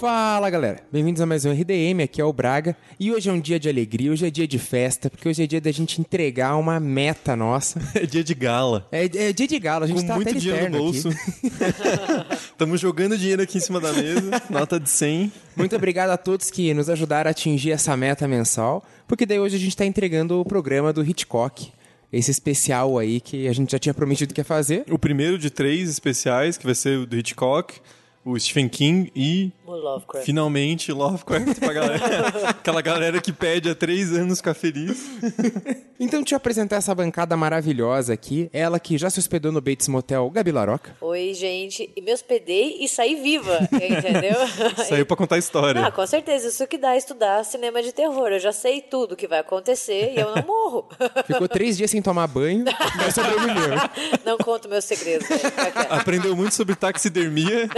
Fala galera, bem-vindos a mais um RDM, aqui é o Braga e hoje é um dia de alegria, hoje é dia de festa, porque hoje é dia da gente entregar uma meta nossa. É dia de gala. É, é dia de gala, a gente Com tá muito até dinheiro no bolso. Estamos jogando dinheiro aqui em cima da mesa. Nota de 100. Muito obrigado a todos que nos ajudaram a atingir essa meta mensal, porque daí hoje a gente tá entregando o programa do Hitchcock, esse especial aí que a gente já tinha prometido que ia fazer. O primeiro de três especiais, que vai ser o do Hitchcock, o Stephen King e, O Lovecraft. finalmente, Lovecraft pra galera. Aquela galera que pede há três anos ficar feliz. Então deixa eu apresentar essa bancada maravilhosa aqui, ela que já se hospedou no Bates Motel, Gabi Laroca. Oi, gente. E me hospedei e saí viva, entendeu? Saiu pra contar a história. Ah, com certeza. Isso que dá estudar cinema de terror. Eu já sei tudo que vai acontecer e eu não morro. Ficou três dias sem tomar banho, mas sobreviveu. Não conto meus segredos. né? Aprendeu muito sobre taxidermia.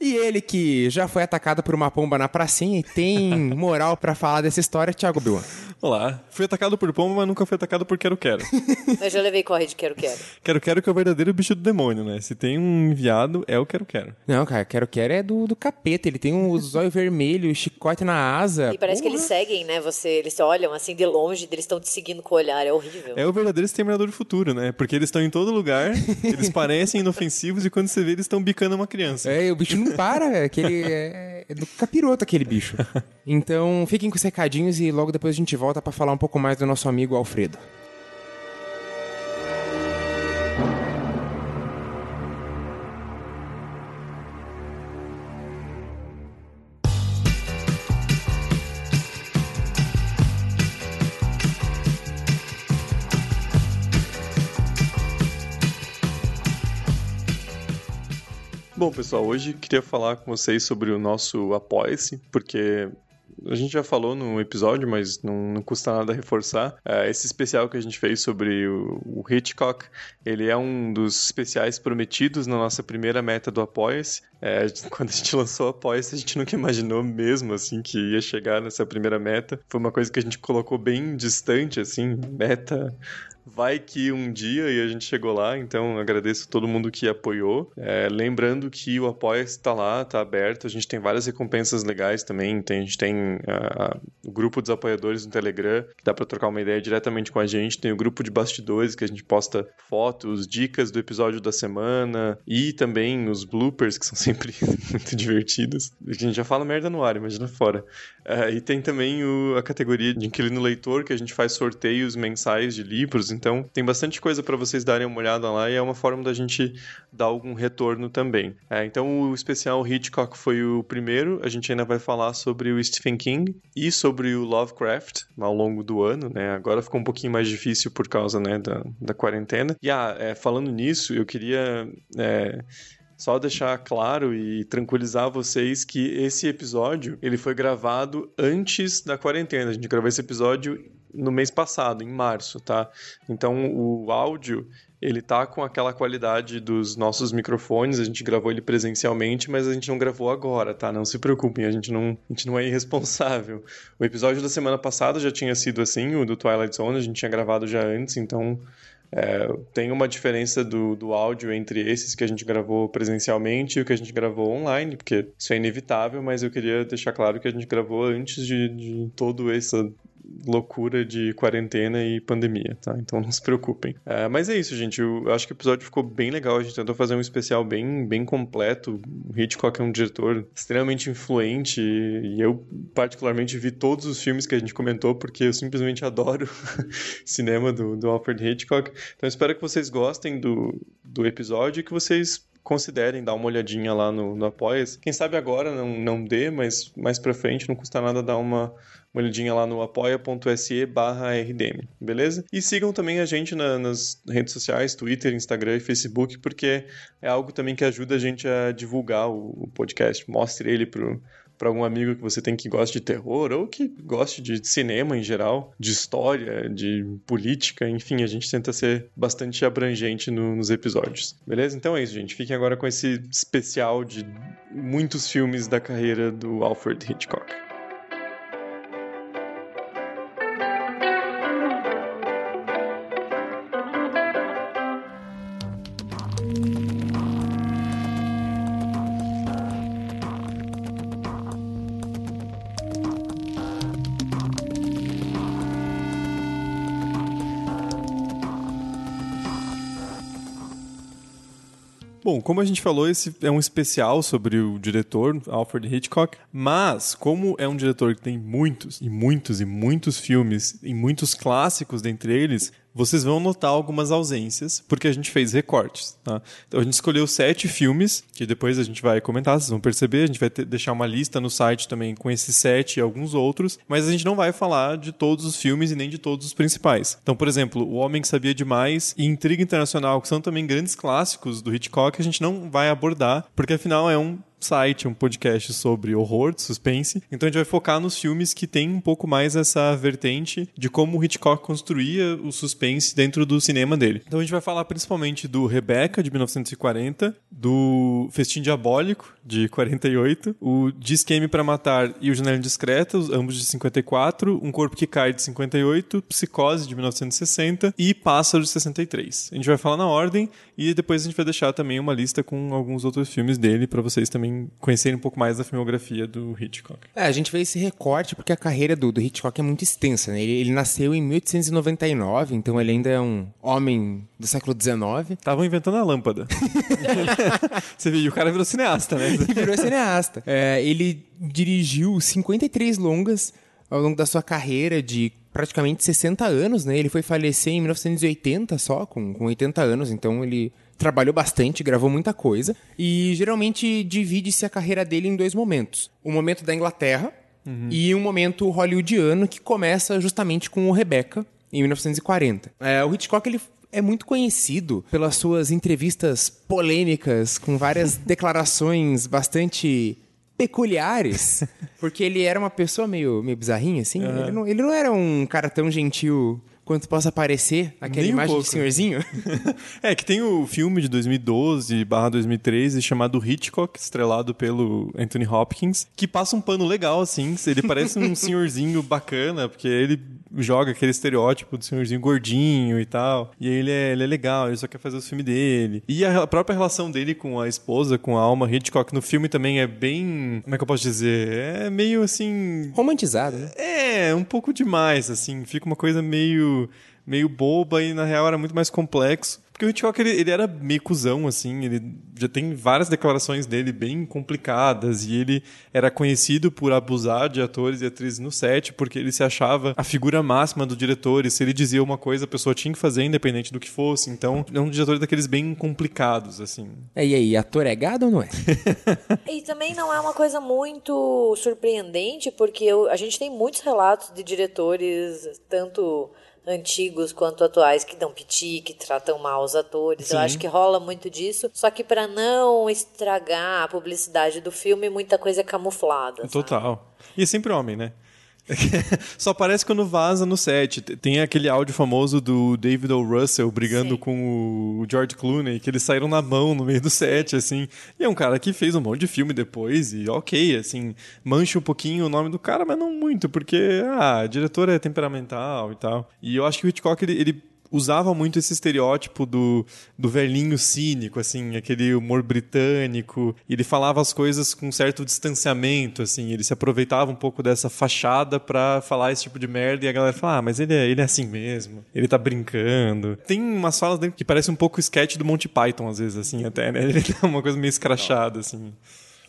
E ele que já foi atacado por uma pomba na pracinha e tem moral pra falar dessa história, Thiago Bilan. Olá. Fui atacado por pomba, mas nunca fui atacado por quero-quero. Mas já levei corre de quero-quero. Quero-quero que é o verdadeiro bicho do demônio, né? Se tem um enviado, é o quero-quero. Não, cara, Quero Quero é do, do capeta. Ele tem um zóio vermelho, chicote na asa. E parece que eles seguem, né? Você, eles olham assim de longe, eles estão te seguindo com o olhar. É horrível. É o verdadeiro exterminador do futuro, né? Porque eles estão em todo lugar, eles parecem inofensivos e quando você vê, eles estão bicando uma criança. É, o bicho não para, é aquele é, é do capiroto aquele bicho. Então, fiquem com os recadinhos e logo depois a gente volta pra falar um pouco mais do nosso amigo Alfredo. Bom, pessoal, hoje queria falar com vocês sobre o nosso Apoia-se, porque a gente já falou no episódio, mas não, não custa nada reforçar. É, esse especial que a gente fez sobre o, o Hitchcock, ele é um dos especiais prometidos na nossa primeira meta do Apoia-se. É, quando a gente lançou o Apoia-se, a gente nunca imaginou mesmo, assim, que ia chegar nessa primeira meta. Foi uma coisa que a gente colocou bem distante, assim, meta vai que um dia e a gente chegou lá, então agradeço todo mundo que apoiou. É, lembrando que o Apoia está lá, está aberto, a gente tem várias recompensas legais também, tem, a gente tem ah, o grupo dos apoiadores no Telegram, que dá para trocar uma ideia diretamente com a gente, tem o grupo de bastidores, que a gente posta fotos, dicas do episódio da semana, e também os bloopers, que são sempre muito divertidos. A gente já fala merda no ar, imagina fora. É, e tem também o- a categoria de inquilino leitor, que a gente faz sorteios mensais de livros, então tem bastante coisa para vocês darem uma olhada lá e é uma forma da gente dar algum retorno também. É, então o especial Hitchcock foi o primeiro, a gente ainda vai falar sobre o Stephen King e sobre o Lovecraft ao longo do ano, né? Agora ficou um pouquinho mais difícil por causa né, da, da quarentena. E ah, é, falando nisso, eu queria. é, só deixar claro e tranquilizar vocês que esse episódio ele foi gravado antes da quarentena. A gente gravou esse episódio no mês passado, em março, tá? Então o áudio ele tá com aquela qualidade dos nossos microfones, a gente gravou ele presencialmente, mas a gente não gravou agora, tá? Não se preocupem, a gente não, a gente não é irresponsável. O episódio da semana passada já tinha sido assim, o do Twilight Zone, a gente tinha gravado já antes, então é, tem uma diferença do, do áudio entre esses que a gente gravou presencialmente e o que a gente gravou online, porque isso é inevitável, mas eu queria deixar claro que a gente gravou antes de, de toda essa loucura de quarentena e pandemia, tá? Então não se preocupem. É, mas é isso, gente. Eu acho que o episódio ficou bem legal. A gente tentou fazer um especial bem, bem completo. O Hitchcock é um diretor extremamente influente e eu, particularmente, vi todos os filmes que a gente comentou porque eu simplesmente adoro cinema do, do Alfred Hitchcock. Então espero que vocês gostem do, do episódio e que vocês considerem dar uma olhadinha lá no, no Apoia-se. Quem sabe agora não, não dê, mas mais pra frente não custa nada dar uma, uma olhadinha lá no apoia.se barra RDM, beleza? E sigam também a gente na- nas redes sociais, Twitter, Instagram e Facebook, porque é algo também que ajuda a gente a divulgar o, o podcast. Mostre ele pro para algum amigo que você tem que gosta de terror ou que goste de cinema em geral, de história, de política, enfim, a gente tenta ser bastante abrangente no- nos episódios. Beleza? Então é isso, gente. Fiquem agora com esse especial de muitos filmes da carreira do Alfred Hitchcock. Como a gente falou, esse é um especial sobre o diretor Alfred Hitchcock, mas como é um diretor que tem muitos e muitos e muitos filmes e muitos clássicos dentre eles, vocês vão notar algumas ausências, porque a gente fez recortes. Tá? Então a gente escolheu sete filmes, que depois a gente vai comentar, vocês vão perceber. A gente vai ter, deixar uma lista no site também com esses sete e alguns outros, mas a gente não vai falar de todos os filmes e nem de todos os principais. Então, por exemplo, O Homem que Sabia Demais e Intriga Internacional, que são também grandes clássicos do Hitchcock, a gente não vai abordar, porque afinal é um site, um podcast sobre horror, suspense. Então a gente vai focar nos filmes que tem um pouco mais essa vertente de como o Hitchcock construía o suspense dentro do cinema dele. Então a gente vai falar principalmente do Rebecca, de 1940, do Festim Diabólico, de 48, o De Esqueme para Matar e o Janela Indiscreta, ambos de 54, Um Corpo que Cai, de 58, Psicose, de 1960 e Pássaro, de 63. A gente vai falar na ordem e depois a gente vai deixar também uma lista com alguns outros filmes dele para vocês também também conhecerem um pouco mais da filmografia do Hitchcock. É, a gente fez esse recorte porque a carreira do, do Hitchcock é muito extensa, né? Ele, ele, nasceu em 1899, então ele ainda é um homem do século XIX. Estavam inventando a lâmpada. Você viu, o cara virou cineasta, né? virou cineasta. É, ele dirigiu 53 longas ao longo da sua carreira de praticamente 60 anos, né? Ele foi falecer em 1980 só, com, com 80 anos, então ele trabalhou bastante, gravou muita coisa, e geralmente divide-se a carreira dele em dois momentos. O momento da Inglaterra uhum. e um momento hollywoodiano que começa justamente com o Rebecca, em 1940. É, o Hitchcock ele é muito conhecido pelas suas entrevistas polêmicas, com várias declarações bastante peculiares, porque ele era uma pessoa meio, meio bizarrinha, assim. Uhum. Ele, não, ele não era um cara tão gentil quanto possa parecer aquela Nem imagem um de senhorzinho. é, que tem o filme de 2012 barra 2013 chamado Hitchcock, estrelado pelo Anthony Hopkins, que passa um pano legal, assim. Ele parece um senhorzinho bacana, porque ele joga aquele estereótipo do senhorzinho gordinho e tal. E aí ele é, ele é legal, ele só quer fazer o filme dele. E a própria relação dele com a esposa, com a Alma Hitchcock no filme também é bem. Como é que eu posso dizer? É meio assim. Romantizado, né? É, um pouco demais, assim. Fica uma coisa meio meio boba e na real era muito mais complexo. Porque o Hitchcock, ele, ele era meio cuzão, assim, ele já tem várias declarações dele bem complicadas e ele era conhecido por abusar de atores e atrizes no set porque ele se achava a figura máxima do diretor e se ele dizia uma coisa, a pessoa tinha que fazer independente do que fosse. Então, é um diretor daqueles bem complicados, assim. É, e aí, ator é gado ou não é? e também não é uma coisa muito surpreendente porque eu, a gente tem muitos relatos de diretores, tanto antigos quanto atuais que dão piti, que tratam mal os atores. Sim. Eu acho que rola muito disso. Só que para não estragar a publicidade do filme, muita coisa é camuflada. Total. Sabe? E é sempre homem, né? Só aparece quando vaza no set. Tem aquele áudio famoso do David O. Russell brigando Sim. com o George Clooney, que eles saíram na mão no meio do set, assim. E é um cara que fez um monte de filme depois, e ok, assim, mancha um pouquinho o nome do cara, mas não muito, porque, ah, diretor é temperamental e tal. E eu acho que o Hitchcock, ele, ele usava muito esse estereótipo do, do velhinho cínico, assim, aquele humor britânico. Ele falava as coisas com um certo distanciamento, assim. Ele se aproveitava um pouco dessa fachada para falar esse tipo de merda e a galera fala, ah, mas ele é, ele é assim mesmo. Ele tá brincando. Tem umas falas dele que parece um pouco sketch do Monty Python, às vezes, assim, até, né? Ele uma coisa meio escrachada, assim.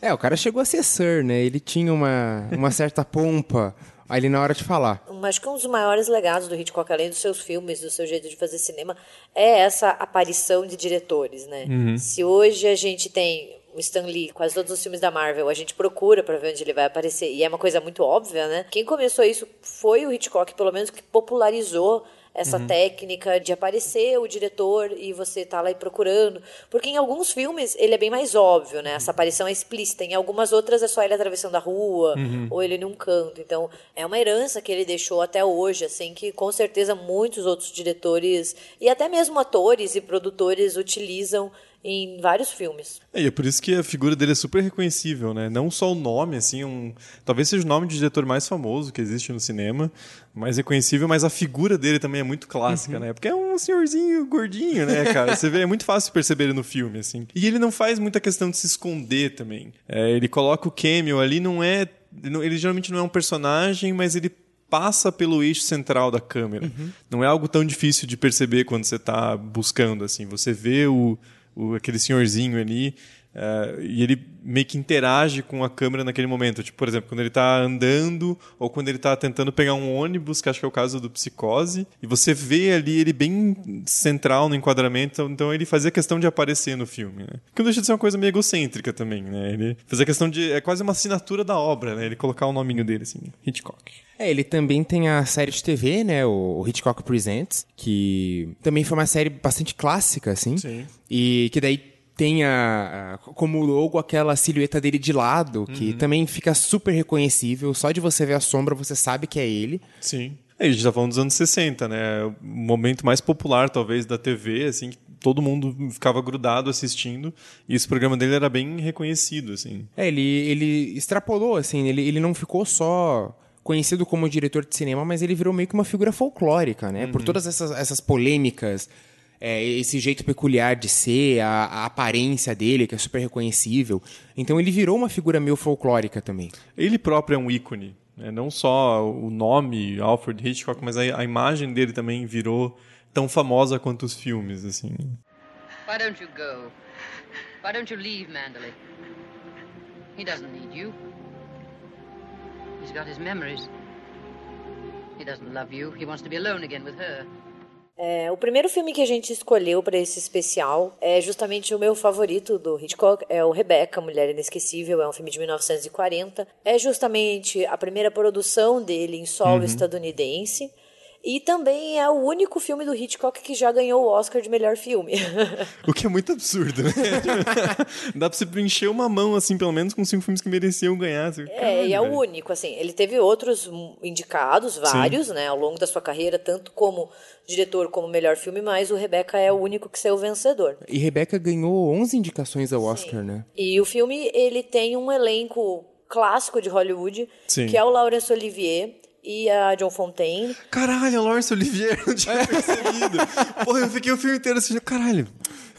É, o cara chegou a ser Sir, né? Ele tinha uma, uma certa pompa ali na hora de falar. Acho que um dos maiores legados do Hitchcock, além dos seus filmes, do seu jeito de fazer cinema, é essa aparição de diretores, né? Uhum. Se hoje a gente tem o Stan Lee, quase todos os filmes da Marvel, a gente procura para ver onde ele vai aparecer, e é uma coisa muito óbvia, né? Quem começou isso foi o Hitchcock, pelo menos que popularizou essa uhum. técnica de aparecer o diretor e você tá lá procurando. Porque em alguns filmes ele é bem mais óbvio, né? Essa aparição é explícita. Em algumas outras é só ele atravessando a rua uhum. ou ele num canto. Então é uma herança que ele deixou até hoje, assim, que com certeza muitos outros diretores e até mesmo atores e produtores utilizam em vários filmes. É, e é por isso que a figura dele é super reconhecível, né? Não só o nome, assim, um... talvez seja o nome de diretor mais famoso que existe no cinema, mais reconhecível, mas a figura dele também é muito clássica, uhum. né? Porque é um senhorzinho gordinho, né, cara? Você vê, é muito fácil perceber ele no filme, assim. E ele não faz muita questão de se esconder também. É, ele coloca o cameo ali, não é... Ele geralmente não é um personagem, mas ele passa pelo eixo central da câmera. Uhum. Não é algo tão difícil de perceber quando você está buscando, assim. Você vê o o, aquele senhorzinho ali. Uh, e ele meio que interage com a câmera naquele momento. Tipo, por exemplo, quando ele está andando ou quando ele está tentando pegar um ônibus, que acho que é o caso do Psicose, e você vê ali ele bem central no enquadramento, então ele fazia questão de aparecer no filme. Né? Que não deixa de ser uma coisa meio egocêntrica também, né? Ele fazia questão de... é quase uma assinatura da obra, né? Ele colocar o nominho dele, assim, Hitchcock. É, ele também tem a série de TV, né, o Hitchcock Presents, que também foi uma série bastante clássica, assim. Sim. E que daí tem a, a, como logo aquela silhueta dele de lado, que uhum. também fica super reconhecível. Só de você ver a sombra, você sabe que é ele. Sim. É, a gente tá falando dos anos 60, né? O momento mais popular, talvez, da TV, assim, que todo mundo ficava grudado assistindo. E esse programa dele era bem reconhecido, assim. É, ele, ele extrapolou, assim, ele, ele não ficou só conhecido como diretor de cinema, mas ele virou meio que uma figura folclórica, né? Uhum. Por todas essas, essas polêmicas é, esse jeito peculiar de ser, a, a, aparência dele, que é super reconhecível. Então ele virou uma figura meio folclórica também. Ele próprio é um ícone. Né? Não só o nome Alfred Hitchcock, mas a, a, imagem dele também virou tão famosa quanto os filmes. assim. Why don't you go? Why don't you leave Mandalay? He doesn't need you. He's got his memories. He doesn't love you. He wants to be alone again with her. É, o primeiro filme que a gente escolheu para esse especial é justamente o meu favorito do Hitchcock, é o Rebecca, Mulher Inesquecível, é um filme de 1940. É justamente a primeira produção dele em solo uhum. estadunidense. E também é o único filme do Hitchcock que já ganhou o Oscar de melhor filme. o que é muito absurdo, né? Dá pra você preencher uma mão, assim, pelo menos com cinco filmes que mereciam ganhar. Assim, é, e é o único, assim. Ele teve outros indicados, vários, Sim. né, ao longo da sua carreira, tanto como diretor como melhor filme, mas o Rebecca é o único que saiu vencedor. E Rebecca ganhou 11 indicações ao Oscar, Sim. né? E o filme, ele tem um elenco clássico de Hollywood, Sim. que é o Laurence Olivier, e a John Fontaine. Caralho, a Laurence Olivier, não tinha percebido. Porra, eu fiquei o filme inteiro assistindo, caralho.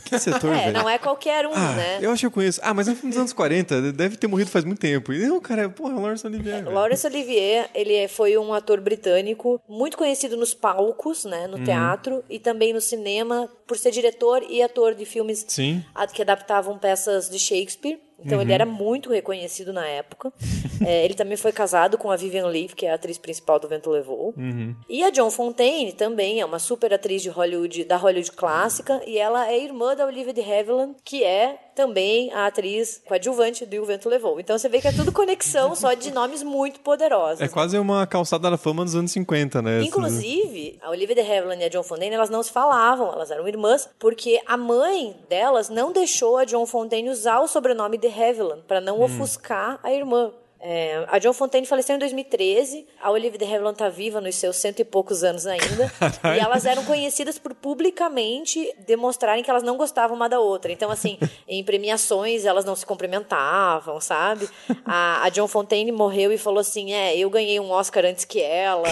Que setor, É, velho? não é qualquer um, ah, né? Eu acho que eu conheço. Ah, mas é um filme dos anos 40, deve ter morrido faz muito tempo. E não, cara, porra, é Laurence Olivier. É, Laurence Olivier, ele é, foi um ator britânico, muito conhecido nos palcos, né, no uhum. teatro e também no cinema, por ser diretor e ator de filmes Sim. que adaptavam peças de Shakespeare. Então uhum. ele era muito reconhecido na época. é, ele também foi casado com a Vivian Leigh, que é a atriz principal do Vento Levou. Uhum. E a John Fontaine também é uma super atriz de Hollywood, da Hollywood clássica, e ela é irmã da Olivia de Havilland, que é também a atriz coadjuvante do O Vento Levou. Então você vê que é tudo conexão só de nomes muito poderosos. É quase uma calçada da fama dos anos 50, né? Inclusive, a Olivia de Havilland e a John Fontaine, elas não se falavam, elas eram irmãs, porque a mãe delas não deixou a John Fontaine usar o sobrenome de Havilland para não hum. ofuscar a irmã. É, a John Fontaine faleceu em 2013. A Olivia de Havilland está viva nos seus cento e poucos anos ainda. e elas eram conhecidas por publicamente demonstrarem que elas não gostavam uma da outra. Então, assim, em premiações elas não se cumprimentavam, sabe? A, a John Fontaine morreu e falou assim: É, eu ganhei um Oscar antes que ela.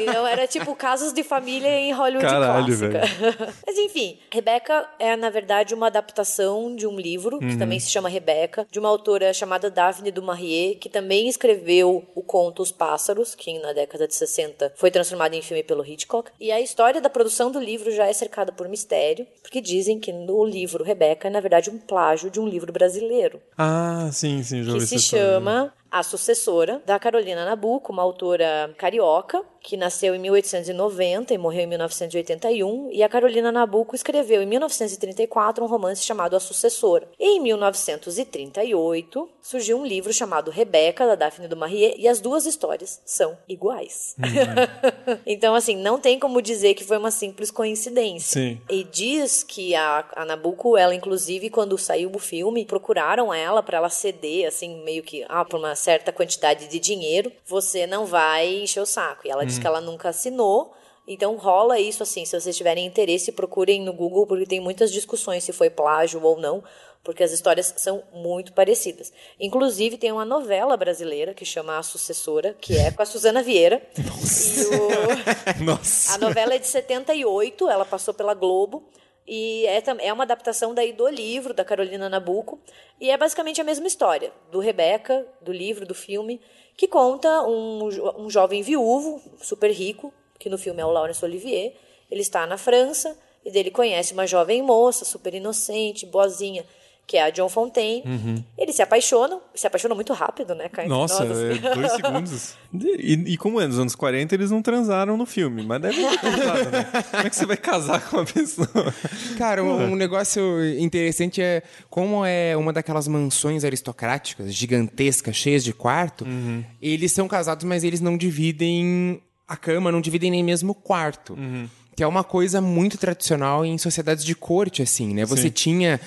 então, era tipo casos de família em Hollywood Caralho, clássica. Mas enfim, Rebecca é, na verdade, uma adaptação de um livro, que uhum. também se chama Rebecca, de uma autora chamada Daphne du Maurier que também escreveu o conto Os Pássaros, que na década de 60 foi transformado em filme pelo Hitchcock. E a história da produção do livro já é cercada por mistério, porque dizem que no livro Rebeca é, na verdade, um plágio de um livro brasileiro. Ah, sim, sim, já Que se chama A Sucessora, da Carolina Nabuco, uma autora carioca, que nasceu em 1890 e morreu em 1981, e a Carolina Nabuco escreveu em 1934 um romance chamado A Sucessora. E em 1938 surgiu um livro chamado Rebeca, da Daphne du Maurier, e as duas histórias são iguais. Uhum. então, assim, não tem como dizer que foi uma simples coincidência. Sim. E diz que a, a Nabucco, ela inclusive, quando saiu o filme, procuraram ela para ela ceder, assim, meio que, ah, por uma certa quantidade de dinheiro, você não vai encher o saco. E ela uhum diz que ela nunca assinou. Então rola isso assim, se vocês tiverem interesse, procurem no Google, porque tem muitas discussões se foi plágio ou não, porque as histórias são muito parecidas. Inclusive tem uma novela brasileira que chama A Sucessora, que é com a Suzana Vieira. Nossa. O... Nossa. A novela é de 78, ela passou pela Globo. E é, é uma adaptação daí do livro da Carolina Nabuco. E é basicamente a mesma história do Rebeca, do livro, do filme que conta um, um jovem viúvo, super rico, que no filme é o Laurence Olivier. Ele está na França e dele conhece uma jovem moça, super inocente, boazinha, que é a John Fontaine. Uhum. Eles se apaixonam, se apaixonam muito rápido, né, Caio? Nossa, é, dois segundos. E, e, como é, nos anos 40 eles não transaram no filme, mas deve ter transado, né? Como é que você vai casar com uma pessoa? Cara, um, um negócio interessante é como é uma daquelas mansões aristocráticas, gigantescas, cheias de quarto, uhum. eles são casados, mas eles não dividem a cama, não dividem nem mesmo o quarto. Uhum. Que é uma coisa muito tradicional em sociedades de corte, assim, né? Você Sim. tinha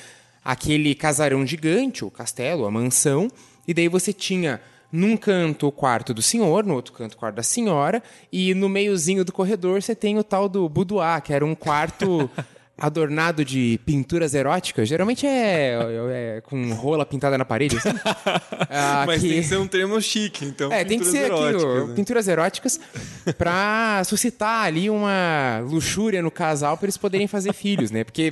aquele casarão gigante, o castelo, a mansão, e daí você tinha num canto o quarto do senhor, no outro canto o quarto da senhora, e no meiozinho do corredor você tem o tal do boudoir, que era um quarto adornado de pinturas eróticas. Geralmente é, é, é com rola pintada na parede. Assim. Ah, Mas tem que ser um termo chique, então. É, tem que ser eróticas, aqui, né? pinturas eróticas para suscitar ali uma luxúria no casal para eles poderem fazer filhos, né? Porque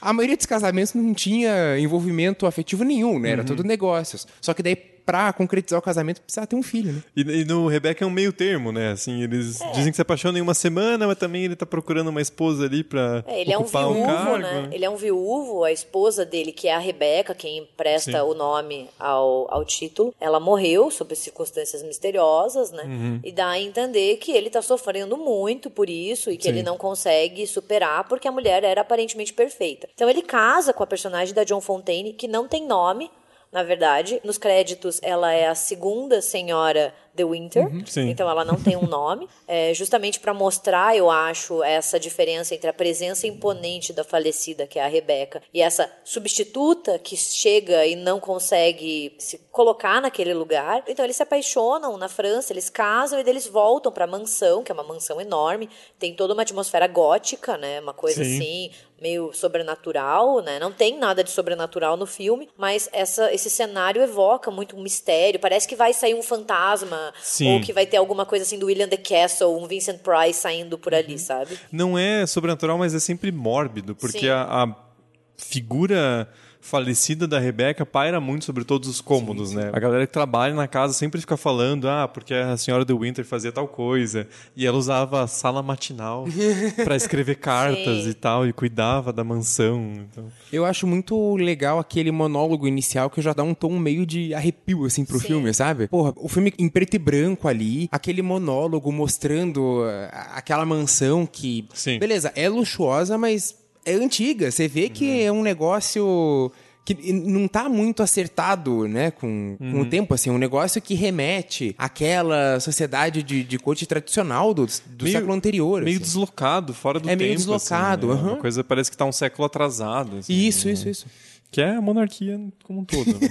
a maioria dos casamentos não tinha envolvimento afetivo nenhum, né? Era uhum. tudo negócios. Só que daí pra concretizar o casamento, precisa ter um filho, né? E, e no Rebeca é um meio termo, né? Assim, eles é. dizem que se apaixonam em uma semana, mas também ele tá procurando uma esposa ali pra é, ele ocupar é um viúvo, um cargo. Né? Ele é um viúvo, a esposa dele, que é a Rebeca, quem empresta Sim. o nome ao, ao título, ela morreu sob circunstâncias misteriosas, né? Uhum. E dá a entender que ele tá sofrendo muito por isso e que Sim. ele não consegue superar porque a mulher era aparentemente perfeita. Então ele casa com a personagem da John Fontaine, que não tem nome, na verdade. Nos créditos, ela é a segunda senhora The Winter, uhum, então ela não tem um nome, é, justamente para mostrar, eu acho, essa diferença entre a presença imponente da falecida, que é a Rebecca, e essa substituta que chega e não consegue se colocar naquele lugar. Então eles se apaixonam na França, eles casam e eles voltam para a mansão, que é uma mansão enorme, tem toda uma atmosfera gótica, né, uma coisa Sim. assim, meio sobrenatural, né? Não tem nada de sobrenatural no filme, mas essa, esse cenário evoca muito um mistério. Parece que vai sair um fantasma Sim. ou que vai ter alguma coisa assim do William the Castle, um Vincent Price saindo por ali, uhum. sabe? Não é sobrenatural, mas é sempre mórbido, porque a, a figura falecida da Rebeca paira muito sobre todos os cômodos, sim, sim. né? A galera que trabalha na casa sempre fica falando, ah, porque a senhora de Winter fazia tal coisa, e ela usava a sala matinal para escrever cartas sim. e tal, e cuidava da mansão. Então. Eu acho muito legal aquele monólogo inicial que já dá um tom meio de arrepio, assim, pro filme, sabe? Porra, o filme em preto e branco ali, aquele monólogo mostrando ah, aquela mansão que, beleza, é luxuosa, mas é antiga. Você vê que uhum. é um negócio que não está muito acertado, né, com, uhum. com o uhum. tempo, assim, um negócio que remete àquela sociedade de, de corte tradicional do, do meio, século anterior. Meio assim. deslocado, fora do é tempo. É meio deslocado. Assim, né? Uma coisa parece que está um século atrasado. Assim, isso, né? isso, isso. Que é a monarquia como um todo. Né?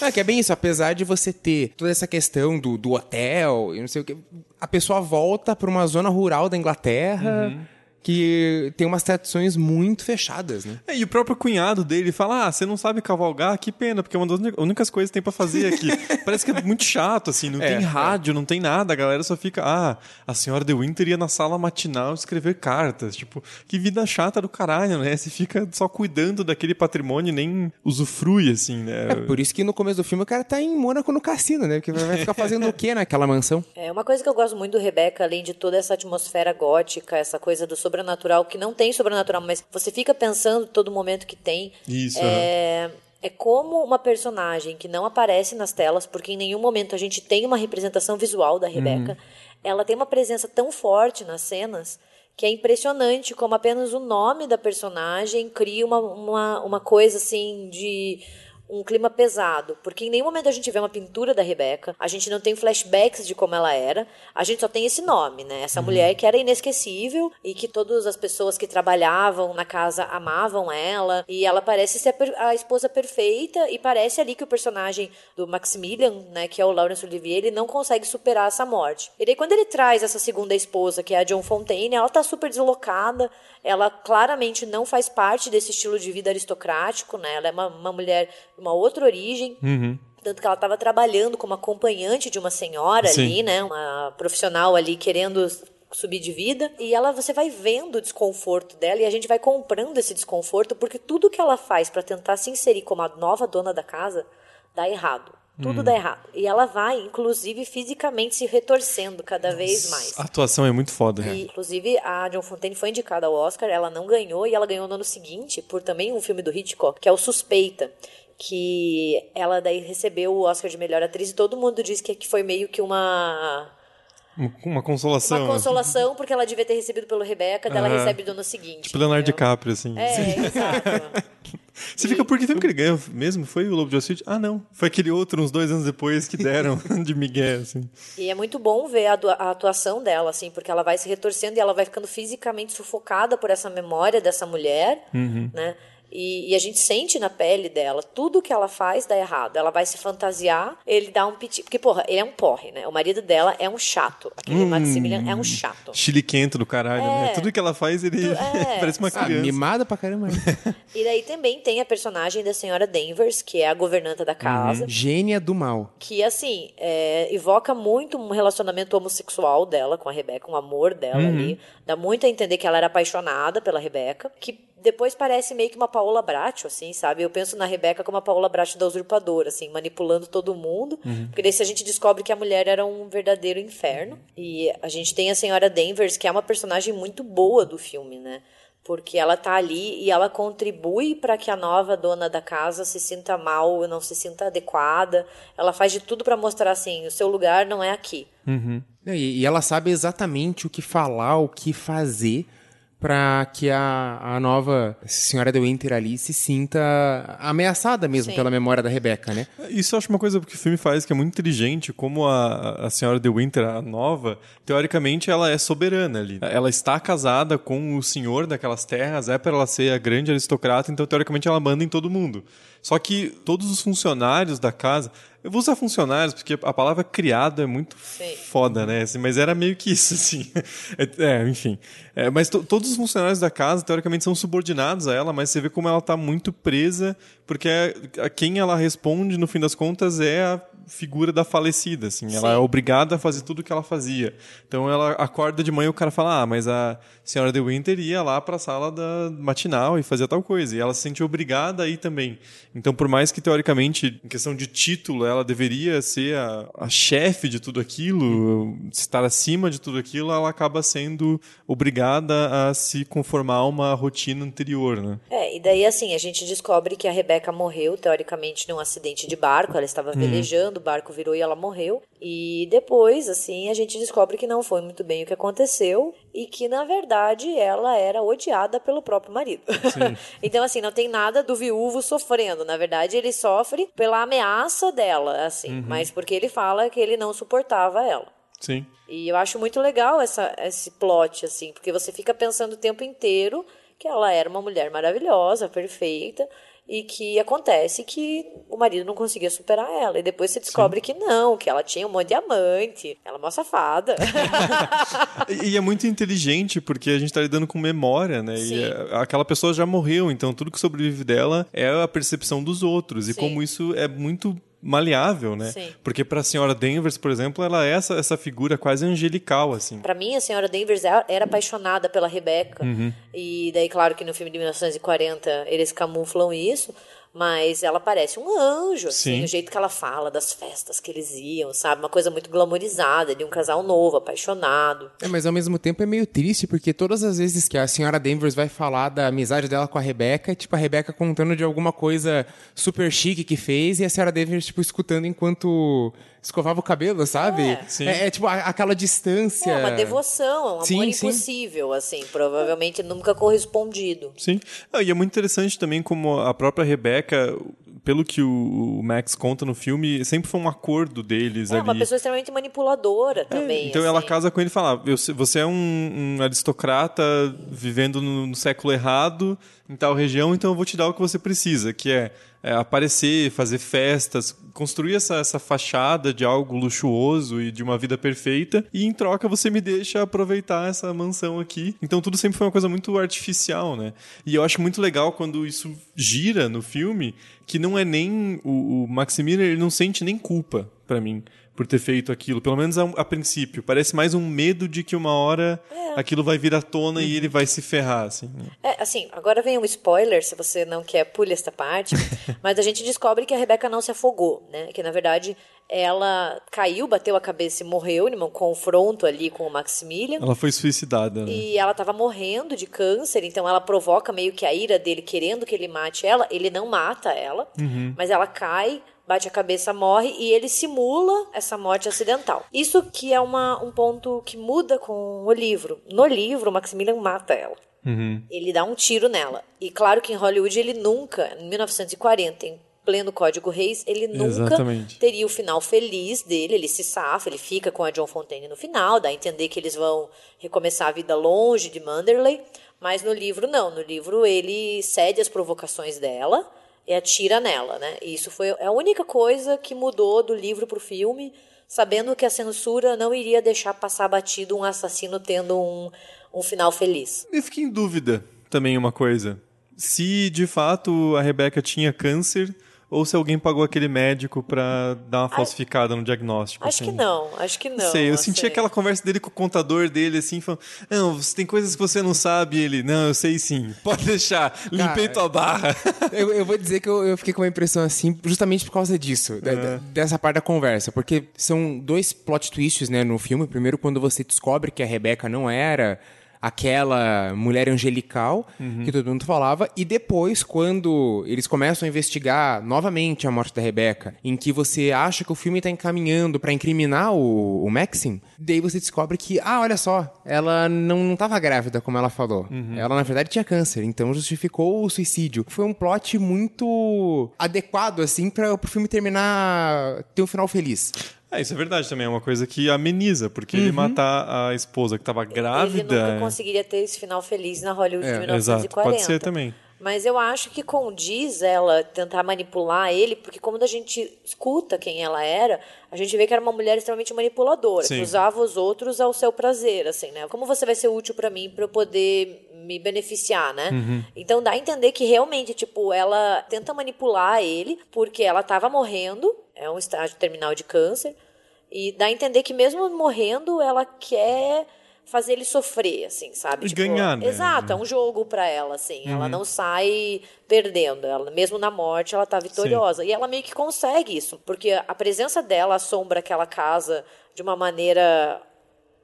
é, que é bem isso, apesar de você ter toda essa questão do, do hotel e não sei o que, a pessoa volta para uma zona rural da Inglaterra. Uhum que tem umas tradições muito fechadas, né? É, e o próprio cunhado dele fala: Ah, você não sabe cavalgar? Que pena, porque é uma das únicas coisas que tem para fazer aqui. Parece que é muito chato, assim, não é, tem é. rádio, é. não tem nada, a galera só fica: Ah, a senhora de Winter ia na sala matinal escrever cartas. Tipo, que vida chata do caralho, né? Você fica só cuidando daquele patrimônio e nem usufrui, assim, né? É por isso que no começo do filme o cara tá em Mônaco no cassino, né? Porque vai ficar fazendo o quê naquela mansão? É, uma coisa que eu gosto muito do Rebeca, além de toda essa atmosfera gótica, essa coisa do sobre sobrenatural, que não tem sobrenatural, mas você fica pensando todo momento que tem. Isso. É, é como uma personagem que não aparece nas telas, porque em nenhum momento a gente tem uma representação visual da Rebecca. Uhum. Ela tem uma presença tão forte nas cenas que é impressionante como apenas o nome da personagem cria uma, uma, uma coisa assim de um clima pesado, porque em nenhum momento a gente vê uma pintura da Rebeca, a gente não tem flashbacks de como ela era, a gente só tem esse nome, né? Essa uhum. mulher que era inesquecível e que todas as pessoas que trabalhavam na casa amavam ela, e ela parece ser a, a esposa perfeita e parece ali que o personagem do Maximilian, né, que é o Laurence Olivier, ele não consegue superar essa morte. E daí quando ele traz essa segunda esposa, que é a John Fontaine, ela tá super deslocada, ela claramente não faz parte desse estilo de vida aristocrático, né? Ela é uma, uma mulher uma outra origem. Uhum. Tanto que ela estava trabalhando como acompanhante de uma senhora Sim. ali, né? Uma profissional ali querendo subir de vida e ela você vai vendo o desconforto dela e a gente vai comprando esse desconforto porque tudo que ela faz para tentar se inserir como a nova dona da casa dá errado. Tudo dá errado. E ela vai, inclusive, fisicamente se retorcendo cada vez mais. A atuação é muito foda. E, inclusive, a John Fontaine foi indicada ao Oscar, ela não ganhou, e ela ganhou no ano seguinte por também um filme do Hitchcock, que é o Suspeita. Que ela daí recebeu o Oscar de melhor atriz e todo mundo diz que, que foi meio que uma uma consolação. Uma consolação, porque ela devia ter recebido pelo Rebeca, daí ela recebe do ano seguinte. Tipo Leonardo DiCaprio, assim. É, exato. Você fica, por que filme que ele ganhou mesmo? Foi o Lobo de Wall Street? Ah, não. Foi aquele outro, uns dois anos depois, que deram de Miguel, assim. E é muito bom ver a, a atuação dela, assim, porque ela vai se retorcendo e ela vai ficando fisicamente sufocada por essa memória dessa mulher, uhum. né? E, e, a gente sente na pele dela, tudo que ela faz dá errado. Ela vai se fantasiar, ele dá um piti. Porque, porra, ele é um porre, né? O marido dela é um chato. Aquele hum, Maximilian é um chato. Chiliquento do caralho, né? é. né? Tudo que ela faz, ele é. parece uma ah, criança. Ah, mimada pra caramba. e daí também tem a personagem da senhora Danvers, que é a governanta da casa. Uhum. Gênia do mal. Que, assim, é, evoca muito um relacionamento homossexual dela com a Rebeca, um amor dela uhum. ali. Dá muito a entender que ela era apaixonada pela Rebeca. Que depois parece meio que uma Paola Bracho, assim, sabe? Eu penso na Rebeca como a Paola Bracho da usurpadora, assim, manipulando todo mundo. Uhum. Porque daí se a gente descobre que a mulher era um verdadeiro inferno. E a gente tem a senhora Danvers, que é uma personagem muito boa do filme, né? Porque ela tá ali e ela contribui para que a nova dona da casa se sinta mal, não se sinta adequada. Ela faz de tudo para mostrar assim, o seu lugar não é aqui. Uhum. E, e ela sabe exatamente o que falar, o que fazer para que a, a nova senhora de Winter ali se sinta ameaçada mesmo Sim. pela memória da Rebeca, né? Isso eu acho uma coisa que o filme faz que é muito inteligente, como a, a senhora de Winter, a nova, teoricamente ela é soberana ali. Ela está casada com o senhor daquelas terras, é para ela ser a grande aristocrata, então teoricamente ela manda em todo mundo. Só que todos os funcionários da casa, eu vou usar funcionários porque a palavra criado é muito Sim. foda, né? Assim, mas era meio que isso, assim. É, é enfim. É, mas todos os funcionários da casa, teoricamente, são subordinados a ela, mas você vê como ela está muito presa, porque a, a quem ela responde, no fim das contas, é a figura da falecida, assim. Sim. Ela é obrigada a fazer tudo o que ela fazia. Então ela acorda de manhã e o cara fala: "Ah, mas a senhora de Winter ia lá para a sala da matinal e fazia tal coisa". E ela se sente obrigada a ir também. Então, por mais que teoricamente, em questão de título, ela deveria ser a, a chefe de tudo aquilo, estar acima de tudo aquilo, ela acaba sendo obrigada a se conformar a uma rotina anterior, né? É, e daí assim, a gente descobre que a Rebeca morreu teoricamente num acidente de barco, ela estava uhum. velejando o barco virou e ela morreu. E depois, assim, a gente descobre que não foi muito bem o que aconteceu e que, na verdade, ela era odiada pelo próprio marido. então, assim, não tem nada do viúvo sofrendo. Na verdade, ele sofre pela ameaça dela, assim, uhum. mas porque ele fala que ele não suportava ela. Sim. E eu acho muito legal essa, esse plot, assim, porque você fica pensando o tempo inteiro que ela era uma mulher maravilhosa, perfeita, e que acontece que o marido não conseguia superar ela. E depois você descobre Sim. que não, que ela tinha um monte de amante, ela é uma safada. e, é muito inteligente, porque a gente está lidando com memória, né? Sim. E é, aquela pessoa já morreu, então tudo que sobrevive dela é a percepção dos outros. E Sim. como isso é muito maleável, né? Sim. Porque para a senhora Danvers, por exemplo, ela é essa, essa figura quase angelical, assim. Para mim, a senhora Danvers é, era apaixonada pela Rebecca. Uhum. E daí, claro que no filme de 1940 eles camuflam isso, mas ela parece um anjo, assim, o jeito que ela fala das festas que eles iam, sabe? Uma coisa muito glamorizada, de um casal novo, apaixonado. É, mas ao mesmo tempo é meio triste, porque todas as vezes que a senhora Danvers vai falar da amizade dela com a Rebeca, é tipo a Rebeca contando de alguma coisa super chique que fez, e a senhora Danvers, tipo, escutando enquanto escovava o cabelo, sabe? É, é, é tipo a, aquela distância. É uma devoção, um sim, amor sim. impossível, assim, provavelmente nunca correspondido. Sim. Ah, e é muito interessante também como a própria Rebeca pelo que o, Max conta no filme, sempre foi um acordo deles é, ali. uma pessoa extremamente manipuladora também. É, então assim. ela casa com ele e fala: você é um, um aristocrata vivendo no, no, século errado, em tal região, então eu vou te dar o que você precisa, que é, é aparecer, fazer festas, construir essa, essa fachada de algo luxuoso e de uma vida perfeita, e em troca você me deixa aproveitar essa mansão aqui. Então tudo sempre foi uma coisa muito artificial, né? E eu acho muito legal quando isso gira no filme, que não é nem. O, o Maximilian ele não sente nem culpa para mim por ter feito aquilo, pelo menos a, a, princípio. Parece mais um medo de que uma hora é. aquilo vai vir à tona uhum. e ele vai se ferrar, assim. Né? É, assim, agora vem um spoiler, se você não quer, pule esta parte, mas a gente descobre que a Rebeca não se afogou, né? Que, na verdade, ela caiu, bateu a cabeça e morreu num confronto ali com o Maximilian. Ela foi suicidada, né? E ela estava morrendo de câncer, então ela provoca meio que a ira dele querendo que ele mate ela. Ele não mata ela, uhum. mas ela cai bate a cabeça, morre e ele simula essa morte acidental. Isso que é uma, um ponto que muda com o livro. No livro, o Maximilian mata ela. Uhum. Ele dá um tiro nela. E claro que em Hollywood ele nunca, em 1940, em pleno Código Reis, ele nunca Exatamente. teria o final feliz dele. Ele se safa, ele fica com a John Fontaine no final, dá a entender que eles vão recomeçar a vida longe de Manderley. Mas no livro, não. No livro, ele cede às provocações dela e atira nela, né? E isso foi a única coisa que mudou do livro para o filme, sabendo que a censura não iria deixar passar batido um assassino tendo um, um final feliz. Eu fiquei em dúvida também uma coisa. Se de fato a Rebeca tinha câncer ou se alguém pagou aquele médico para dar uma falsificada no diagnóstico. Acho assim. que não, acho que não. Sei, eu senti sei. aquela conversa dele com o contador dele, assim, falando: Não, tem coisas que você não sabe. Ele, não, eu sei sim, pode deixar, limpei tua barra. Eu, eu, vou dizer que eu, eu, fiquei com uma impressão assim, justamente por causa disso, é. dessa parte da conversa, porque são dois plot twists, né, no filme. Primeiro, quando você descobre que a Rebeca não era aquela mulher angelical uhum. que todo mundo falava. E depois, quando eles começam a investigar novamente a morte da Rebeca, em que você acha que o filme está encaminhando para incriminar o, o Maxim, daí você descobre que, ah, olha só, ela não estava grávida, como ela falou. Uhum. Ela, na verdade, tinha câncer, então justificou o suicídio. Foi um plot muito adequado, assim, para o filme terminar, ter um final feliz. É, isso é verdade também, é uma coisa que ameniza, porque uhum. ele matar a esposa que estava grávida. Ele nunca conseguiria ter esse final feliz na Hollywood é, de 1940. Exato, pode ser também. Mas eu acho que condiz ela tentar manipular ele, porque como a gente escuta quem ela era, a gente vê que era uma mulher extremamente manipuladora, Sim. que usava os outros ao seu prazer, assim, né? Como você vai ser útil para mim para eu poder me beneficiar, né? Uhum. Então dá a entender que realmente, tipo, ela tenta manipular ele porque ela estava morrendo, é um estágio terminal de câncer, e dá a entender que mesmo morrendo, ela quer fazer ele sofrer, assim, sabe? E tipo, ganhar, né? Exato, é um jogo para ela, assim. Uhum. Ela não sai perdendo. Ela, mesmo na morte, ela tá vitoriosa. Sim. E ela meio que consegue isso, porque a presença dela assombra aquela casa de uma maneira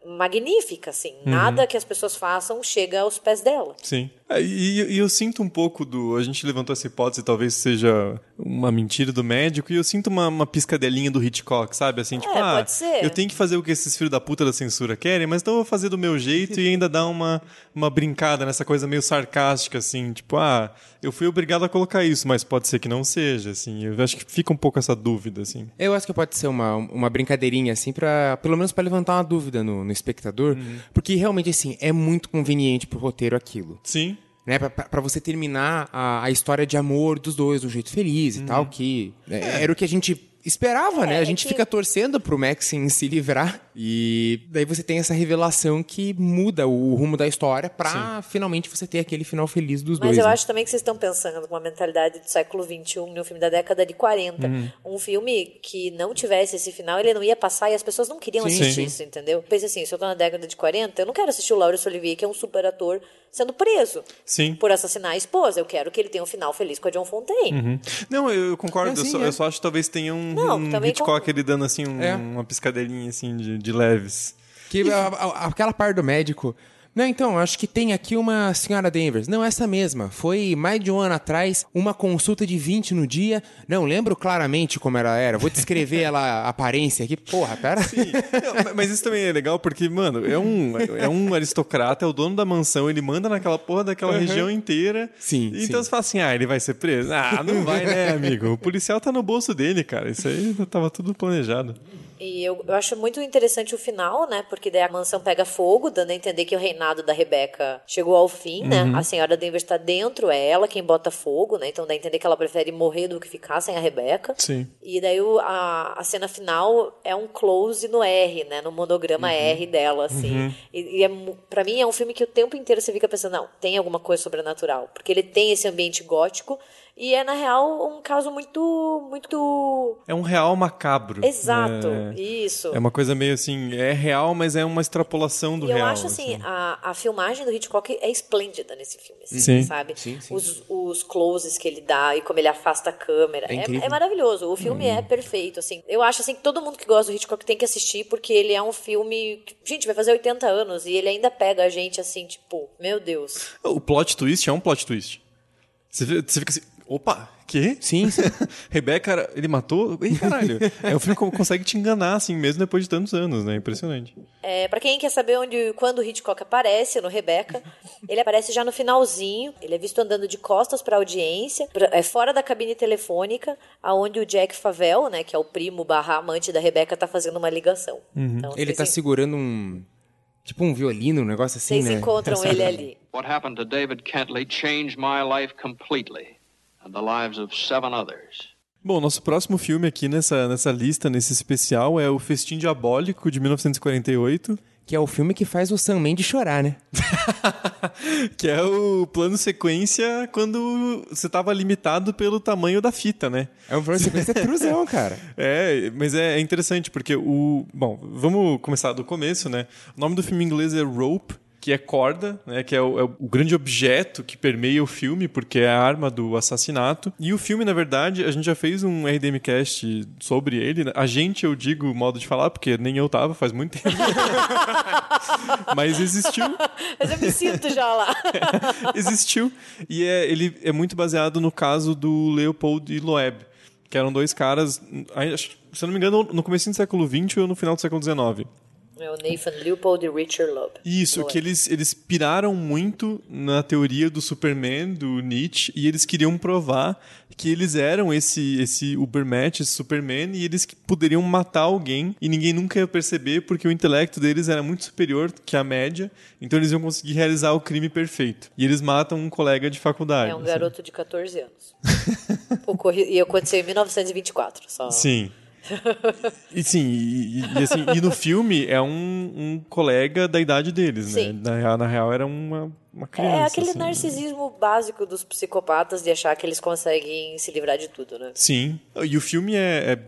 magnífica, assim. Uhum. Nada que as pessoas façam chega aos pés dela. Sim. É, e, e, eu sinto um pouco do. A gente levantou essa hipótese, talvez seja uma mentira do médico, e eu sinto uma, uma piscadelinha do Hitchcock, sabe? Assim, tipo, é, ah, pode ser. eu tenho que fazer o que esses filhos da puta da censura querem, mas então eu vou fazer do meu jeito e ainda dar uma, uma brincada nessa coisa meio sarcástica, assim, tipo, ah, eu fui obrigado a colocar isso, mas pode ser que não seja, assim. Eu acho que fica um pouco essa dúvida, assim. Eu acho que pode ser uma, uma brincadeirinha, assim, para pelo menos para levantar uma dúvida no, no espectador, uhum. porque realmente, assim, é muito conveniente pro roteiro aquilo. Sim né, para você terminar a, a, história de amor dos dois do jeito feliz uhum. e tal, que é. era o que a gente esperava, é, né? A é gente é que... fica torcendo pro Maxim se livrar e daí você tem essa revelação que muda o rumo da história pra Sim. finalmente você ter aquele final feliz dos Mas dois. Mas eu né? acho também que vocês estão pensando com uma mentalidade do século XXI, um filme da década de 40. Uhum. Um filme que não tivesse esse final, ele não ia passar e as pessoas não queriam Sim. assistir Sim. isso, entendeu? Pensa assim, se eu tô na década de 40, eu não quero assistir o Laurence Olivier, que é um super ator, sendo preso Sim. por assassinar a esposa. Eu quero que ele tenha um final feliz com a John Fontaine. Uhum. Não, eu concordo. É assim, eu, só, é. eu, só, acho que talvez tenha um, não, um Hitchcock com... ele dando assim um, é. uma piscadeirinha assim de, de leves. Que a, a, aquela parte do médico não, então, acho que tem aqui uma senhora Danvers. Não, essa mesma. Foi mais de um ano atrás, uma consulta de 20 no dia. Não, lembro claramente como ela era. Vou descrever ela, a aparência aqui. Porra, pera. Sim. Não, mas isso também é legal porque, mano, é um, é um aristocrata, é o dono da mansão, ele manda naquela porra daquela uhum. região inteira. Sim. Então sim. você fala assim: ah, ele vai ser preso? Ah, não vai, né, amigo? O policial tá no bolso dele, cara. Isso aí tava tudo planejado. E eu, eu acho muito interessante o final, né? Porque daí a mansão pega fogo, dando a entender que o reinado da Rebeca chegou ao fim, né? uhum. né? A senhora Denver está dentro, é ela quem bota fogo, né? Então dá a entender que ela prefere morrer do que ficar sem a Rebeca. Sim. E daí o, a, a cena final é um close no R, né? No monograma uhum. R dela, assim. Uhum. E, e é, pra mim é um filme que o tempo inteiro você fica pensando, não, tem alguma coisa sobrenatural. Porque ele tem esse ambiente gótico E é, na real, um caso muito. muito. É um real macabro. Exato, é, isso. É uma coisa meio assim, é real, mas é uma extrapolação do e eu real. acho assim, A, a filmagem do Hitchcock é esplêndida nesse filme, assim, Sim. sabe? Sim, sim. Os, os closes que ele dá e como ele afasta a câmera. É É, é maravilhoso. O filme é perfeito, assim. Eu acho assim que todo mundo que gosta do Hitchcock tem que assistir, porque ele é um filme. que, gente, vai fazer 80 anos e ele ainda pega a gente assim, tipo, meu Deus. O plot twist é um plot twist. Você, você fica assim, opa, que? Sim, sim. Rebeca, ele matou? Ih, caralho. é um filme que consegue te enganar, assim, mesmo depois de tantos anos, né? Impressionante. É, para quem quer saber onde, quando o Hitchcock aparece no Rebeca, ele aparece já no finalzinho. Ele é visto andando de costas para a audiência, pra- é fora da cabine telefônica, aonde o Jack Favel, né, que é o primo barra amante da Rebeca, tá fazendo uma ligação. Então, Ele tá segurando um. Tipo um violino, um negócio assim, Vocês né? encontram ele ali. What happened to David Kentley changed my life completely and the lives of seven others. Bom, nosso próximo filme aqui nessa, nessa lista, nesse especial, é o Festim Diabólico, de 1948. Que é o filme que faz o Sam Mendes chorar, né? Que é o plano sequência quando você tava limitado pelo tamanho da fita, né? É um plano sequência truzão, cara. É, mas é, é interessante porque o. Bom, vamos começar do começo, né? O nome do filme em inglês é Rope, que é corda, né? Que é o, é o grande objeto que permeia o filme, porque é a arma do assassinato. E o filme, na verdade, a gente já fez um RDMcast sobre ele. né? A gente, eu digo modo de falar, porque nem eu tava, faz muito tempo. mas existiu. Mas eu me sinto já lá. existiu. E é, ele é muito baseado no caso do Leopold e Loeb, que eram dois caras, se eu não me engano, no começo do século XX ou no final do século XIX. É o Nathan Leopold e Richard Loeb. Isso, Loeb. que eles, eles piraram muito na teoria do Superman, do Nietzsche, e eles queriam provar que eles eram esse, esse Ubermatch, esse Superman, e eles poderiam matar alguém e ninguém nunca ia perceber porque o intelecto deles era muito superior que a média, então eles iam conseguir realizar o crime perfeito. E eles matam um colega de faculdade. É um assim. garoto de 14 anos. Ocorre- E aconteceu em 1924. Só. Sim. E sim, e, e- assim, e no filme é um, um colega da idade deles, né? Sim. Na, real- na real era uma, uma criança. É aquele assim. narcisismo básico dos psicopatas de achar que eles conseguem se livrar de tudo, né? Sim. E o filme é, é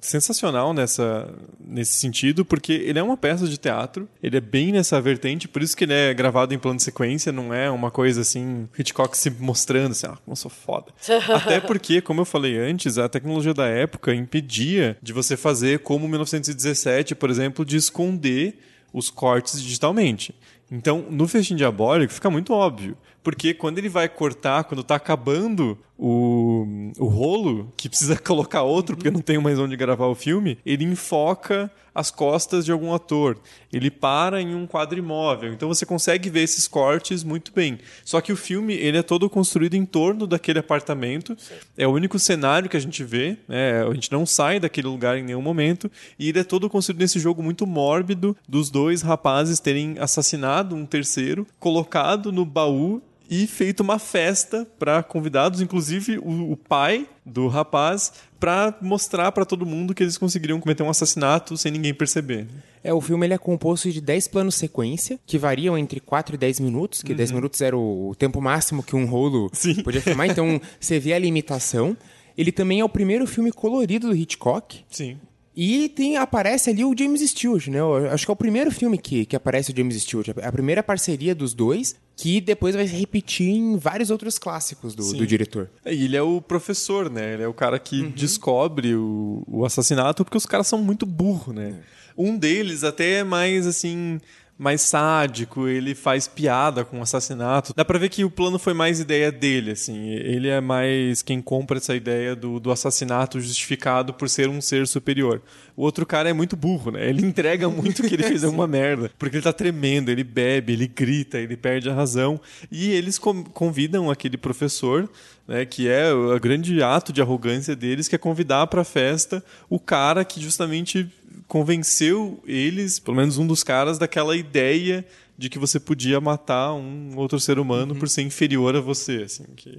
sensacional nessa, nesse sentido, porque ele é uma peça de teatro, ele é bem nessa vertente, por isso que ele é gravado em plano de sequência, não é uma coisa assim, Hitchcock se mostrando assim, ah, como eu sou foda. Até porque, como eu falei antes, a tecnologia da época impedia de você fazer como 1917, por exemplo, de esconder os cortes digitalmente. Então, no Festim Diabólico fica muito óbvio. Porque quando ele vai cortar, quando tá acabando o, o rolo, que precisa colocar outro porque não tem mais onde gravar o filme, ele enfoca as costas de algum ator. Ele para em um quadro imóvel. Então você consegue ver esses cortes muito bem. Só que o filme ele é todo construído em torno daquele apartamento. É o único cenário que a gente vê. né? A gente não sai daquele lugar em nenhum momento. E ele é todo construído nesse jogo muito mórbido dos dois rapazes terem assassinado um terceiro, colocado no baú e feito uma festa para convidados, inclusive o, o pai do rapaz, para mostrar para todo mundo que eles conseguiriam cometer um assassinato sem ninguém perceber. É, o filme ele é composto de 10 planos sequência, que variam entre 4 e 10 minutos, que 10 minutos era o, tempo máximo que um rolo Uhum. Sim. podia filmar, então você vê a limitação. Ele também é o primeiro filme colorido do Hitchcock. Sim. E tem, aparece ali o James Stewart, né? Eu acho que é o primeiro filme que, que aparece o James Stewart. É a primeira parceria dos dois, que depois vai se repetir em vários outros clássicos do, do diretor. E ele é o professor, né? Ele é o cara que descobre o, o assassinato porque os caras são muito burros, né? Um deles até é mais assim. Mais sádico, ele faz piada com o assassinato. Dá pra ver que o plano foi mais ideia dele, assim. Ele é mais quem compra essa ideia do, do assassinato justificado por ser um ser superior. O outro cara é muito burro, né? Ele entrega muito que ele fez uma merda. Porque ele tá tremendo, ele bebe, ele grita, ele perde a razão. E eles convidam aquele professor né, que é o o grande ato de arrogância deles, que é convidar para a festa o cara que justamente convenceu eles, pelo menos um dos caras, daquela ideia de que você podia matar um outro ser humano por ser inferior a você, assim, que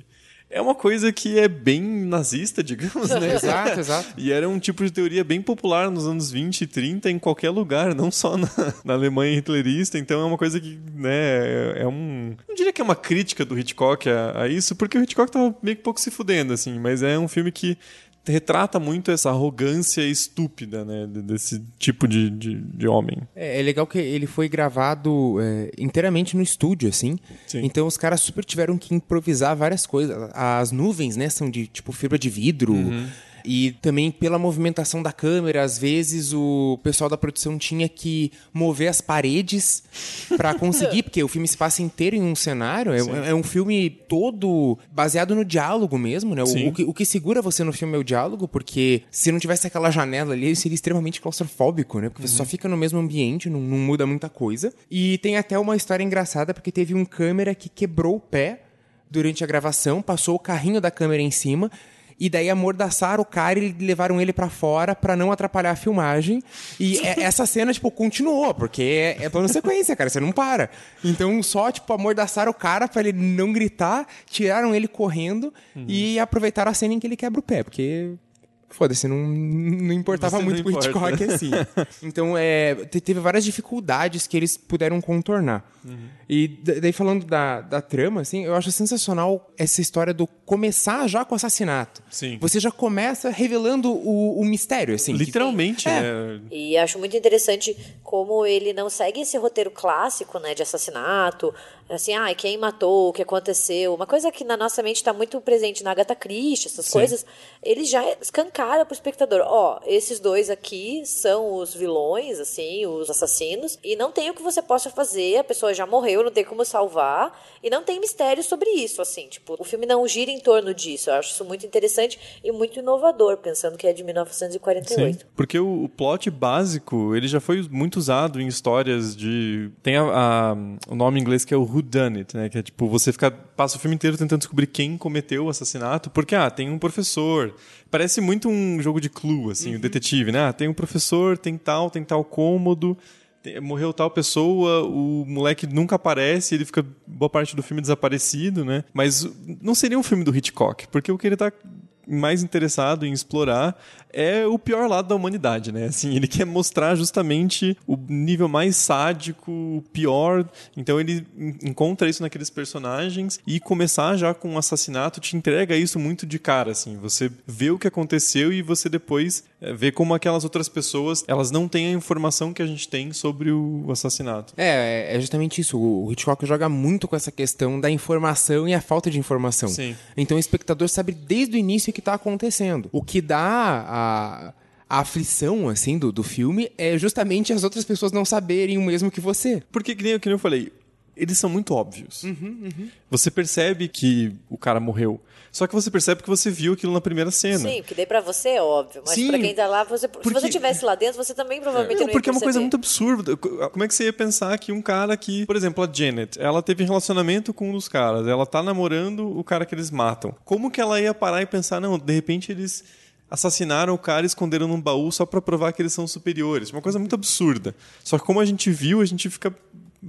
é uma coisa que é bem nazista, digamos, né? Exato, exato. E era um tipo de teoria bem popular nos anos 20 e 30 em qualquer lugar, não só na, na Alemanha hitlerista. Então é uma coisa que, né, é um. Não diria que é uma crítica do Hitchcock a, a isso, porque o Hitchcock tava meio que pouco se fudendo, assim, mas é um filme que retrata muito essa arrogância estúpida, né, desse tipo de, de, de homem. É, é, legal que ele foi gravado é, inteiramente no estúdio, assim. Sim. Então os caras super tiveram que improvisar várias coisas. As nuvens, né, são de tipo fibra de vidro. Uhum. E também pela movimentação da câmera, às vezes o pessoal da produção tinha que mover as paredes para conseguir, porque o filme se passa inteiro em um cenário. É, é, um filme todo baseado no diálogo mesmo, né? O, o, que, o, que, segura você no filme é o diálogo, porque se não tivesse aquela janela ali, ele seria extremamente claustrofóbico, né? Porque uhum. você só uhum. fica no mesmo ambiente, não, não muda muita coisa. E tem até uma história engraçada, porque teve um câmera que quebrou o pé durante a gravação, passou o carrinho da câmera em cima e daí amordaçaram o cara e levaram ele para fora para não atrapalhar a filmagem. E é, essa cena, tipo, continuou, porque é, é plano sequência, cara, você não para. Então só, tipo, amordaçaram o cara para ele não gritar, tiraram ele correndo uhum. e aproveitaram a cena em que ele quebra o pé, porque foda-se, não, não importava Você muito não pro importa. Hitchcock assim. então, é, teve várias dificuldades que eles puderam contornar. Uhum. E daí falando da, da trama, assim, eu acho sensacional essa história do começar já com o assassinato. Sim. Você já começa revelando o, o mistério, assim. Literalmente, que, é. né? E acho muito interessante como ele não segue esse roteiro clássico, né, de assassinato, assim, ah, quem matou, o que aconteceu, uma coisa que na nossa mente está muito presente na Agatha Christie, essas Sim. coisas, ele já escancara para o espectador, ó, oh, esses dois aqui são os vilões, assim, os assassinos, e não tem o que você possa fazer, a pessoa já morreu, não tem como salvar, e não tem mistério sobre isso, assim, tipo, o filme não gira em torno disso, eu acho isso muito interessante e muito inovador, pensando que é de 1948. Sim, porque o, o plot básico, ele já foi muito usado em histórias de... tem a, a, o nome em inglês que é o Who Done It, né, que é tipo, você fica, passa o filme inteiro tentando descobrir quem cometeu o assassinato, porque, ah, tem um professor, parece muito um jogo de clue, assim, uhum. o detetive, né, ah, tem um professor, tem tal, tem tal cômodo morreu tal pessoa, o moleque nunca aparece, ele fica boa parte do filme desaparecido, né? Mas não seria um filme do Hitchcock, porque o que ele tá mais interessado em explorar é o pior lado da humanidade, né? Assim, ele quer mostrar justamente o nível mais sádico, o pior. Então ele encontra isso naqueles personagens e começar já com um assassinato te entrega isso muito de cara, assim. Você vê o que aconteceu e você depois é, vê como aquelas outras pessoas, elas não têm a informação que a gente tem sobre o assassinato. É, é justamente isso. O Hitchcock joga muito com essa questão da informação e a falta de informação. Sim. Então o espectador sabe desde o início o que está acontecendo. O que dá a, a aflição, assim, do, do filme é justamente as outras pessoas não saberem o mesmo que você. Porque, que nem, que nem eu falei, eles são muito óbvios. Uhum, uhum. Você percebe que o cara morreu. Só que você percebe que você viu aquilo na primeira cena. Sim, porque daí pra você é óbvio. Mas Sim, pra quem tá lá, você, porque... se você estivesse lá dentro, você também provavelmente não, não ia Porque é uma coisa muito absurda. Como é que você ia pensar que um cara que... Por exemplo, a Janet, ela teve relacionamento com um dos caras. Ela tá namorando o cara que eles matam. Como que ela ia parar e pensar, não, de repente eles assassinaram o cara e esconderam num baú só para provar que eles são superiores. Uma coisa muito absurda. Só que como a gente viu, a gente fica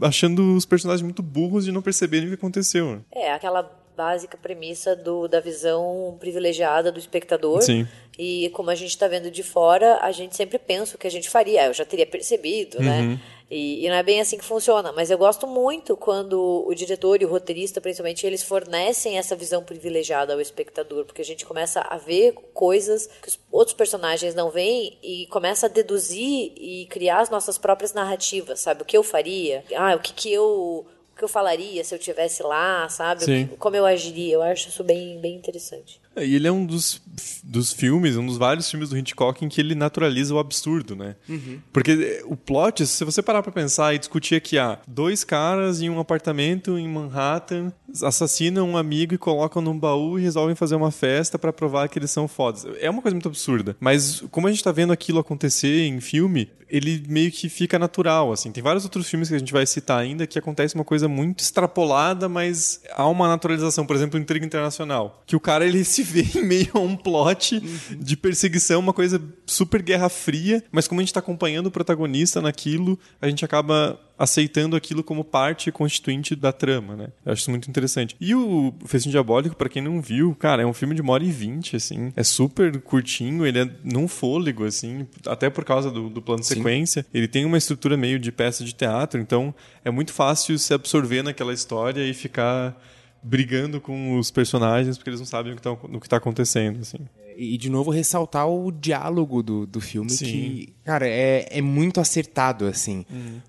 achando os personagens muito burros de não perceberem o que aconteceu. É, aquela básica premissa do, da visão privilegiada do espectador. Sim. E como a gente está vendo de fora, a gente sempre pensa o que a gente faria. Eu já teria percebido, né? uhum. né? E, e, não é bem assim que funciona. Mas eu gosto muito quando o diretor e o roteirista, principalmente, eles fornecem essa visão privilegiada ao espectador, porque a gente começa a ver coisas que os outros personagens não veem e começa a deduzir e criar as nossas próprias narrativas, sabe? O que eu faria? Ah, o que, que eu que eu falaria se eu tivesse lá, sabe? Sim. Como eu agiria. Eu acho isso bem, bem interessante. É, e ele é um dos, dos filmes, um dos vários filmes do Hitchcock em que ele naturaliza o absurdo, né? Uhum. Porque eh, o plot, se você parar pra pensar e discutir aqui, ah, dois caras em um apartamento em Manhattan assassinam um amigo e colocam num baú e resolvem fazer uma festa para provar que eles são fodas. É uma coisa muito absurda. Mas como a gente tá vendo aquilo acontecer em filme, ele meio que fica natural, assim. Tem vários outros filmes que a gente vai citar ainda que acontece uma coisa muito extrapolada, mas há uma naturalização. Por exemplo, Intriga Internacional. Que o cara, ele se vê em meio a um plot de perseguição, uma coisa super guerra fria, mas como a gente tá acompanhando o protagonista naquilo, a gente acaba aceitando aquilo como parte constituinte da trama, né? Eu acho isso muito interessante. E o Festim Diabólico, para quem não viu, cara, é um filme de uma hora e vinte, assim. É super curtinho, ele é num fôlego, assim, até por causa do, do plano de sequência. Ele tem uma estrutura meio de peça de teatro, então é muito fácil se absorver naquela história e ficar brigando com os personagens porque eles não sabem o que tá, que tá acontecendo, assim. E, de novo, ressaltar o diálogo do, do filme, Sim. que, cara, é, é muito acertado, assim.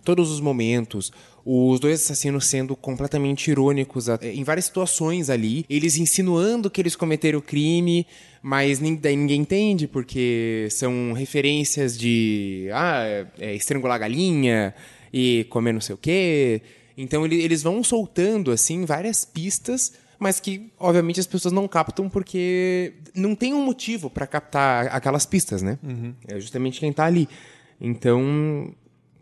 Todos os momentos, os dois assassinos sendo completamente irônicos em várias situações ali, eles insinuando que eles cometeram o crime, mas nin- daí ninguém entende, porque são referências de ah, é, é estrangular galinha e comer não sei o quê. Então ele- eles vão soltando assim várias pistas, mas que obviamente as pessoas não captam porque não tem um motivo pra captar aquelas pistas, né? É justamente quem tá ali. Então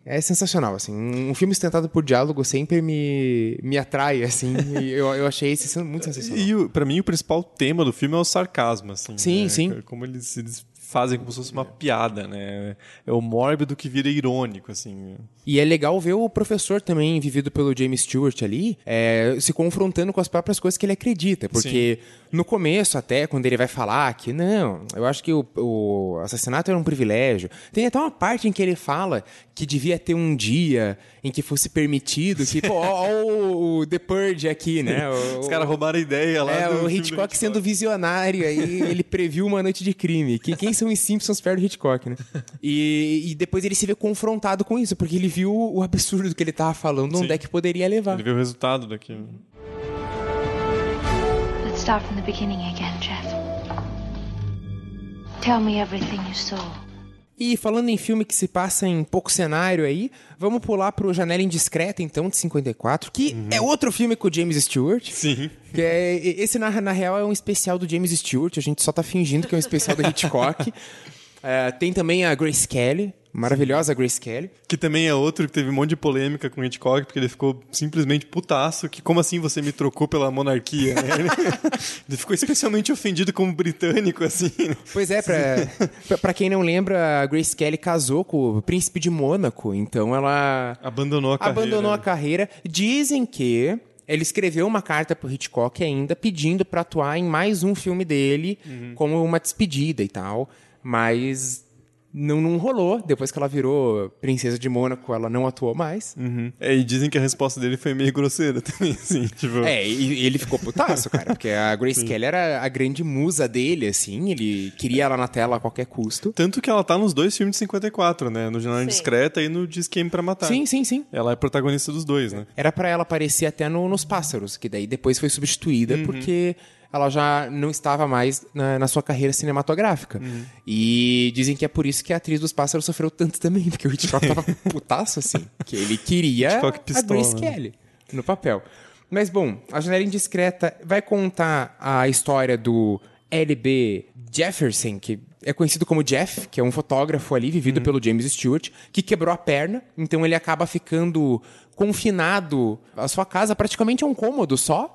é sensacional, assim. Um filme sustentado por diálogo sempre me, me atrai, assim. e eu, eu achei esse muito sensacional. E pra mim o principal tema do filme é o sarcasmo, assim. Sim, né? sim. Como eles, eles fazem como se fosse uma piada, né? É o mórbido que vira irônico, assim. E é legal ver o professor também, vivido pelo James Stewart ali, é, se confrontando com as próprias coisas que ele acredita. Porque no começo, até, quando ele vai falar que, não, eu acho que o, o assassinato era um privilégio. Tem até uma parte em que ele fala que devia ter um dia em que fosse permitido, que, pô, ó, ó o, o The Purge aqui, né? O- Os caras roubaram a ideia lá É, o Hitchcock sendo visionário aí, ele previu uma noite de crime. Que, quem são os Simpsons perto do Hitchcock, né? E, e depois ele se vê confrontado com isso, porque ele viu o absurdo que ele tava falando, onde Sim. é que poderia levar. Ele vê o resultado daquilo. Start from the beginning again, Jeff. Tell me everything you saw. E falando em filme que se passa em pouco cenário aí, vamos pular pro Janela Indiscreta, então, de 54, que é outro filme com o James Stewart. Sim. Que é, esse, na, na real, é um especial do James Stewart, a gente só tá fingindo que é um especial do Hitchcock. É, tem também a Grace Kelly, maravilhosa Grace Kelly. Que também é outro que teve um monte de polêmica com o Hitchcock, porque ele ficou simplesmente putaço, que como assim você me trocou pela monarquia, né? Ele, ficou especialmente ofendido como britânico, assim. Pois é, pra, pra, quem não lembra, a Grace Kelly casou com o príncipe de Mônaco, então ela Abandonou a carreira. abandonou a carreira. Dizem que ele escreveu uma carta pro Hitchcock ainda pedindo pra atuar em mais um filme dele como uma despedida e tal, mas não, não rolou. Depois que ela virou princesa de Mônaco, ela não atuou mais. Uhum. É, e dizem que a resposta dele foi meio grosseira também, assim, tipo... É, e ele ficou putaço, cara, porque a Grace Kelly era a grande musa dele, assim, ele queria ela na tela a qualquer custo. Tanto que ela tá nos dois filmes de 54, né? No Sim. Indiscreta e no De Esquema pra Matar. Sim, sim, sim. Ela é protagonista dos dois, né? Era pra ela aparecer até no- nos Pássaros, que daí depois foi substituída porque ela já não estava mais na, na sua carreira cinematográfica. E dizem que é por isso que a atriz dos Pássaros sofreu tanto também, porque o Hitchcock tava putaço assim, que ele queria Hitchcock a pistola, Grace né? Kelly no papel. Mas bom, a Janela Indiscreta vai contar a história do L.B. Jefferson, que é conhecido como Jeff, que é um fotógrafo ali, vivido pelo James Stewart, que quebrou a perna, então ele acaba ficando confinado. A sua casa praticamente é um cômodo só.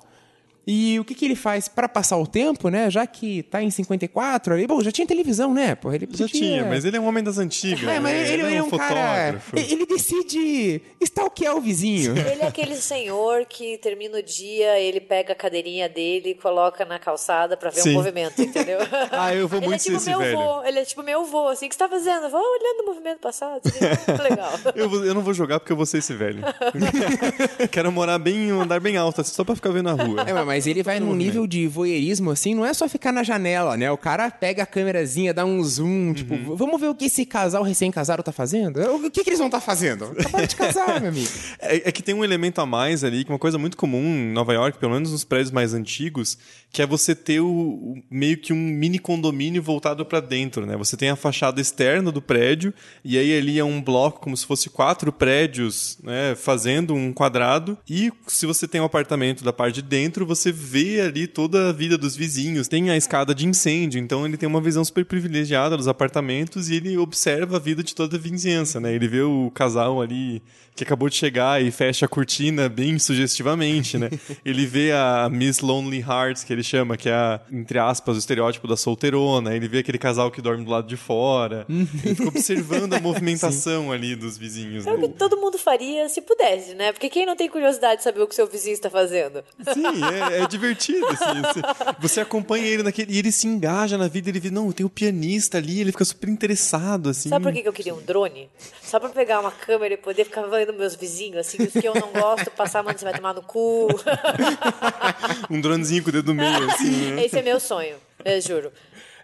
E o que, que ele faz para passar o tempo, né? Já que tá em 54, ali, bom, já tinha televisão, né? Porra, ele Já podia... tinha, mas ele é um homem das antigas. É, mas né? ele, ele é um cara. fotógrafo. Ele ele decide stalkear o vizinho. Ele é aquele senhor que termina o dia, ele pega a cadeirinha dele e coloca na calçada pra ver Sim. o movimento, entendeu? Ah, eu vou ele é muito tipo esse meu velho. vô, ele é tipo meu vô, assim, o que você tá fazendo? Eu vou olhando o movimento passado. assim, Legal. Eu, vou- eu não vou jogar porque eu vou ser esse velho. Quero morar bem, andar bem alto, assim, só pra ficar vendo a rua. É, mas ele vai num nível de voyeurismo, assim, não é só ficar na janela, né? O cara pega a câmerazinha, dá um zoom, tipo, Uhum. vamos ver o que esse casal recém-casado tá fazendo? O que, que eles vão estar tá fazendo? Acabaram de casar, meu amigo. É, é que tem um elemento a mais ali, que é uma coisa muito comum em Nova York, pelo menos nos prédios mais antigos, que é você ter o, o- meio que um mini condomínio voltado pra dentro, né? Você tem a fachada externa do prédio e aí ali é um bloco como se fosse quatro prédios, né, fazendo um quadrado. E se você tem um apartamento da parte de dentro, você você vê ali toda a vida dos vizinhos. Tem a escada de incêndio, então ele tem uma visão super privilegiada dos apartamentos e ele observa a vida de toda a vizinhança, né? Ele vê o casal ali que acabou de chegar e fecha a cortina bem sugestivamente, né? ele vê a Miss Lonely Hearts, que ele chama, que é a, entre aspas, o estereótipo da solteirona. Ele vê aquele casal que dorme do lado de fora. ele fica observando a movimentação ali dos vizinhos. É o né? que todo mundo faria se pudesse, né? Porque quem não tem curiosidade de saber o que seu vizinho está fazendo? Sim, é, é divertido, assim. Você, você acompanha ele naquele. E ele se engaja na vida, ele vê, não, tem o pianista ali, ele fica super interessado, assim. Sabe por que que eu queria um drone? Só pra pegar uma câmera e poder ficar vendo meus vizinhos, assim, os que eu não gosto, passar, mano, você vai tomar no cu. um dronezinho com o dedo no meio, assim, né? Esse é meu sonho, eu juro.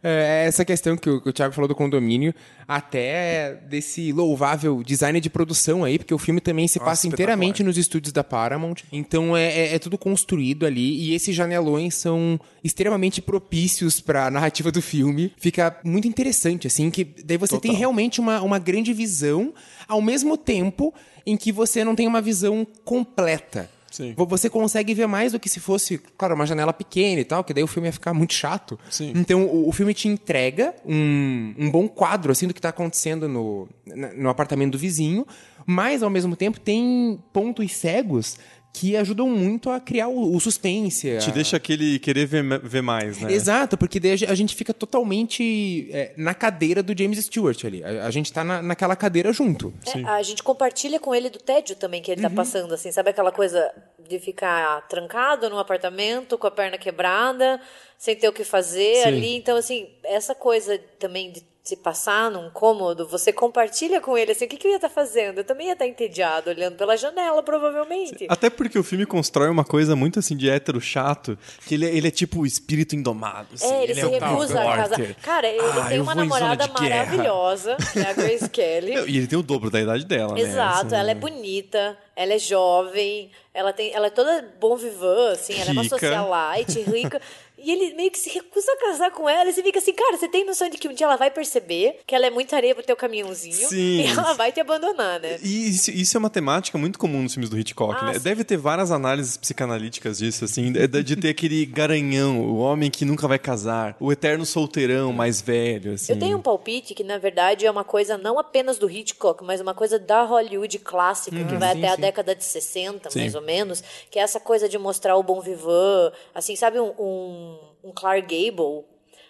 É, essa questão que o, que o Thiago falou do condomínio, até desse louvável design de produção aí, porque o filme também se Nossa, passa inteiramente nos estúdios da Paramount. Então é, é- é tudo construído ali, e esses janelões são extremamente propícios pra narrativa do filme. Fica muito interessante, assim, que daí você tem realmente uma, uma grande visão, ao mesmo tempo em que você não tem uma visão completa. Sim. Vo- Você consegue ver mais do que se fosse, claro, uma janela pequena e tal, que daí o filme ia ficar muito chato. Sim. Então, o, o filme te entrega um, um bom quadro, assim, do que tá acontecendo no, no apartamento do vizinho, mas, ao mesmo tempo, tem pontos cegos que ajudam muito a criar o, o suspense. Te a- deixa aquele querer ver, ver mais, né? Exato, porque daí a ge- a gente fica totalmente é, na cadeira do James Stewart ali. A, a gente tá na, naquela cadeira junto. É, a gente compartilha com ele do tédio também que ele tá passando, assim, sabe aquela coisa de ficar trancado num apartamento com a perna quebrada, sem ter o que fazer Sim. ali. Então, assim, essa coisa também de se passar num cômodo, você compartilha com ele, assim, o que, que eu ia estar fazendo? Eu também ia estar entediado, olhando pela janela, provavelmente. Até porque o filme constrói uma coisa muito assim de hétero chato, que ele, é- ele é tipo o espírito indomado. assim, É, ele, se é o recusa tal a casar. Cara, ele Ah, tem uma namorada maravilhosa, que é a Grace Kelly. E ele tem o dobro da idade dela, né? Exato, Assim, ela é bonita, ela é jovem, ela tem, ela é toda bom vivant, assim, ela é uma Rica. socialite, rica. E ele meio que se recusa a casar com ela. E você fica assim, cara, você tem noção de que um dia ela vai perceber que ela é muita areia pro teu caminhãozinho Sim. e ela vai te abandonar, né? E isso, isso é uma temática muito comum nos filmes do Hitchcock, Ah, né? sim. Deve ter várias análises psicanalíticas disso, assim, de, de ter aquele garanhão, o homem que nunca vai casar, o eterno solteirão mais velho, assim. Eu tenho um palpite que, na verdade, é uma coisa não apenas do Hitchcock, mas uma coisa da Hollywood clássica, que vai até a década de 60, Sim. mais ou menos, que é essa coisa de mostrar o bom vivant, assim, sabe um, um, um Clark Gable?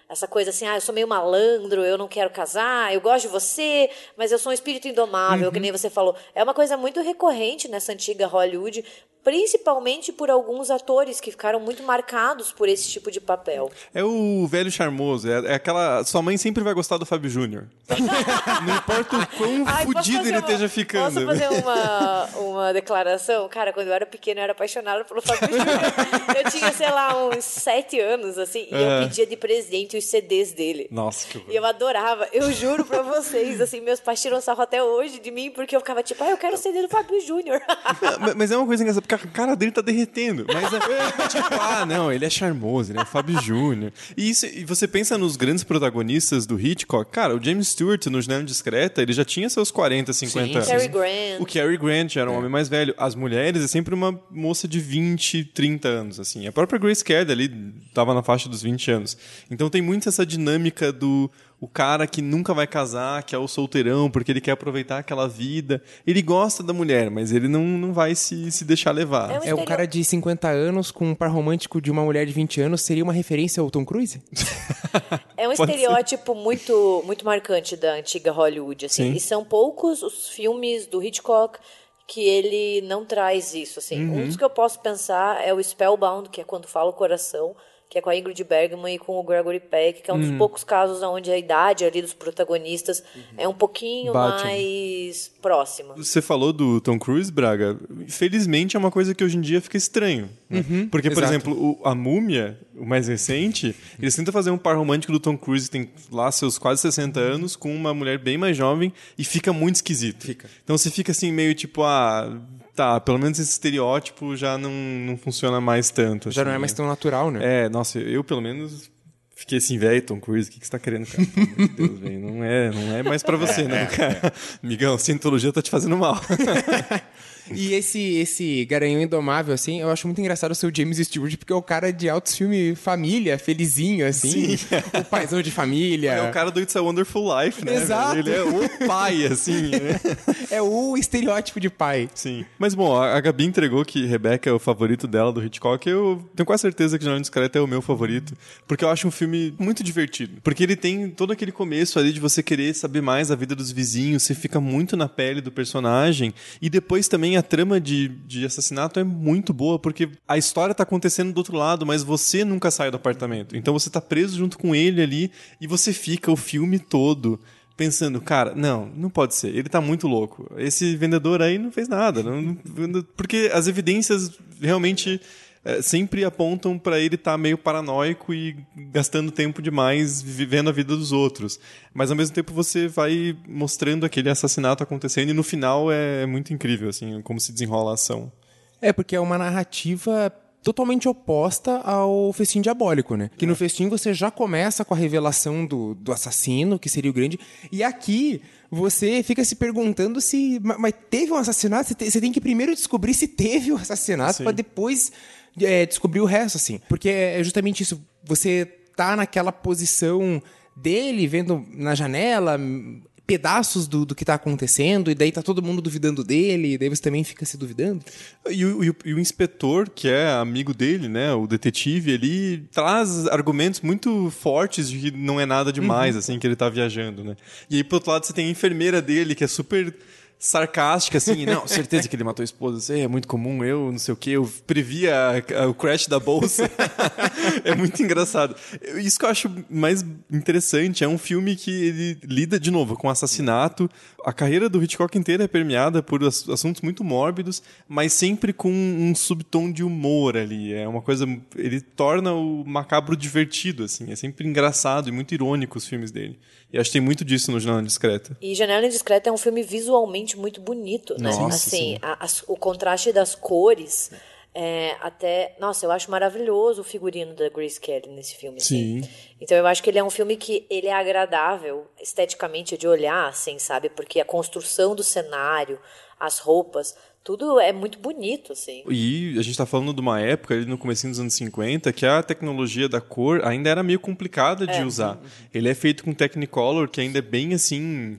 Essa coisa assim, ah, eu sou meio malandro, eu não quero casar, eu gosto de você, mas eu sou um espírito indomável, que nem você falou. É uma coisa muito recorrente nessa antiga Hollywood, principalmente por alguns atores que ficaram muito marcados por esse tipo de papel. É o velho charmoso, é, é aquela... Sua mãe sempre vai gostar do Fábio Júnior. Não importa o quão Ai, posso fudido ele uma- esteja ficando. Posso fazer uma, uma declaração? Cara, quando eu era pequena, eu era apaixonada pelo Fábio Júnior. Eu tinha, sei lá, uns sete anos, assim, e É. eu pedia de presente os CDs dele. Nossa, que. E eu adorava, eu juro pra vocês, assim, meus pais tiram sarro até hoje de mim, porque eu ficava tipo, ah, eu quero o CD do Fábio Júnior. Ma- Mas é uma coisa engraçada, a cara dele tá derretendo. Mas é tipo, ah, não, ele é charmoso, ele é o Fábio Júnior. E, isso, e você pensa nos grandes protagonistas do Hitchcock, cara, o James Stewart no Janela Discreta, ele já tinha seus 40, 50 Sim, anos. Cary Grant. O Cary Grant era um homem mais velho. As mulheres é sempre uma moça de 20, 30 anos, assim. A própria Grace Kelly ali tava na faixa dos 20 anos. Então tem muito essa dinâmica do o cara que nunca vai casar, que é o solteirão, porque ele quer aproveitar aquela vida. Ele gosta da mulher, mas ele não, não vai se, se deixar levar. É um É o cara de 50 anos com um par romântico de uma mulher de 20 anos, seria uma referência ao Tom Cruise? É um Pode estereótipo muito, muito marcante da antiga Hollywood, assim. Sim. E são poucos os filmes do Hitchcock que ele não traz isso, assim. Uhum. Um dos que eu posso pensar é o Spellbound, que é quando fala o coração, que é com a Ingrid Bergman e com o Gregory Peck, que é um Uhum. dos poucos casos onde a idade ali dos protagonistas é um pouquinho Bate, né? mais próxima. Você falou do Tom Cruise, Braga. Felizmente é uma coisa que hoje em dia fica estranho. né? Porque, por exato. exemplo, o- a Múmia, o mais recente, eles tentam fazer um par romântico do Tom Cruise, que tem lá seus quase 60 anos, com uma mulher bem mais jovem, e fica muito esquisito. Fica. Então você fica assim, meio tipo, ah, tá, pelo menos esse estereótipo já não, não funciona mais tanto. Já assim, não é mais né? tão natural, né? É, nossa, eu pelo menos Fiquei assim, velho, Tom Cruise, o que, que você tá querendo, cara? De Deus, velho. Não é, não é mais pra você, não, cara. Migão, cientologia tá te fazendo mal. E esse, esse Garanhão Indomável, assim, eu acho muito engraçado o seu James Stewart, porque é o cara de altos filme família, felizinho, assim. O paizão de família. É o cara do It's a Wonderful Life, né? Exato. velho? Ele é o pai, assim, né? É o estereótipo de pai. Sim. Mas, bom, a a Gabi entregou que Rebecca é o favorito dela do Hitchcock. Eu tenho quase certeza que Jornal Discreto é o meu favorito. Porque eu acho um filme muito divertido. Porque ele tem todo aquele começo ali de você querer saber mais da vida dos vizinhos. Você fica muito na pele do personagem. E depois também a trama de, de assassinato é muito boa. Porque a história tá acontecendo do outro lado, mas você nunca sai do apartamento. Então você tá preso junto com ele ali. E você fica o filme todo pensando, cara, não, não pode ser. Ele tá muito louco. Esse vendedor aí não fez nada. não- porque as evidências realmente eh, sempre apontam pra ele estar meio paranoico e gastando tempo demais vivendo a vida dos outros. Mas ao mesmo tempo você vai mostrando aquele assassinato acontecendo e no final é muito incrível, assim, como se desenrola a ação. É, porque é uma narrativa totalmente oposta ao Festim Diabólico, né? Que no Festim você já começa com a revelação do, do assassino, que seria o grande, e aqui você fica se perguntando se... ma- Mas teve um assassinato? Você, te- você tem que primeiro descobrir se teve o assassinato Sim. para depois é, descobrir o resto, assim. Porque é justamente isso, você tá naquela posição dele, vendo na janela pedaços do, do que tá acontecendo, e daí tá todo mundo duvidando dele, e daí você também fica se duvidando. E o, e o- e o inspetor, que é amigo dele, né, o detetive, ele traz argumentos muito fortes de que não é nada demais, assim, que ele tá viajando, né. E aí, pro outro lado, você tem a enfermeira dele, que é super sarcástica, assim, não, certeza que ele matou a esposa, isso é muito comum, eu não sei o que, eu previ a- a- o crash da bolsa. é muito engraçado. Isso que eu acho mais interessante, é um filme que ele lida, de novo, com assassinato. A carreira do Hitchcock inteira é permeada por ass- assuntos muito mórbidos, mas sempre com um subtom de humor ali. É uma coisa. Ele torna o macabro divertido, assim. É sempre engraçado e muito irônico os filmes dele. E acho que tem muito disso no Janela Discreta. E Janela Indiscreta é um filme visualmente muito bonito, né? Nossa, assim, sim. a- as- o contraste das cores, é, até... Nossa, eu acho maravilhoso o figurino da Grace Kelly nesse filme. assim. Sim. Então eu acho que ele é um filme que ele é agradável esteticamente de olhar, assim, sabe? Porque a construção do cenário, as roupas, tudo é muito bonito, assim. E a gente tá falando de uma época, ali no comecinho dos anos 50, que a tecnologia da cor ainda era meio complicada de usar. Ele é feito com Technicolor, que ainda é bem assim...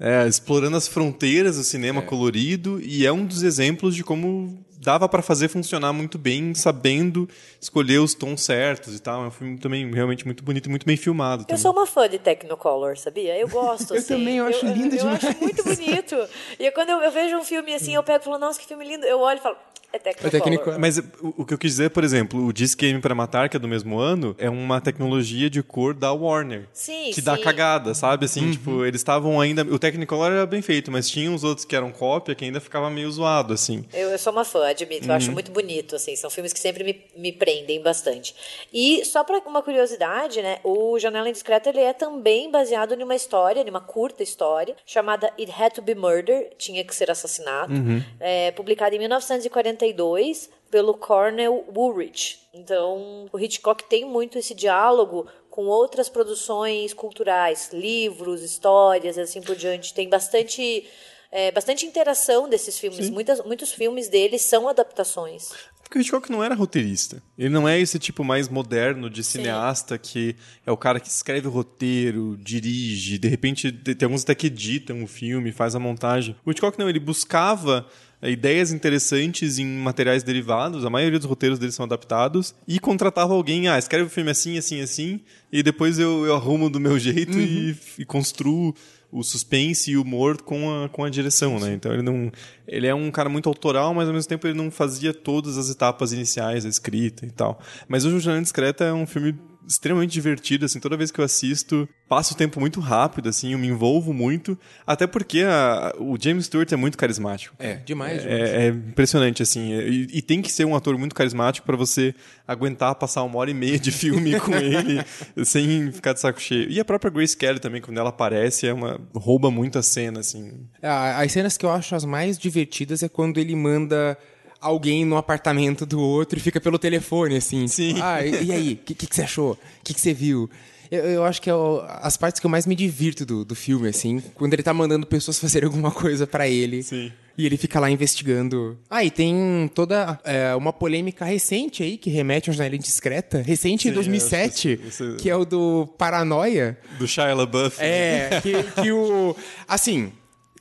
é, explorando as fronteiras do cinema colorido, e é um dos exemplos de como dava pra fazer funcionar muito bem, sabendo escolher os tons certos e tal. É um filme também realmente muito bonito e muito bem filmado. Eu também. sou uma fã de Technicolor, sabia? Eu gosto, Eu assim. também, eu acho lindo eu, demais. Eu acho muito bonito. E quando eu, eu vejo um filme assim, eu pego e falo, nossa, que filme lindo. Eu olho e falo, é Technicolor. Technicolor. Mas o, que eu quis dizer, por exemplo, o Disc Game para Matar, que é do mesmo ano, é uma tecnologia de cor da Warner. Sim, Que dá sim. cagada, sabe? Assim, tipo, eles estavam ainda. O Technicolor era bem feito, mas tinha uns outros que eram cópia que ainda ficava meio zoado, assim. Eu, eu sou uma fã, admito. Eu Uhum. acho muito bonito, assim. São filmes que sempre me, me prendem bastante. E só para uma curiosidade, né? O Janela Indiscreta, ele é também baseado numa história, numa curta história, chamada It Had to Be Murder, Tinha que Ser Assassinato, Uhum. é, publicada em 1942 pelo Cornel Woolrich. Então, o Hitchcock tem muito esse diálogo com outras produções culturais, livros, histórias, assim por diante. Tem bastante... é, bastante interação desses filmes. Muitas, muitos filmes deles são adaptações. Porque o Hitchcock não era roteirista. Ele não é esse tipo mais moderno de cineasta que é o cara que escreve o roteiro, dirige, de repente te- tem alguns até que editam o filme, faz a montagem. O Hitchcock não, ele buscava eh, ideias interessantes em materiais derivados, a maioria dos roteiros deles são adaptados, e contratava alguém, ah, escreve o filme assim, assim, assim, e depois eu, eu arrumo do meu jeito e, e construo o suspense e o humor com a, com a direção, né? Então ele não. Ele é um cara muito autoral, mas ao mesmo tempo ele não fazia todas as etapas iniciais da escrita e tal. Mas o Janela Discreta é um filme extremamente divertido, assim, toda vez que eu assisto, passa o tempo muito rápido, assim, eu me envolvo muito, até porque a- o James Stewart é muito carismático. É, demais. É, é impressionante, assim. E, e tem que ser um ator muito carismático para você aguentar passar uma hora e meia de filme com ele sem ficar de saco cheio. E a própria Grace Kelly também, quando ela aparece, é uma rouba muito a cena, assim. Ah, As cenas que eu acho as mais divertidas é quando ele manda alguém no apartamento do outro e fica pelo telefone, assim. Sim. Ah, e, e aí? O que, que, você achou? O que, que você viu? Eu, eu acho que é o- as partes que eu mais me divirto do, do filme, assim, quando ele tá mandando pessoas fazerem alguma coisa pra ele. Sim. E ele fica lá investigando. Ah, e tem toda é, uma polêmica recente aí que remete a uma janela indiscreta. Recente em Sim, 2007, eu acho que isso- que é o do Paranoia. Do Shia LaBeouf. É, que, que o. Assim,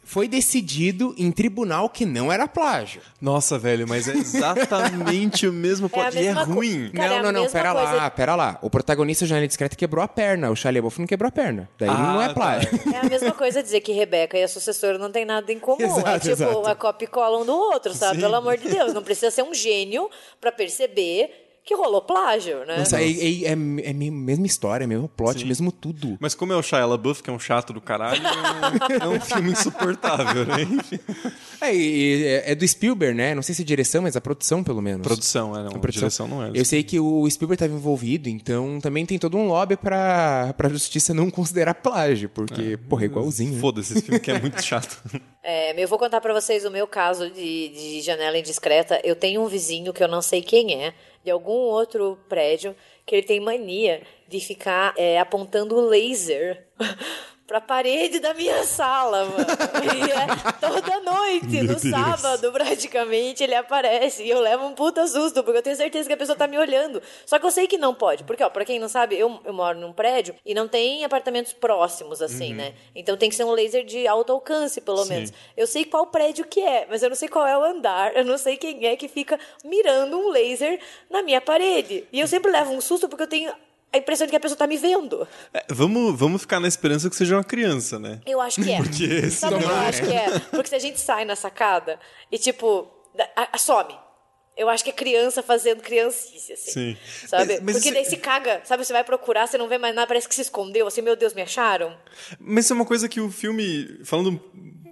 foi decidido em tribunal que não era plágio. Nossa, velho, mas é exatamente o mesmo plot. a e é co- ruim. Cara, é não, não, não, pera coisa- lá, pera lá. O protagonista de Janela Discreta quebrou a perna. O Shia não quebrou a perna. Daí não é tá. plágio. É a mesma coisa dizer que Rebeca e a sucessora não tem nada em comum. é Exato, tipo exato. a copia e cola um do outro, sabe? Pelo amor de Deus. Não precisa ser um gênio pra perceber que rolou plágio, né? Nossa, é, é, é, é a mesma história, mesmo plot, mesmo tudo. Mas como é o Shia LaBeouf, que é um chato do caralho, é um, é um filme insuportável, né? Enfim. É, e- e é, é do Spielberg, né? Não sei se é direção, mas a produção, pelo menos. Produção, é, não. A produção. direção não é. Eu sei que o Spielberg estava envolvido, então também tem todo um lobby pra, pra justiça não considerar plágio, porque, porra, é igualzinho. né? Foda-se, esse filme que é muito chato. É, eu vou contar pra vocês o meu caso de, de janela indiscreta. Eu tenho um vizinho que eu não sei quem é, de algum outro prédio, que ele tem mania de ficar é, apontando laser pra parede da minha sala, mano. E é toda noite, no sábado, praticamente, ele aparece. E eu levo um puta susto, porque eu tenho certeza que a pessoa tá me olhando. Só que eu sei que não pode. Porque, ó, pra quem não sabe, eu, eu moro num prédio e não tem apartamentos próximos, assim, né? Então tem que ser um laser de alto alcance, pelo menos. Eu sei qual prédio que é, mas eu não sei qual é o andar. Eu não sei quem é que fica mirando um laser na minha parede. E eu sempre levo um susto porque eu tenho a impressão de que a pessoa tá me vendo. É, vamos, vamos ficar na esperança que seja uma criança, né? Eu acho que é. Porque Sabe o que eu acho que é? Porque se a gente sai na sacada e, tipo, a- a- some. Eu acho que é criança fazendo criancice, assim. Sim. Sabe? Mas- mas Porque isso- daí se caga, sabe? Você vai procurar, você não vê mais nada, parece que se escondeu, assim, meu Deus, me acharam. Mas isso é uma coisa que o filme, falando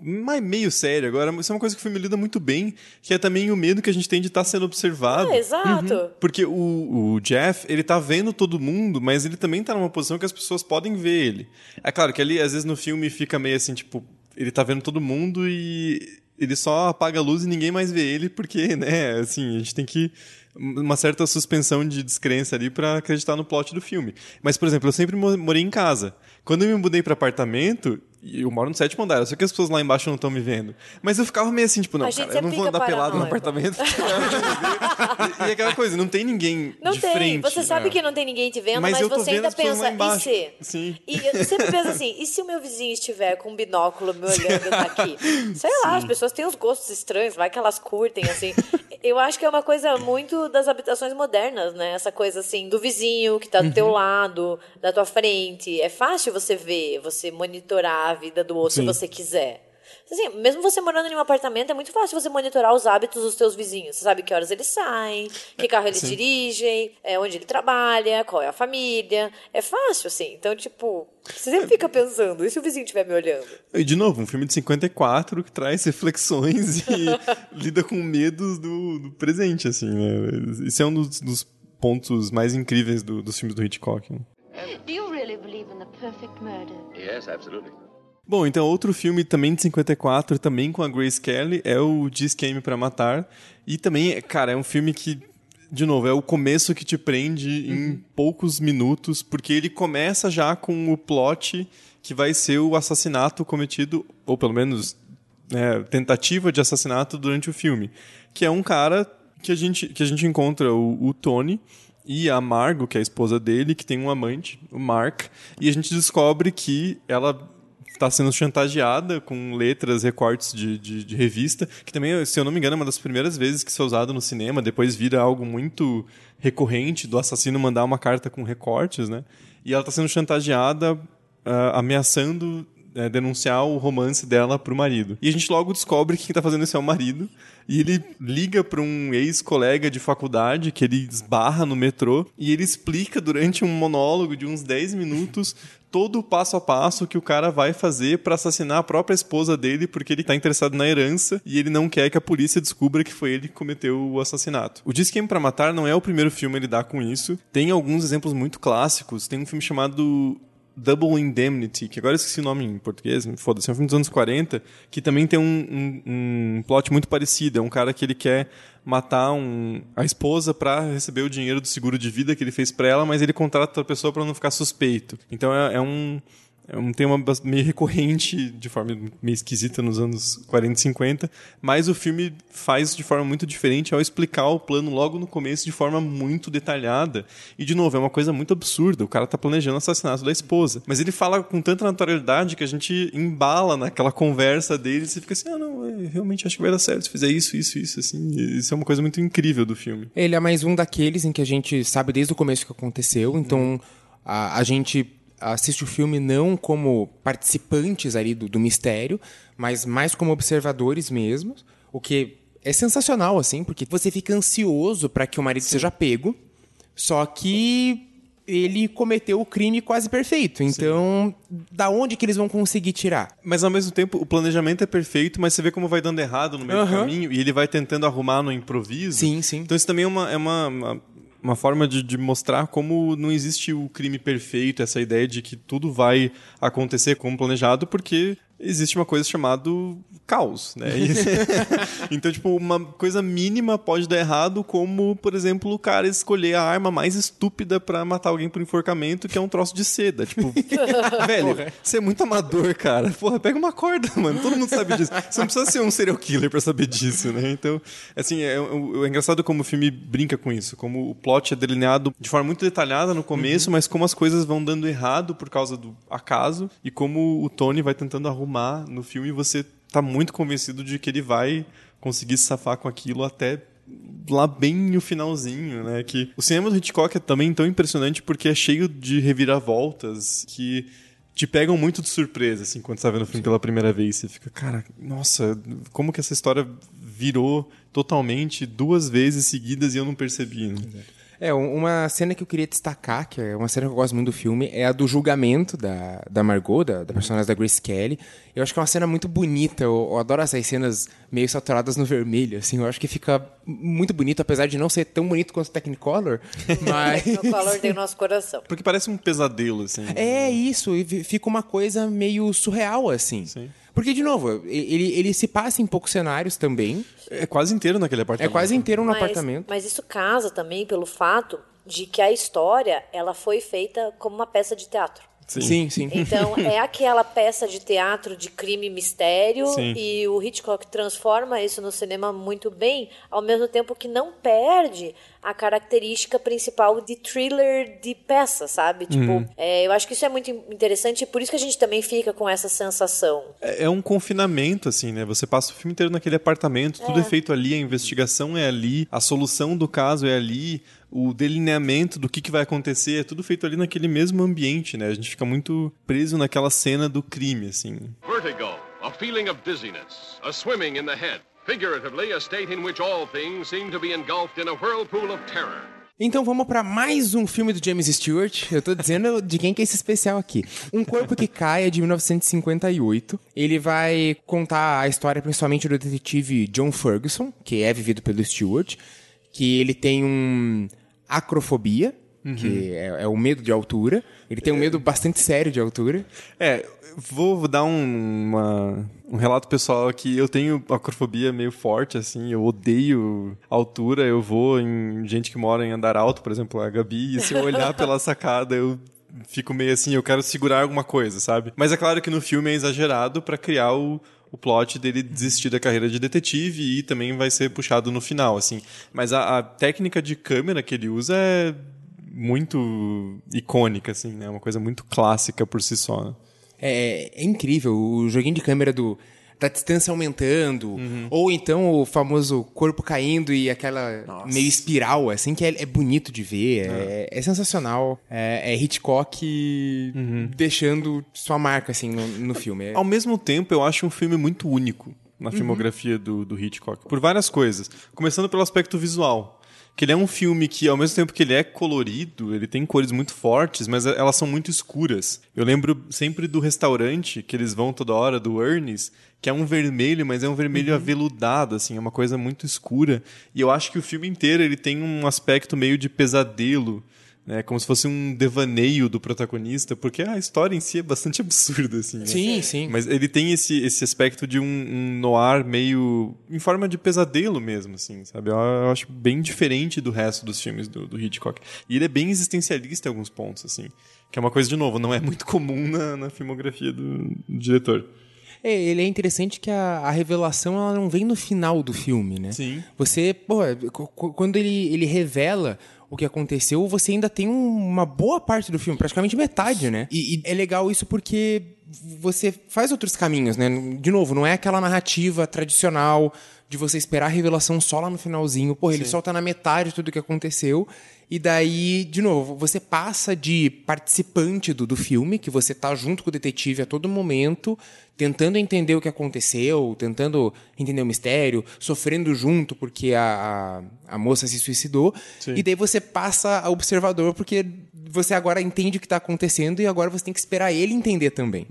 mais meio sério agora, isso é uma coisa que o filme lida muito bem, que é também o medo que a gente tem de estar sendo observado. Ah, exato. Porque o, o Jeff, ele tá vendo todo mundo, mas ele também tá numa posição que as pessoas podem ver ele. É claro que ali, às vezes, no filme fica meio assim, tipo, ele tá vendo todo mundo e ele só apaga a luz e ninguém mais vê ele, porque, né, assim, a gente tem que uma certa suspensão de descrença ali pra acreditar no plot do filme. Mas, por exemplo, eu sempre mo- morei em casa. Quando eu me mudei pra apartamento, eu moro no sétimo andar, eu sei que as pessoas lá embaixo não estão me vendo. Mas eu ficava meio assim, tipo, não, cara, eu não vou andar pelado no apartamento. e, e aquela coisa, não tem ninguém Não de tem. frente. você sabe é. que não tem ninguém te vendo, Mas mas, você ainda pensa, e se? Sim. E eu sempre penso assim, e se o meu vizinho estiver com um binóculo me olhando daqui? Sei lá, as pessoas têm uns gostos estranhos, vai que elas curtem, assim. Eu acho que é uma coisa muito das habitações modernas, né? Essa coisa, assim, do vizinho que tá do Uhum. teu lado, da tua frente. É fácil você ver, você monitorar a vida do outro Sim. se você quiser. Assim, mesmo você morando em um apartamento, é muito fácil você monitorar os hábitos dos teus vizinhos. Você sabe que horas eles saem, que carro eles dirigem, é, onde ele trabalha, qual é a família. É fácil, assim. Então, tipo, você sempre fica pensando, e se o vizinho estiver me olhando? E, de novo, um filme de 54 que traz reflexões e lida com medos do, do presente, assim, né? Esse é um dos, dos pontos mais incríveis do- dos filmes do Hitchcock. né? Do you really believe in the perfect murder? Yes, absolutely. Bom, então outro filme também de 54, também com a Grace Kelly, é o Diz Queime pra Matar. E também, cara, é um filme que, de novo, é o começo que te prende em poucos minutos, porque ele começa já com o plot que vai ser o assassinato cometido, ou pelo menos né, tentativa de assassinato durante o filme. Que é um cara que a gente, que a gente encontra o, o Tony e a Margot, que é a esposa dele, que tem um amante, o Mark, e a gente descobre que ela está sendo chantageada com letras, recortes de, de, de revista, que também, se eu não me engano, é uma das primeiras vezes que isso é usado no cinema, depois vira algo muito recorrente do assassino mandar uma carta com recortes, né? E ela está sendo chantageada, ah, ameaçando eh, denunciar o romance dela pro marido. E a gente logo descobre que quem tá fazendo isso é o marido, e ele liga para um ex-colega de faculdade que ele esbarra no metrô, e ele explica durante um monólogo de uns 10 minutos todo o passo a passo que o cara vai fazer para assassinar a própria esposa dele porque ele tá interessado na herança e ele não quer que a polícia descubra que foi ele que cometeu o assassinato. O Diz Quem para Matar não é o primeiro filme a lidar com isso. Tem alguns exemplos muito clássicos. Tem um filme chamado Double Indemnity, que agora eu esqueci o nome em português, foda-se, é um filme dos anos 40, que também tem um, um, um plot muito parecido. É um cara que ele quer matar um, a esposa para receber o dinheiro do seguro de vida que ele fez para ela, mas ele contrata outra pessoa para não ficar suspeito. Então é, é um é um tema meio recorrente, de forma meio esquisita nos anos 40 e 50, mas o filme faz de forma muito diferente ao explicar o plano logo no começo de forma muito detalhada. E, de novo, é uma coisa muito absurda. O cara tá planejando o assassinato da esposa. Mas ele fala com tanta naturalidade que a gente embala naquela conversa dele e fica assim, ah, não, eu realmente acho que vai dar certo se fizer isso, isso, isso, assim. Isso é uma coisa muito incrível do filme. Ele é mais um daqueles em que a gente sabe desde o começo o que aconteceu, então a, a gente assiste o filme não como participantes ali do, do mistério, mas mais como observadores mesmos, o que é sensacional, assim, porque você fica ansioso para que o marido seja pego, só que ele cometeu o crime quase perfeito. Então, Sim. da onde que eles vão conseguir tirar? Mas ao mesmo tempo, o planejamento é perfeito, mas você vê como vai dando errado no meio uhum. do caminho e ele vai tentando arrumar no improviso. Sim, sim. Então isso também é uma, é uma, uma uma forma de, de, mostrar como não existe o crime perfeito, essa ideia de que tudo vai acontecer como planejado, porque existe uma coisa chamada caos, né? então, tipo, uma coisa mínima pode dar errado, como, por exemplo, o cara escolher a arma mais estúpida para matar alguém por enforcamento, que é um troço de seda. Tipo, velho, você é muito amador, cara. Porra, pega uma corda, mano. Todo mundo sabe disso. Você não precisa ser um serial killer para saber disso, né? Então, assim, é, é, engraçado como o filme brinca com isso, como o plot é delineado de forma muito detalhada no começo, uhum. mas como as coisas vão dando errado por causa do acaso e como o Tony vai tentando arrumar no filme você tá muito convencido de que ele vai conseguir se safar com aquilo até lá bem no finalzinho, né? Que o cinema do Hitchcock é também tão impressionante porque é cheio de reviravoltas que te pegam muito de surpresa, assim, quando você tá vendo o filme pela primeira vez. Você fica, cara, nossa, como que essa história virou totalmente duas vezes seguidas e eu não percebi, né? É, uma cena que eu queria destacar, que é uma cena que eu gosto muito do filme, é a do julgamento da, da Margot, da, da personagem da Grace Kelly. Eu acho que é uma cena muito bonita, eu, eu, adoro essas cenas meio saturadas no vermelho, assim, eu acho que fica muito bonito, apesar de não ser tão bonito quanto o Technicolor, mas... Technicolor tem o nosso coração. Porque parece um pesadelo, assim. É, isso, e fica uma coisa meio surreal, assim. Sim. Porque, de novo, ele, ele se passa em poucos cenários também. É quase inteiro naquele apartamento. É quase inteiro no mas, apartamento. Mas isso casa também pelo fato de que a história ela foi feita como uma peça de teatro. Sim. sim, sim. Então é aquela peça de teatro de crime e mistério sim. e o Hitchcock transforma isso no cinema muito bem, ao mesmo tempo que não perde a característica principal de thriller de peça, sabe? Tipo, uhum. é, eu acho que isso é muito interessante e por isso que a gente também fica com essa sensação. É, é um confinamento, assim, né? Você passa o filme inteiro naquele apartamento, é. tudo é feito ali, a investigação é ali, a solução do caso é ali, o delineamento do que, que vai acontecer, é tudo feito ali naquele mesmo ambiente, né? A gente fica muito preso naquela cena do crime, assim. Vertigo, a feeling of dizziness, a swimming in the head. Figuratively, a state in which all things seem to be engulfed in a whirlpool of terror. Então vamos para mais um filme do James Stewart. Eu tô dizendo de quem que é esse especial aqui. Um Corpo que Cai é de 1958. Ele vai contar a história principalmente do detetive John Ferguson, que é vivido pelo Stewart, que ele tem um acrofobia, uhum. que é, é, o medo de altura. Ele tem um medo bastante sério de altura. É, vou dar um, uma, um relato pessoal aqui. Eu tenho acrofobia meio forte, assim. Eu odeio altura. Eu vou em gente que mora em andar alto, por exemplo, a Gabi. E se eu olhar pela sacada, eu fico meio assim, eu quero segurar alguma coisa, sabe? Mas é claro que no filme é exagerado para criar o, o plot dele desistir da carreira de detetive e também vai ser puxado no final, assim. Mas a, a técnica de câmera que ele usa é muito icônica, assim, né? Uma coisa muito clássica por si só. Né? É, é, incrível. O joguinho de câmera do da distância aumentando, uhum. ou então o famoso corpo caindo e aquela Nossa. meio espiral, assim, que é, é bonito de ver, é, é sensacional. É, é Hitchcock uhum. deixando sua marca, assim, no, no filme. Ao mesmo tempo, eu acho um filme muito único na uhum. filmografia do, do Hitchcock, por várias coisas. Começando pelo aspecto visual que ele é um filme que, ao mesmo tempo que ele é colorido, ele tem cores muito fortes, mas elas são muito escuras. Eu lembro sempre do restaurante que eles vão toda hora, do Ernest, que é um vermelho, mas é um vermelho uhum. aveludado, assim, é uma coisa muito escura. E eu acho que o filme inteiro ele tem um aspecto meio de pesadelo né? Como se fosse um devaneio do protagonista, porque a história em si é bastante absurda, assim. né? Sim, sim. Mas ele tem esse, esse aspecto de um, um noir meio. em forma de pesadelo mesmo, assim, sabe? Eu, eu acho bem diferente do resto dos filmes do, do Hitchcock. E ele é bem existencialista em alguns pontos, assim. Que é uma coisa, de novo, não é muito comum na, na filmografia do, do diretor. É, ele é interessante que a, a revelação ela não vem no final do filme, né? Sim. Você, pô, qu- quando ele, ele revela o que aconteceu, você ainda tem um- uma boa parte do filme, praticamente metade, né? E, e é legal isso porque você faz outros caminhos, né? De novo, não é aquela narrativa tradicional de você esperar a revelação só lá no finalzinho. Pô, ele solta na metade tudo o que aconteceu. E daí, de novo, você passa de participante do, do filme, que você tá junto com o detetive a todo momento, tentando entender o que aconteceu, tentando entender o mistério, sofrendo junto porque a, a, a moça se suicidou. E daí você passa a observador porque você agora entende o que tá acontecendo e agora você tem que esperar ele entender também.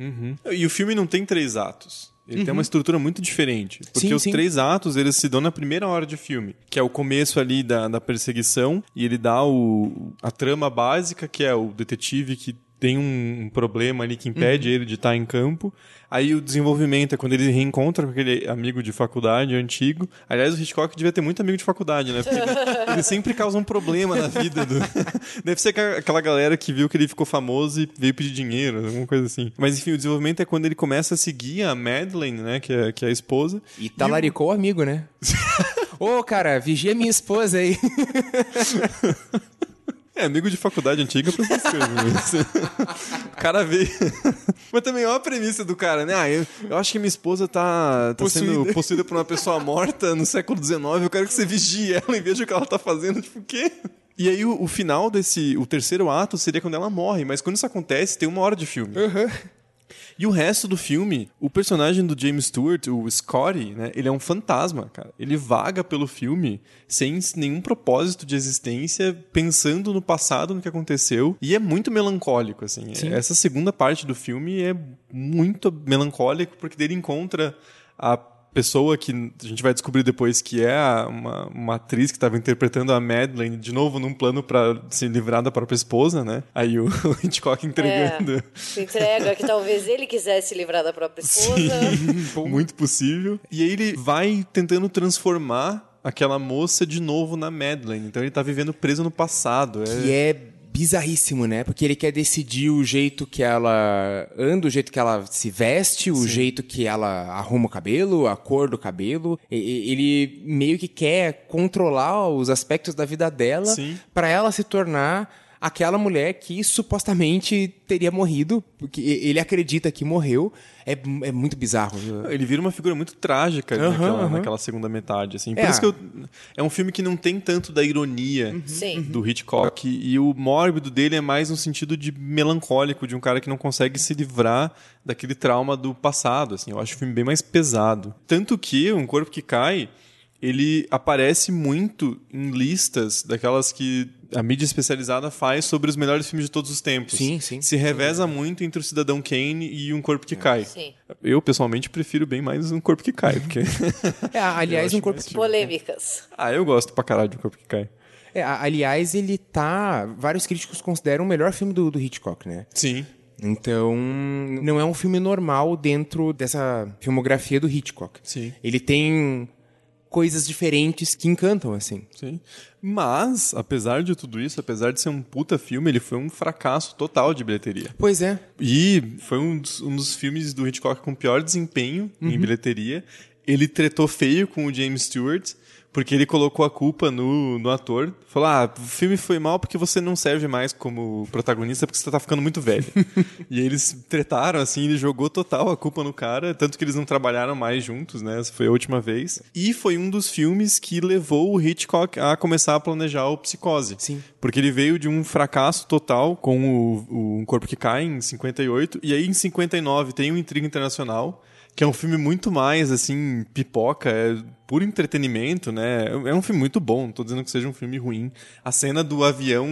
E o filme não tem três atos. Ele tem uma estrutura muito diferente. Porque Sim, os sim. três atos, eles se dão na primeira hora de filme. Que é o começo ali da, da perseguição. E ele dá o, a trama básica, que é o detetive que tem um, problema ali que impede ele de estar em campo. Aí o desenvolvimento é quando ele reencontra com aquele amigo de faculdade antigo. Aliás, o Hitchcock devia ter muito amigo de faculdade, né? Porque ele, sempre causa um problema na vida do... Deve ser aquela- galera que viu que ele ficou famoso e veio pedir dinheiro, alguma coisa assim. Mas enfim, o desenvolvimento é quando ele começa a seguir a Madeleine, né? Que é, que é a esposa. E talaricou o amigo, né? Ô, cara, vigia minha esposa aí. É, amigo de faculdade antiga pra essas coisas. Mas... o cara veio. Mas também olha a premissa do cara, né? Ah, eu, eu acho que minha esposa tá, tá sendo Possuída. possuída por uma pessoa morta no século XIX. Eu quero que você vigie ela e veja o que ela tá fazendo. Tipo, o quê? E aí o, o final desse. O terceiro ato seria quando ela morre, mas quando isso acontece, tem uma hora de filme. E o resto do filme, o personagem do James Stewart, o Scotty, né? Ele é um fantasma, cara. Ele vaga pelo filme sem nenhum propósito de existência, pensando no passado, no que aconteceu. E é muito melancólico, assim. Essa segunda parte do filme é muito melancólico, porque ele encontra a pessoa que a gente vai descobrir depois que é a- uma, uma atriz que estava interpretando a Madeleine, de novo num plano para se livrar da própria esposa, né? Aí o Hitchcock entregando. Se entrega que talvez ele quisesse se livrar da própria esposa. Muito possível. E aí ele vai tentando transformar aquela moça de novo na Madeleine. Então ele tá vivendo preso no passado. É... E é bizarríssimo, né? Porque ele quer decidir o jeito que ela anda, o jeito que ela se veste, o jeito que ela arruma o cabelo, a cor do cabelo. E- Ele meio que quer controlar os aspectos da vida dela Sim. pra ela se tornar aquela mulher que supostamente teria morrido, porque ele acredita que morreu. É, é muito bizarro. Ele vira uma figura muito trágica Aham, naquela, aham. naquela segunda metade, assim. Por É. isso que eu, é um filme que não tem tanto da ironia Sim. do Hitchcock. E o mórbido dele é mais no sentido de melancólico, de um cara que não consegue se livrar daquele trauma do passado, assim. Eu acho o filme bem mais pesado. Tanto que Um Corpo que Cai, ele aparece muito em listas daquelas que a mídia especializada faz sobre os melhores filmes de todos os tempos. Sim, sim. Se reveza muito entre o Cidadão Kane e Um Corpo que Cai. Sim. Eu, pessoalmente, prefiro bem mais Um Corpo que Cai, porque... É, aliás, Eu um corpo que Polêmicas. ah, eu gosto pra caralho de Um Corpo que Cai. É, aliás, ele tá. Vários críticos consideram o melhor filme do, do Hitchcock, né? Sim. Então, não é um filme normal dentro dessa filmografia do Hitchcock. Sim. Ele tem coisas diferentes que encantam, assim. Sim. Mas, apesar de tudo isso, apesar de ser um puta filme, ele foi um fracasso total de bilheteria. Pois é. E foi um dos, um dos filmes do Hitchcock com pior desempenho em bilheteria. Ele tretou feio com o James Stewart, porque ele colocou a culpa no, no ator. Falou: ah, o filme foi mal porque você não serve mais como protagonista porque você tá ficando muito velho. e eles tretaram, assim, ele jogou total a culpa no cara, tanto que eles não trabalharam mais juntos, né? Essa foi a última vez. E foi um dos filmes que levou o Hitchcock a começar a planejar o Psicose. Sim. Porque ele veio de um fracasso total com o, o Um Corpo que Cai em 58, e aí em 59 tem o Intriga Internacional, que é um filme muito mais, assim, pipoca, é puro entretenimento, né? É um filme muito bom, não tô dizendo que seja um filme ruim. A cena do avião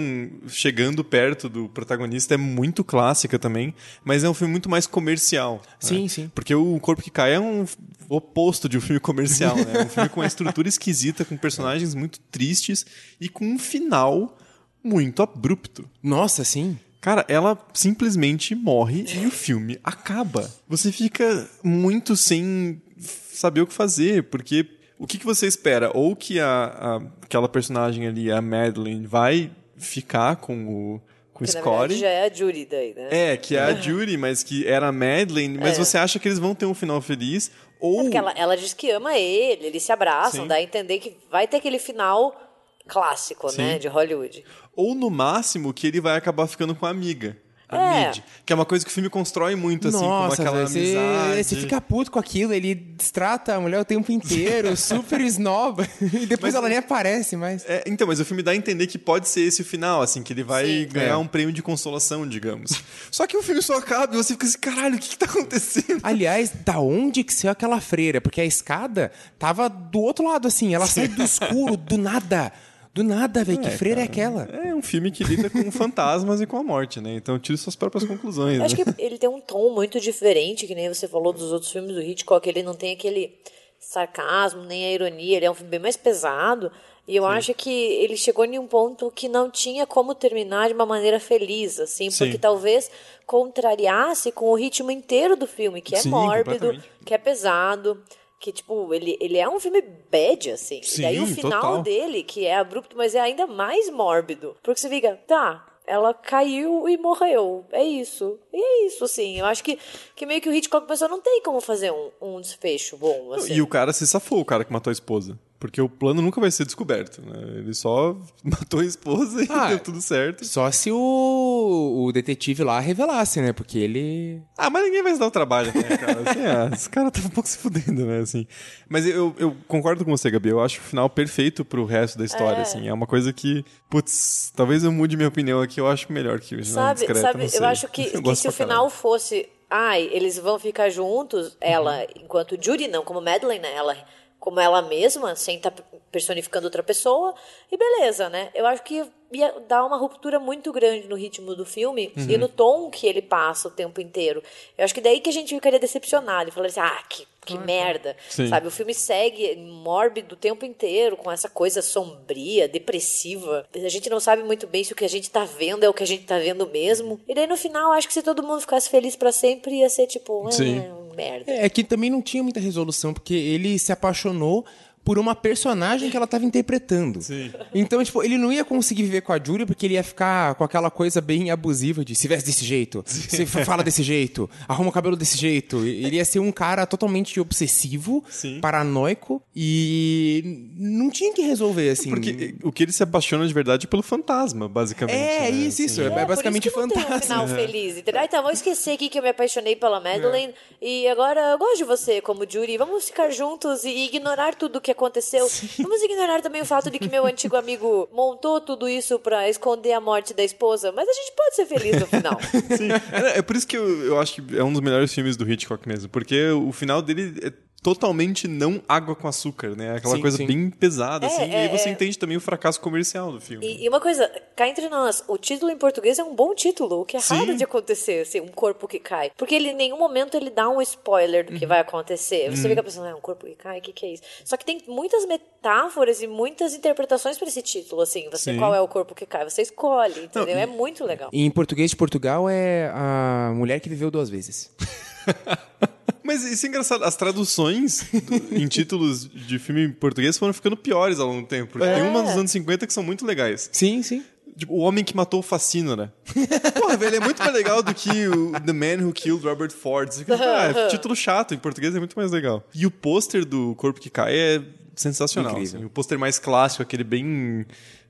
chegando perto do protagonista é muito clássica também, mas é um filme muito mais comercial. né? Sim, sim. Porque o Corpo que Cai é um oposto de um filme comercial, né? É um filme com uma estrutura esquisita, com personagens muito tristes e com um final muito abrupto. Nossa, sim. Cara, ela simplesmente morre e o filme acaba. Você fica muito sem saber o que fazer, porque o que, que você espera? Ou que a, a- aquela personagem ali, a Madeline, vai ficar com o, com Que, Scotty. já é a Judy daí, né? É, que é a Judy, mas que era a Madeline, mas É. você acha que eles vão ter um final feliz? Ou. Porque ela, ela diz que ama ele, eles se abraçam, Sim. dá a entender que vai ter aquele final clássico, né, Sim. de Hollywood. Ou no máximo que ele vai acabar ficando com a amiga. A É. Mid. Que é uma coisa que o filme constrói muito, assim, Nossa, como aquela você, amizade. você fica puto com aquilo, ele destrata a mulher o tempo inteiro, super esnoba, e depois ela nem aparece mais. É, então, mas o filme dá a entender que pode ser esse o final, assim, que ele vai Sim. ganhar É. um prêmio de consolação, digamos. Só que o filme só acaba e você fica assim, caralho, o que, que tá acontecendo? Aliás, da onde que saiu aquela freira? Porque a escada tava do outro lado, assim, ela sai do escuro, do nada. Do nada, velho, que freira é aquela? É um filme que lida com fantasmas e com a morte, né? Então tire suas próprias conclusões. Eu acho né? que ele tem um tom muito diferente, que nem você falou dos outros filmes do Hitchcock. Ele não tem aquele sarcasmo, nem a ironia. Ele é um filme bem mais pesado. E eu acho que ele chegou em um ponto que não tinha como terminar de uma maneira feliz, assim, Sim. porque talvez contrariasse com o ritmo inteiro do filme, que é Sim, mórbido, que é pesado. Que, tipo, ele, ele é um filme bad, assim. Sim, e daí o final total. dele, que é abrupto, mas é ainda mais mórbido. Porque você fica, tá, ela caiu e morreu. É isso. E é isso, assim. Eu acho que, que meio que o Hitchcock pensou, não tem como fazer um, um desfecho bom, assim. E o cara se safou, o cara que matou a esposa. Porque o plano nunca vai ser descoberto, né? Ele só matou a esposa e Ah, deu tudo certo. Só se o, o detetive lá revelasse, né? Porque ele. Ah, mas ninguém vai se dar o trabalho, né, cara? Assim, ah, esse cara tá um pouco se fudendo, né, assim. Mas eu, eu concordo com você, Gabi. Eu acho o final perfeito pro resto da história, É. assim. É uma coisa que, putz, talvez eu mude minha opinião aqui. Eu acho melhor que o final Sabe, discreto, sabe não sei. eu acho que, que gosto se o final caralho. fosse, ai, eles vão ficar juntos, ela, enquanto Judy não, como Madeline, né, ela como ela mesma, sem estar personificando outra pessoa, e beleza, né? Eu acho que ia dar uma ruptura muito grande no ritmo do filme Uhum. e no tom que ele passa o tempo inteiro. Eu acho que daí que a gente ficaria decepcionado e falaria assim, ah, que, que merda, Sim. sabe? O filme segue mórbido o tempo inteiro, com essa coisa sombria, depressiva. A gente não sabe muito bem se o que a gente tá vendo é o que a gente tá vendo mesmo. E daí no final, acho que se todo mundo ficasse feliz pra sempre, ia ser tipo, Sim. ah, merda. É que também não tinha muita resolução, porque ele se apaixonou por uma personagem que ela tava interpretando. Sim. Então, tipo, ele não ia conseguir viver com a Julia porque ele ia ficar com aquela coisa bem abusiva de se veste desse jeito, se fala desse jeito, arruma o cabelo desse jeito. Ele ia ser um cara totalmente obsessivo, Sim. paranoico e não tinha que resolver, assim. Porque o que ele se apaixona de verdade é pelo fantasma, basicamente. É, né? isso, isso. É, É, por basicamente isso que não tem um fantasma. final feliz, entendeu? Ah, então, vou esquecer aqui que eu me apaixonei pela Madeline e agora eu gosto de você como Judy. Vamos ficar juntos e ignorar tudo o que aconteceu. Vamos ignorar também o fato de que meu antigo amigo montou tudo isso pra esconder a morte da esposa, mas a gente pode ser feliz no final. Sim. É, é por isso que eu, eu acho que é um dos melhores filmes do Hitchcock mesmo. Porque o final dele é totalmente não água com açúcar, né? Aquela Sim, coisa sim. bem pesada, assim. e é, aí você é. entende também o fracasso comercial do filme. E, e uma coisa, cá entre nós, o título em português é um bom título, o que é Sim. raro de acontecer, assim, um corpo que cai. Porque ele em nenhum momento ele dá um spoiler do que vai acontecer. Você fica pensando, ah, um corpo que cai, o que, que é isso? Só que tem muitas metáforas e muitas interpretações para esse título, assim. Você, qual é o corpo que cai? Você escolhe, entendeu? É muito legal. Em português de Portugal é a mulher que viveu duas vezes. Mas isso é engraçado. As traduções do- em títulos de filme em português foram ficando piores ao longo do tempo. Porque Tem uma dos anos 50 que são muito legais. Sim, sim. Tipo, o homem que matou o Facínora. Porra, velho, é muito mais legal do que o The Man Who Killed Robert Ford. Ah, é título chato, em português é muito mais legal. E o pôster do Corpo que Cai é sensacional. Assim. O pôster mais clássico, aquele bem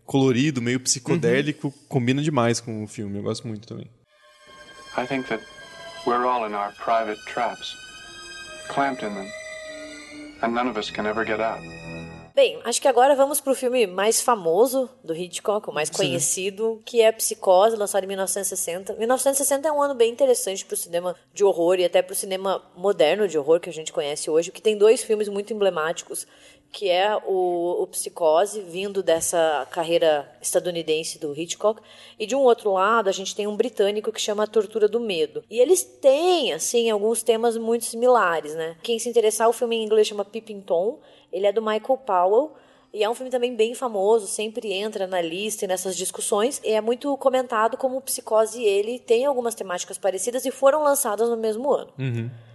colorido, meio psicodélico, combina demais com o filme. Eu gosto muito também. I think that we're all in our private traps, clamped in them, and none of us can ever get out. Bem, acho que agora vamos pro filme mais famoso do Hitchcock, o mais conhecido, que é Psicose, lançado em 1960. 1960 é um ano bem interessante pro cinema de horror e até pro cinema moderno de horror que a gente conhece hoje, que tem dois filmes muito emblemáticos, que é o, o Psicose, vindo dessa carreira estadunidense do Hitchcock, e de um outro lado a gente tem um britânico que chama Tortura do Medo. E eles têm, assim, alguns temas muito similares, né? Quem se interessar, o filme em inglês chama Peeping Tom, ele é do Michael Powell E é um filme também bem famoso, sempre entra na lista e nessas discussões. E é muito comentado como Psicose e ele tem algumas temáticas parecidas e foram lançadas no mesmo ano.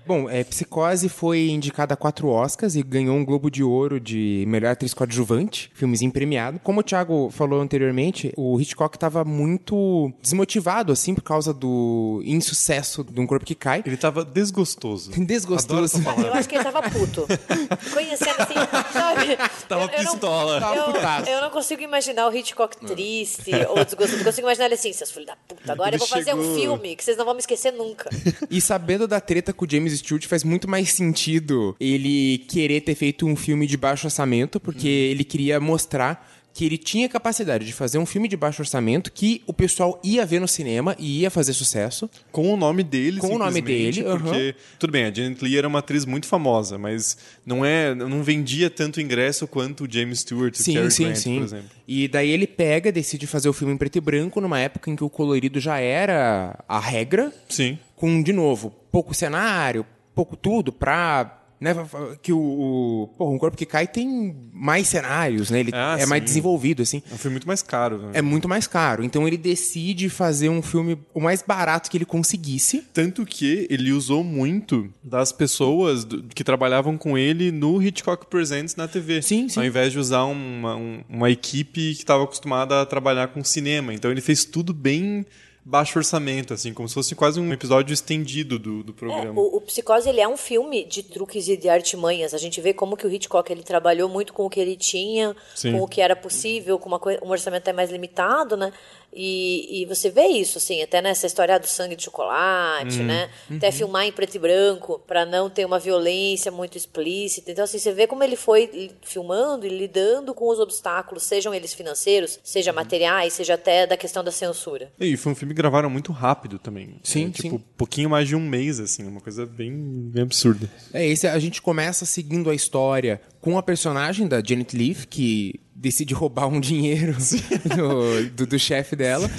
Bom, é, Psicose foi indicada a quatro Oscars e ganhou um Globo de Ouro de melhor atriz coadjuvante, filmezinho premiado. Como o Thiago falou anteriormente, o Hitchcock estava muito desmotivado, assim, por causa do insucesso de um corpo que cai. Ele tava desgostoso. Desgostoso. Adoro essa palavra. Eu acho que ele tava puto. Conhecendo assim, sabe? Tava eu, eu não- pistola. Tava Eu, eu não consigo imaginar o Hitchcock triste ou desgostoso. Eu consigo imaginar ele assim, seus filhos da puta, agora Ele eu vou fazer um filme que vocês não vão me esquecer nunca. E sabendo da treta com o James Stewart, faz muito mais sentido ele querer ter feito um filme de baixo orçamento, porque ele queria mostrar que ele tinha capacidade de fazer um filme de baixo orçamento que o pessoal ia ver no cinema e ia fazer sucesso. Com o nome dele, Com o nome dele. Porque, tudo bem, a Janet Leigh era uma atriz muito famosa, mas não é, não vendia tanto ingresso quanto o James Stewart Sim, Cary sim, Grant, sim. por exemplo. E daí ele pega, decide fazer o filme em preto e branco numa época em que o colorido já era a regra, Sim. com, de novo, pouco cenário, pouco tudo, pra. Né, que o, o. Porra, um corpo que cai tem mais cenários, né? Ele Ah, é mais sim. desenvolvido, assim. É um filme muito mais caro. né? É muito mais caro. Então ele decide fazer um filme o mais barato que ele conseguisse. Tanto que ele usou muito das pessoas do- que trabalhavam com ele no Hitchcock Presents na TV. Sim, sim. Ao invés de usar uma, um- uma equipe que estava acostumada a trabalhar com cinema. Então ele fez tudo bem baixo orçamento, assim, como se fosse quase um episódio estendido do, do É, programa. o, o Psicose ele é um filme de truques e de artimanhas. A gente vê como que o Hitchcock ele trabalhou muito com o que ele tinha, Sim. com o que era possível, com uma um orçamento até mais limitado, né? E, e você vê isso, assim, até nessa história do sangue de chocolate, né? Até filmar em preto e branco, para não ter uma violência muito explícita. Então, assim, você vê como ele foi filmando e lidando com os obstáculos, sejam eles financeiros, seja materiais, seja até da questão da censura. E foi um filme que gravaram muito rápido também. Sim, É, tipo, sim. pouquinho mais de um mês, assim, uma coisa bem, bem absurda. É, esse a gente começa seguindo a história com a personagem da Janet Leigh, que decide roubar um dinheiro do, do, do chefe dela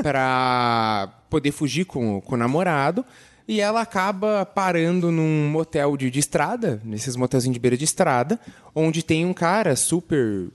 pra poder fugir com, com o namorado. E ela acaba parando num motel de, de estrada, nesses motelzinhos de beira de estrada, onde tem um cara super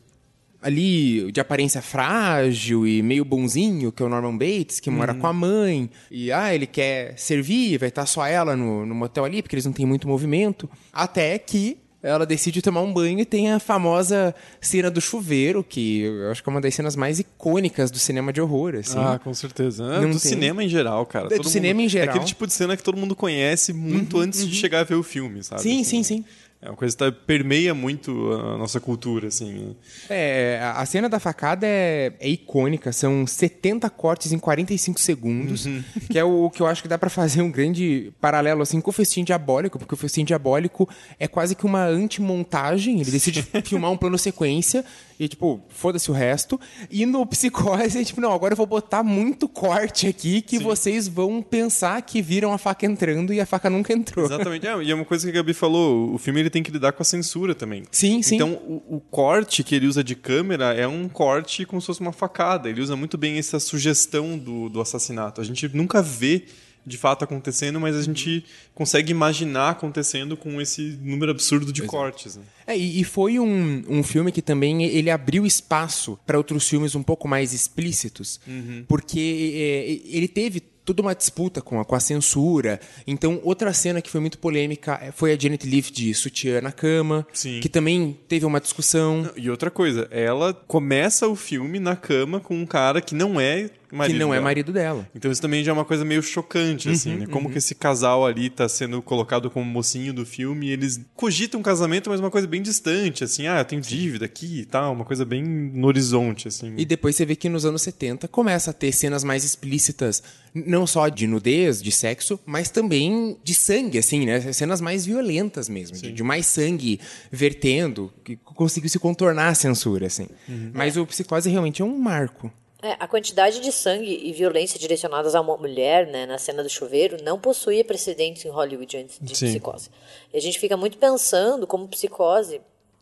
ali de aparência frágil e meio bonzinho, que é o Norman Bates, que mora com a mãe. E ah, ele quer servir, vai estar só ela no, no motel ali, porque eles não têm muito movimento. Até que ela decide tomar um banho e tem a famosa cena do chuveiro, que eu acho que é uma das cenas mais icônicas do cinema de horror, assim. Ah, com certeza. Não do tem. cinema em geral, cara. É, do Todo cinema em geral. É aquele tipo de cena que todo mundo conhece muito antes de chegar a ver o filme, sabe? sim, Assim, sim, sim. É uma coisa que tá- permeia muito a nossa cultura, assim. É, a cena da facada é, é icônica, são 70 cortes em 45 segundos, que é o que eu acho que dá pra fazer um grande paralelo assim com o Festim Diabólico, porque o Festim Diabólico é quase que uma antimontagem, ele decide filmar um plano sequência e tipo, foda-se o resto, e no Psicose é tipo, não, agora eu vou botar muito corte aqui que vocês vão pensar que viram a faca entrando e a faca nunca entrou. Exatamente. É, e é uma coisa que a Gabi falou, o filme ele tem que lidar com a censura também. Sim, sim. Então, o, o corte que ele usa de câmera é um corte como se fosse uma facada. Ele usa muito bem essa sugestão do, do assassinato. A gente nunca vê de fato acontecendo, mas a gente consegue imaginar acontecendo com esse número absurdo de cortes. Né? É, e, e foi um, um filme que também ele abriu espaço para outros filmes um pouco mais explícitos, porque é, ele teve toda uma disputa com a, com a censura. Então, outra cena que foi muito polêmica é, foi a Janet Leigh de sutiã na cama, Sim. que também teve uma discussão. E outra coisa, ela começa o filme na cama com um cara que não é marido que não é dela. marido dela. Então isso também já é uma coisa meio chocante, assim, Uhum, né? Como que esse casal ali tá sendo colocado como mocinho do filme e eles cogitam um casamento, mas uma coisa bem distante, assim, ah, eu tenho dívida aqui e tal, uma coisa bem no horizonte, assim. E depois você vê que nos anos 70 começa a ter cenas mais explícitas, não só de nudez, de sexo, mas também de sangue, assim, né? Cenas mais violentas mesmo, de, de mais sangue vertendo, que conseguiu se contornar a censura, assim. Mas o Psicose realmente é um marco. É, a quantidade de sangue e violência direcionadas a uma mulher, né, na cena do chuveiro, não possuía precedentes em Hollywood antes de Sim. psicose. E a gente fica muito pensando como psicose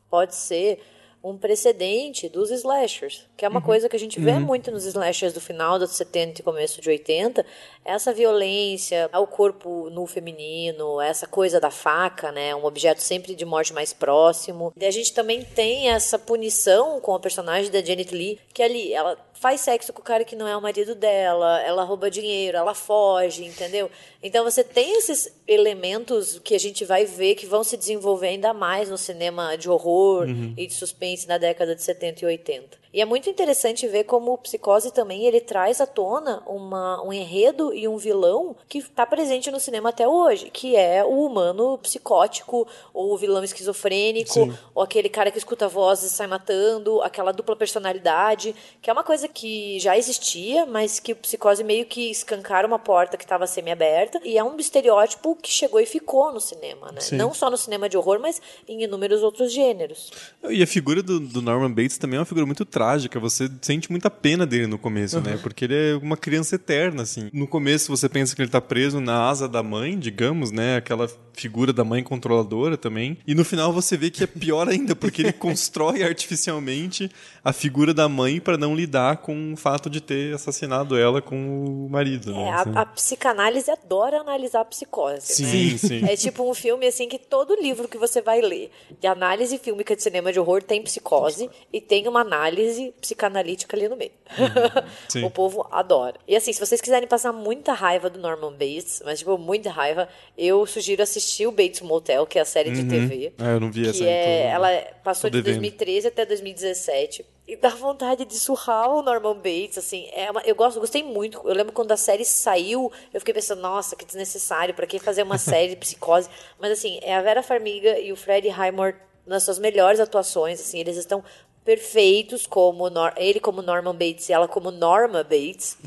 pode ser um precedente dos slashers, que é uma coisa que a gente vê muito nos slashers do final dos 70 e começo de 80, essa violência ao corpo no feminino, essa coisa da faca, né, um objeto sempre de morte mais próximo. E a gente também tem essa punição com a personagem da Janet Lee, que ali ela faz sexo com o cara que não é o marido dela, ela rouba dinheiro, ela foge, entendeu? Então você tem esses elementos que a gente vai ver que vão se desenvolver ainda mais no cinema de horror e de suspense na década de 70 e 80. E é muito interessante ver como o Psicose também ele traz à tona uma, um enredo e um vilão que está presente no cinema até hoje, que é o humano psicótico, ou o vilão esquizofrênico, Sim. ou aquele cara que escuta vozes e sai matando, aquela dupla personalidade, que é uma coisa que já existia, mas que o Psicose meio que escancara uma porta que estava semi-aberta, e é um estereótipo que chegou e ficou no cinema, né? Sim. Não só no cinema de horror, mas em inúmeros outros gêneros. E a figura do, do Norman Bates também é uma figura muito trágica. Você sente muita pena dele no começo, né? Porque ele é uma criança eterna, assim. No começo você pensa que ele tá preso na asa da mãe, digamos, né? Aquela figura da mãe controladora também. E no final você vê que é pior ainda, porque ele constrói artificialmente a figura da mãe para não lidar com o fato de ter assassinado ela com o marido, né? É, Assim. a, a psicanálise adora analisar a psicose. né? Sim, sim. É tipo um filme assim que todo livro que você vai ler de análise fílmica de cinema de horror tem psicose e tem uma análise psicanalítica ali no meio. sim. o povo adora. E assim, se vocês quiserem passar muita raiva do Norman Bates, mas tipo, muita raiva, eu sugiro assistir o Bates Motel, que é a série de TV. Ah, eu não vi essa Que é, tô- ela passou de devendo. 2013 até 2017. E dá vontade de surrar o Norman Bates, assim. É uma- eu gosto, gostei muito. Eu lembro quando a série saiu, eu fiquei pensando, nossa, que desnecessário, pra que fazer uma série de psicose? Mas assim, é a Vera Farmiga e o Fred Highmore nas suas melhores atuações, assim, eles estão perfeitos como Nor- ele como Norman Bates e ela como Norma Bates.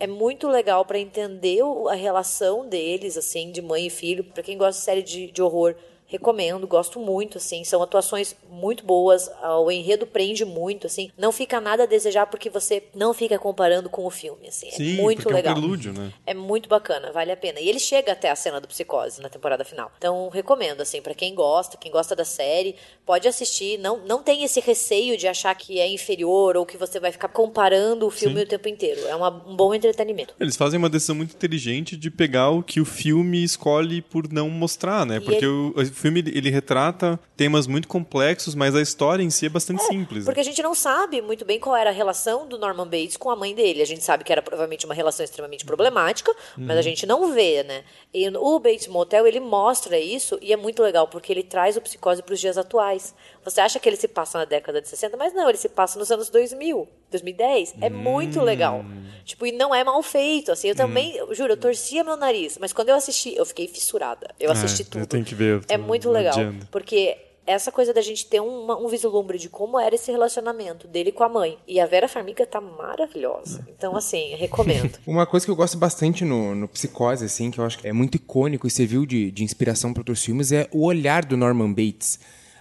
É muito legal pra entender a relação deles, assim, de mãe e filho. Pra quem gosta de série de, de horror, recomendo, gosto muito, assim, são atuações muito boas, ah, o enredo prende muito, assim, não fica nada a desejar porque você não fica comparando com o filme, assim, Sim, é muito legal. é um prelúdio, né? É muito bacana, vale a pena. E ele chega até a cena do Psicose na temporada final. Então, recomendo, assim, pra quem gosta, quem gosta da série, pode assistir. Não, não tem esse receio de achar que é inferior ou que você vai ficar comparando o filme Sim. o tempo inteiro. É uma- um bom entretenimento. Eles fazem uma decisão muito inteligente de pegar o que o filme escolhe por não mostrar, né? E Porque ele- o filme ele retrata temas muito complexos, mas a história em si é bastante simples. Porque a gente não sabe muito bem qual era a relação do Norman Bates com a mãe dele. A gente sabe que era provavelmente uma relação extremamente problemática, mas Uhum. a gente não vê, né? E o Bates Motel, ele mostra isso e é muito legal, porque ele traz o psicose para os dias atuais. Você acha que ele se passa na década de 60, mas não, ele se passa nos anos 2000, 2010. É Hum. muito legal. Tipo, e não é mal feito, assim. Eu também, eu juro, eu torcia meu nariz, mas quando eu assisti, eu fiquei fissurada. Eu É, assisti eu tudo. tenho que ver, eu É muito legal, adiando. porque essa coisa da gente ter uma- um vislumbre de como era esse relacionamento dele com a mãe. E a Vera Farmiga tá maravilhosa. Então, assim, recomendo. Uma coisa que eu gosto bastante no, no Psicose, assim, que eu acho que é muito icônico e serviu de, de inspiração para outros filmes, é o olhar do Norman Bates.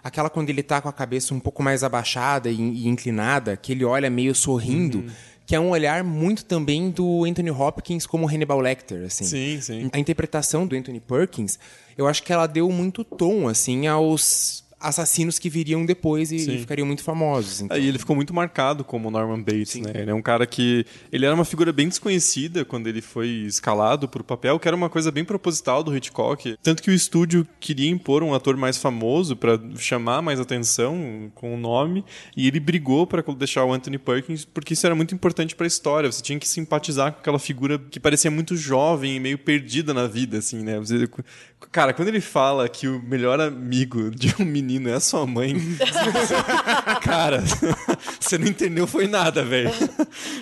Aquela quando ele tá com a cabeça um pouco mais abaixada e, e inclinada, que ele olha meio sorrindo, que é um olhar muito também do Anthony Hopkins como Hannibal Lecter, assim. Sim, sim. A interpretação do Anthony Perkins, eu acho que ela deu muito tom, assim, aos assassinos que viriam depois e, Sim. e ficariam muito famosos. Então. Aí ele ficou muito marcado como Norman Bates, né? Ele é um cara que... Ele era uma figura bem desconhecida quando ele foi escalado pro papel, que era uma coisa bem proposital do Hitchcock. Tanto que o estúdio queria impor um ator mais famoso pra chamar mais atenção com o nome, e ele brigou pra deixar o Anthony Perkins, porque isso era muito importante pra história. Você tinha que simpatizar com aquela figura que parecia muito jovem e meio perdida na vida, assim, né? Você- Cara, quando ele fala que o melhor amigo de um menino é a sua mãe, cara, você não entendeu foi nada, velho.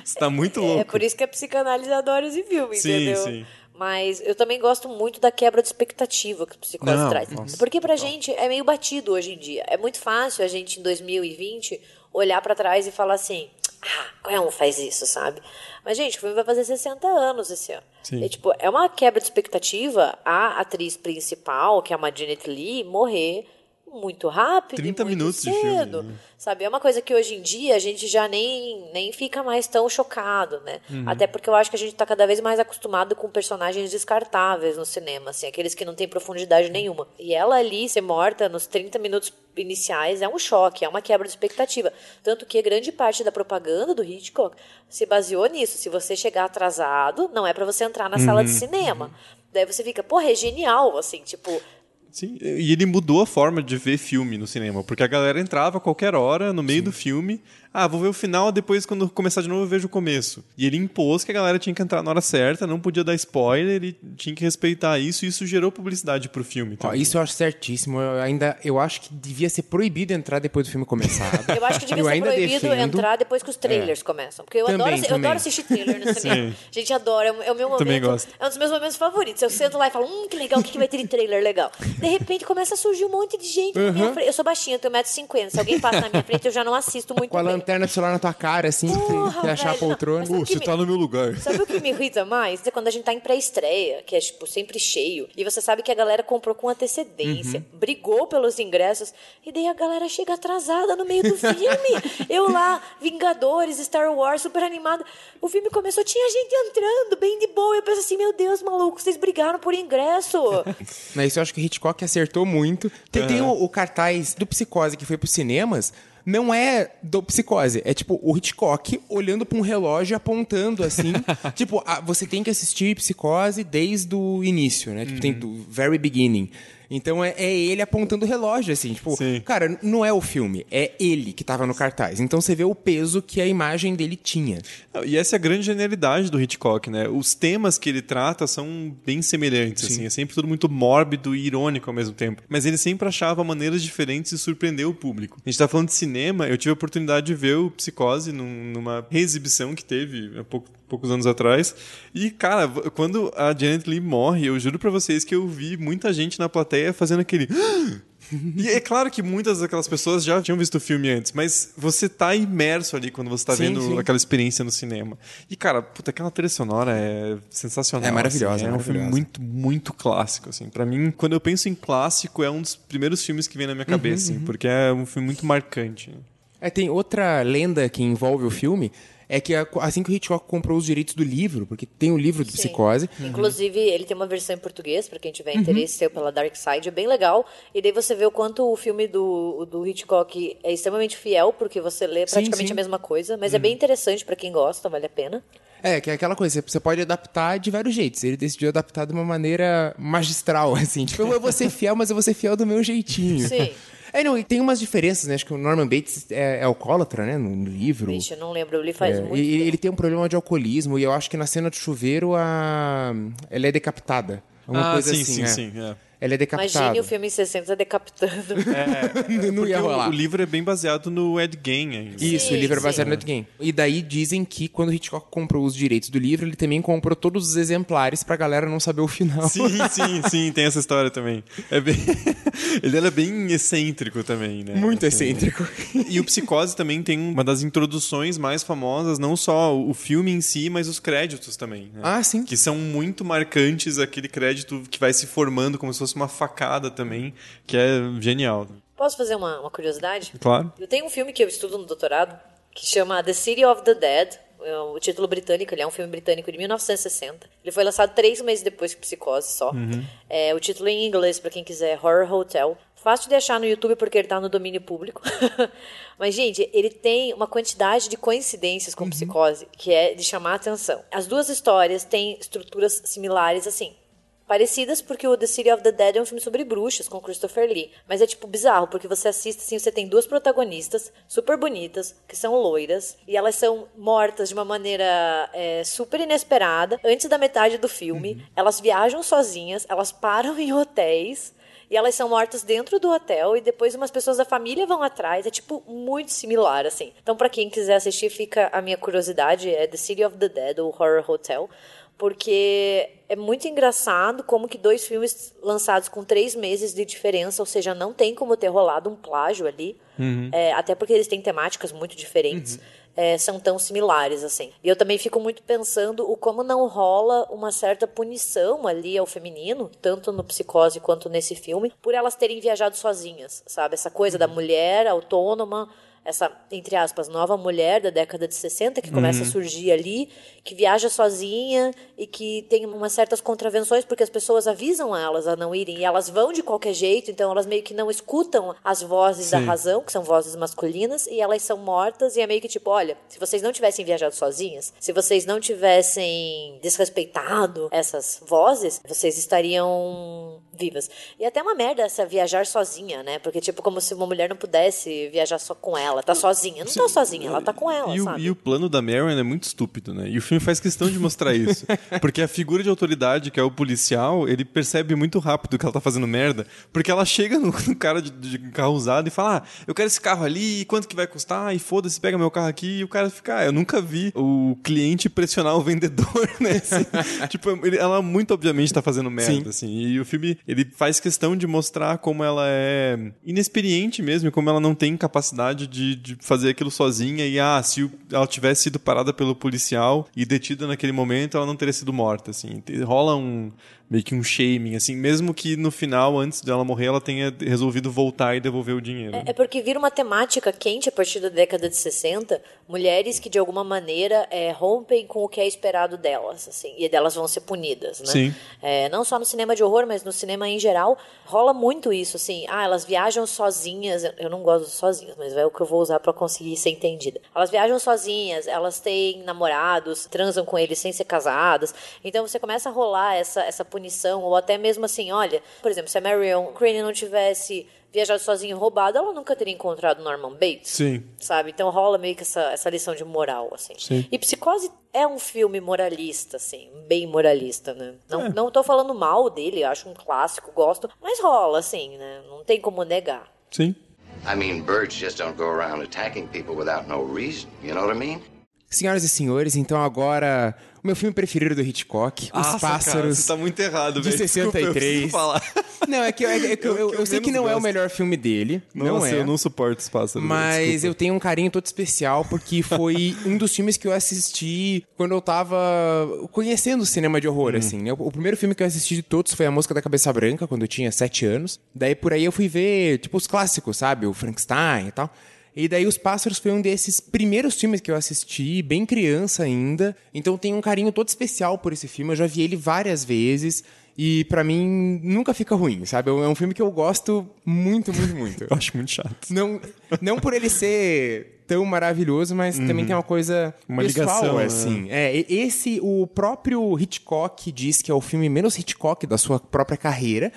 Você tá muito louco. É por isso que a psicanálise adora esse filme, Sim, entendeu? sim. Mas eu também gosto muito da quebra de expectativa que o psicose Não, traz. nossa, Porque pra gente é meio batido hoje em dia. É muito fácil a gente, em 2020, olhar pra trás e falar assim: ah, qualquer um faz isso, sabe? Mas, gente, o filme vai fazer 60 anos esse ano. Sim. E, tipo, é uma quebra de expectativa a atriz principal, que é uma Janet Lee, morrer muito rápido 30 e muito minutos de cedo. filme, né? Sabe, é uma coisa que hoje em dia a gente já nem, nem fica mais tão chocado, né? Uhum. Até porque eu acho que a gente tá cada vez mais acostumado com personagens descartáveis no cinema, assim, aqueles que não têm profundidade nenhuma. E ela ali ser morta nos 30 minutos iniciais é um choque, é uma quebra de expectativa. Tanto que grande parte da propaganda do Hitchcock se baseou nisso. Se você chegar atrasado, não é para você entrar na sala de Uhum. cinema. Daí você fica, porra, é genial, assim, tipo, Sim, e ele mudou a forma de ver filme no cinema, porque a galera entrava a qualquer hora no meio do filme. Ah, vou ver o final, depois quando começar de novo eu vejo o começo. E ele impôs que a galera tinha que entrar na hora certa, não podia dar spoiler e tinha que respeitar isso, e isso gerou publicidade pro filme. Ó, isso eu acho certíssimo. Eu ainda eu acho que devia ser proibido entrar depois do filme começar. Eu acho que devia Eu ser ainda proibido defendo. entrar depois que os trailers começam. Porque eu, Também, adoro, eu também. adoro assistir trailer no cinema. A gente adora, é o- é o meu momento. Também gosto. É um dos meus momentos favoritos. Eu sento lá e falo, hum, que legal, o que, que vai ter de trailer legal? De repente começa a surgir um monte de gente na minha frente. Eu sou baixinha, eu tenho 1,50m. Se alguém passa na minha frente, eu já não assisto muito Com a bem. Lanterna do celular na tua cara, assim, Porra, que achar a poltrona. Pô, que você me- tá no meu lugar. Sabe o que me irrita mais? É quando a gente tá em pré-estreia, que é, tipo, sempre cheio. E você sabe que a galera comprou com antecedência, Uhum. brigou pelos ingressos. E daí a galera chega atrasada no meio do filme. Eu lá, Vingadores, Star Wars, super animada. O filme começou, tinha gente entrando, bem de boa. Eu penso assim, meu Deus, maluco, vocês brigaram por ingresso. Mas isso eu acho que o Hitchcock acertou muito. Tem, tem o, o cartaz do Psicose que foi pros cinemas. Não é do Psicose, é tipo o Hitchcock olhando pra um relógio apontando assim. tipo, ah, você tem que assistir Psicose desde o início, né? Tipo, tem do very beginning. Então é, é ele apontando o relógio, assim. Tipo, Sim. cara, não é o filme, é ele que tava no cartaz. Então você vê o peso que a imagem dele tinha. E essa é a grande genialidade do Hitchcock, né? Os temas que ele trata são bem semelhantes, assim. É sempre tudo muito mórbido e irônico ao mesmo tempo. Mas ele sempre achava maneiras diferentes de surpreender o público. A gente tá falando de cinema, eu tive a oportunidade de ver o Psicose num- numa reexibição que teve há pouco- poucos anos atrás. E, cara, quando a Janet Lee morre, eu juro pra vocês que eu vi muita gente na plateia fazendo aquele... E é claro que muitas daquelas pessoas já tinham visto o filme antes, mas você tá imerso ali quando você tá Sim, vendo sim. aquela experiência no cinema. E, cara, puta, aquela trilha sonora é sensacional. É maravilhosa, assim. É é um filme maravilhosa. muito, muito clássico, assim. Pra mim, quando eu penso em clássico, é um dos primeiros filmes que vem na minha cabeça, Uhum, assim, porque é um filme muito marcante. É, tem outra lenda que envolve o filme, é que assim que o Hitchcock comprou os direitos do livro, porque tem o livro do Sim. Psicose, Inclusive, ele tem uma versão em português, pra quem tiver Uhum. interesse, pela Dark Side, é bem legal. E daí você vê o quanto o filme do, do Hitchcock é extremamente fiel, porque você lê praticamente sim. a mesma coisa, mas é bem interessante pra quem gosta, vale a pena. É, que é aquela coisa, você pode adaptar de vários jeitos. Ele decidiu adaptar de uma maneira magistral, assim. Tipo, eu vou ser fiel, mas eu vou ser fiel do meu jeitinho. Sim. É, não, e tem umas diferenças, né? Acho que o Norman Bates é, é alcoólatra, né? No, no livro. Vixe, eu não lembro, eu li faz É, muito e tempo. ele tem um problema de alcoolismo, e eu acho que na cena do chuveiro a... ela é decapitada. Uma ah, coisa sim, assim, sim, é. sim. é. Ela é decapitada. Imagine o filme em 60 decapitando. não ia Porque o- rolar. O, livro é bem baseado no Ed Gein ainda. Isso, Sim, o livro é sim. baseado no Ed Gein. E daí dizem que quando o Hitchcock comprou os direitos do livro, ele também comprou todos os exemplares pra galera não saber o final. Sim, sim, sim, tem essa história também. É bem... Ele era bem excêntrico também, né? Muito Assim, excêntrico. E o Psicose também tem uma das introduções mais famosas, não só o filme em si, mas os créditos também. né? Ah, sim. Que são muito marcantes, aquele crédito que vai se formando como se fosse uma facada também, que é genial. Posso fazer uma, uma curiosidade? Claro. Eu tenho um filme que eu estudo no doutorado que chama The City of the Dead. É O título britânico, ele é um filme britânico de 1960. Ele foi lançado três meses depois que Psicose só. É, o título em inglês, pra quem quiser, é Horror Hotel. Fácil de achar no YouTube porque ele tá no domínio público. Mas, gente, ele tem uma quantidade de coincidências com Psicose que é de chamar a atenção. As duas histórias têm estruturas similares, assim. Parecidas porque o The City of the Dead é um filme sobre bruxas com Christopher Lee. Mas é tipo bizarro, porque você assiste assim, você tem duas protagonistas super bonitas, que são loiras, e elas são mortas de uma maneira é, super inesperada, antes da metade do filme. Elas viajam sozinhas, elas param em hotéis. E elas são mortas dentro do hotel e depois umas pessoas da família vão atrás. É tipo muito similar assim. Então pra quem quiser assistir, fica a minha curiosidade, é The City of the Dead ou Horror Hotel, porque é muito engraçado como que dois filmes lançados com três meses de diferença, ou seja, não tem como ter rolado um plágio ali, É, até porque eles têm temáticas muito diferentes. é, são tão similares, assim. E eu também fico muito pensando o como não rola uma certa punição ali ao feminino, tanto no Psicose quanto nesse filme, por elas terem viajado sozinhas, sabe? Essa coisa da mulher autônoma, essa, entre aspas, nova mulher da década de 60 que começa a surgir ali, que viaja sozinha e que tem umas certas contravenções porque as pessoas avisam elas a não irem e elas vão de qualquer jeito, então elas meio que não escutam as vozes da razão, que são vozes masculinas, e elas são mortas e é meio que tipo, olha, se vocês não tivessem viajado sozinhas, se vocês não tivessem desrespeitado essas vozes, vocês estariam vivas. E até uma merda essa viajar sozinha, né? Porque tipo como se uma mulher não pudesse viajar só com ela, tá sozinha. Não tá sozinha, ela tá com ela, E o, sabe? e o plano da Marion é muito estúpido, né? E o filme faz questão de mostrar isso. Porque a figura de autoridade, que é o policial, ele percebe muito rápido que ela tá fazendo merda, porque ela chega no, no cara de, de carro usado e fala: ah, eu quero esse carro ali, quanto que vai custar? E foda-se, pega meu carro aqui. E o cara fica, ah, eu nunca vi o cliente pressionar o vendedor, né? Assim, tipo, ele- ela muito obviamente tá fazendo merda, assim. E o filme, ele faz questão de mostrar como ela é inexperiente mesmo, e como ela não tem capacidade de, de fazer aquilo sozinha. E, ah, se ela tivesse sido parada pelo policial e detida naquele momento, ela não teria sido morta, assim. Rola um meio que um shaming, assim, mesmo que no final, antes dela morrer, ela tenha resolvido voltar e devolver o dinheiro. É porque vira uma temática quente a partir da década de 60, mulheres que de alguma maneira é, rompem com o que é esperado delas, assim, e delas vão ser punidas, né? Sim. É, não só no cinema de horror, mas no cinema em geral, rola muito isso, assim, ah, elas viajam sozinhas, eu- não gosto de sozinhas, mas é o que eu vou usar pra conseguir ser entendida. Elas viajam sozinhas, elas têm namorados, transam com eles sem ser casadas, então você começa a rolar essa, essa punição, ou até mesmo assim, olha, por exemplo, se a Marion Crane não tivesse viajado sozinha e roubado, ela nunca teria encontrado Norman Bates. Sim. Sabe? Então rola meio que essa, essa lição de moral, assim. Sim. E Psicose é um filme moralista, assim, bem moralista, né? Não, É. não tô falando mal dele, eu acho um clássico, gosto, mas rola, assim, né? Não tem como negar. Sim. I mean, birds just don't go around attacking people without no reason. You know what I mean? Senhoras e senhores, então agora meu filme preferido do Hitchcock, Os Nossa, cara, Pássaros. você tá muito errado, de velho. Desculpa, eu 63. preciso falar. Não, é que, eu- é que eu, É eu- eu eu sei que não é o gosto. melhor filme dele. não Nossa, é. eu não suporto os pássaros. Mas desculpa. eu tenho um carinho todo especial porque foi um dos filmes que eu assisti quando eu tava conhecendo o cinema de horror, assim. né? O primeiro filme que eu assisti de todos foi A Mosca da Cabeça Branca, quando eu tinha sete anos. Daí por aí eu fui ver, tipo, os clássicos, sabe? O Frankenstein e tal. E daí Os Pássaros foi um desses primeiros filmes que eu assisti, bem criança ainda. Então tenho um carinho todo especial por esse filme. Eu já vi ele várias vezes. E pra mim nunca fica ruim, sabe? É um filme que eu gosto muito, muito, muito. Eu acho muito chato. Não, não por ele ser tão maravilhoso, mas também tem uma coisa Uma pessoal, ligação, né? assim. É, e- esse, o próprio Hitchcock diz que é o filme menos Hitchcock da sua própria carreira,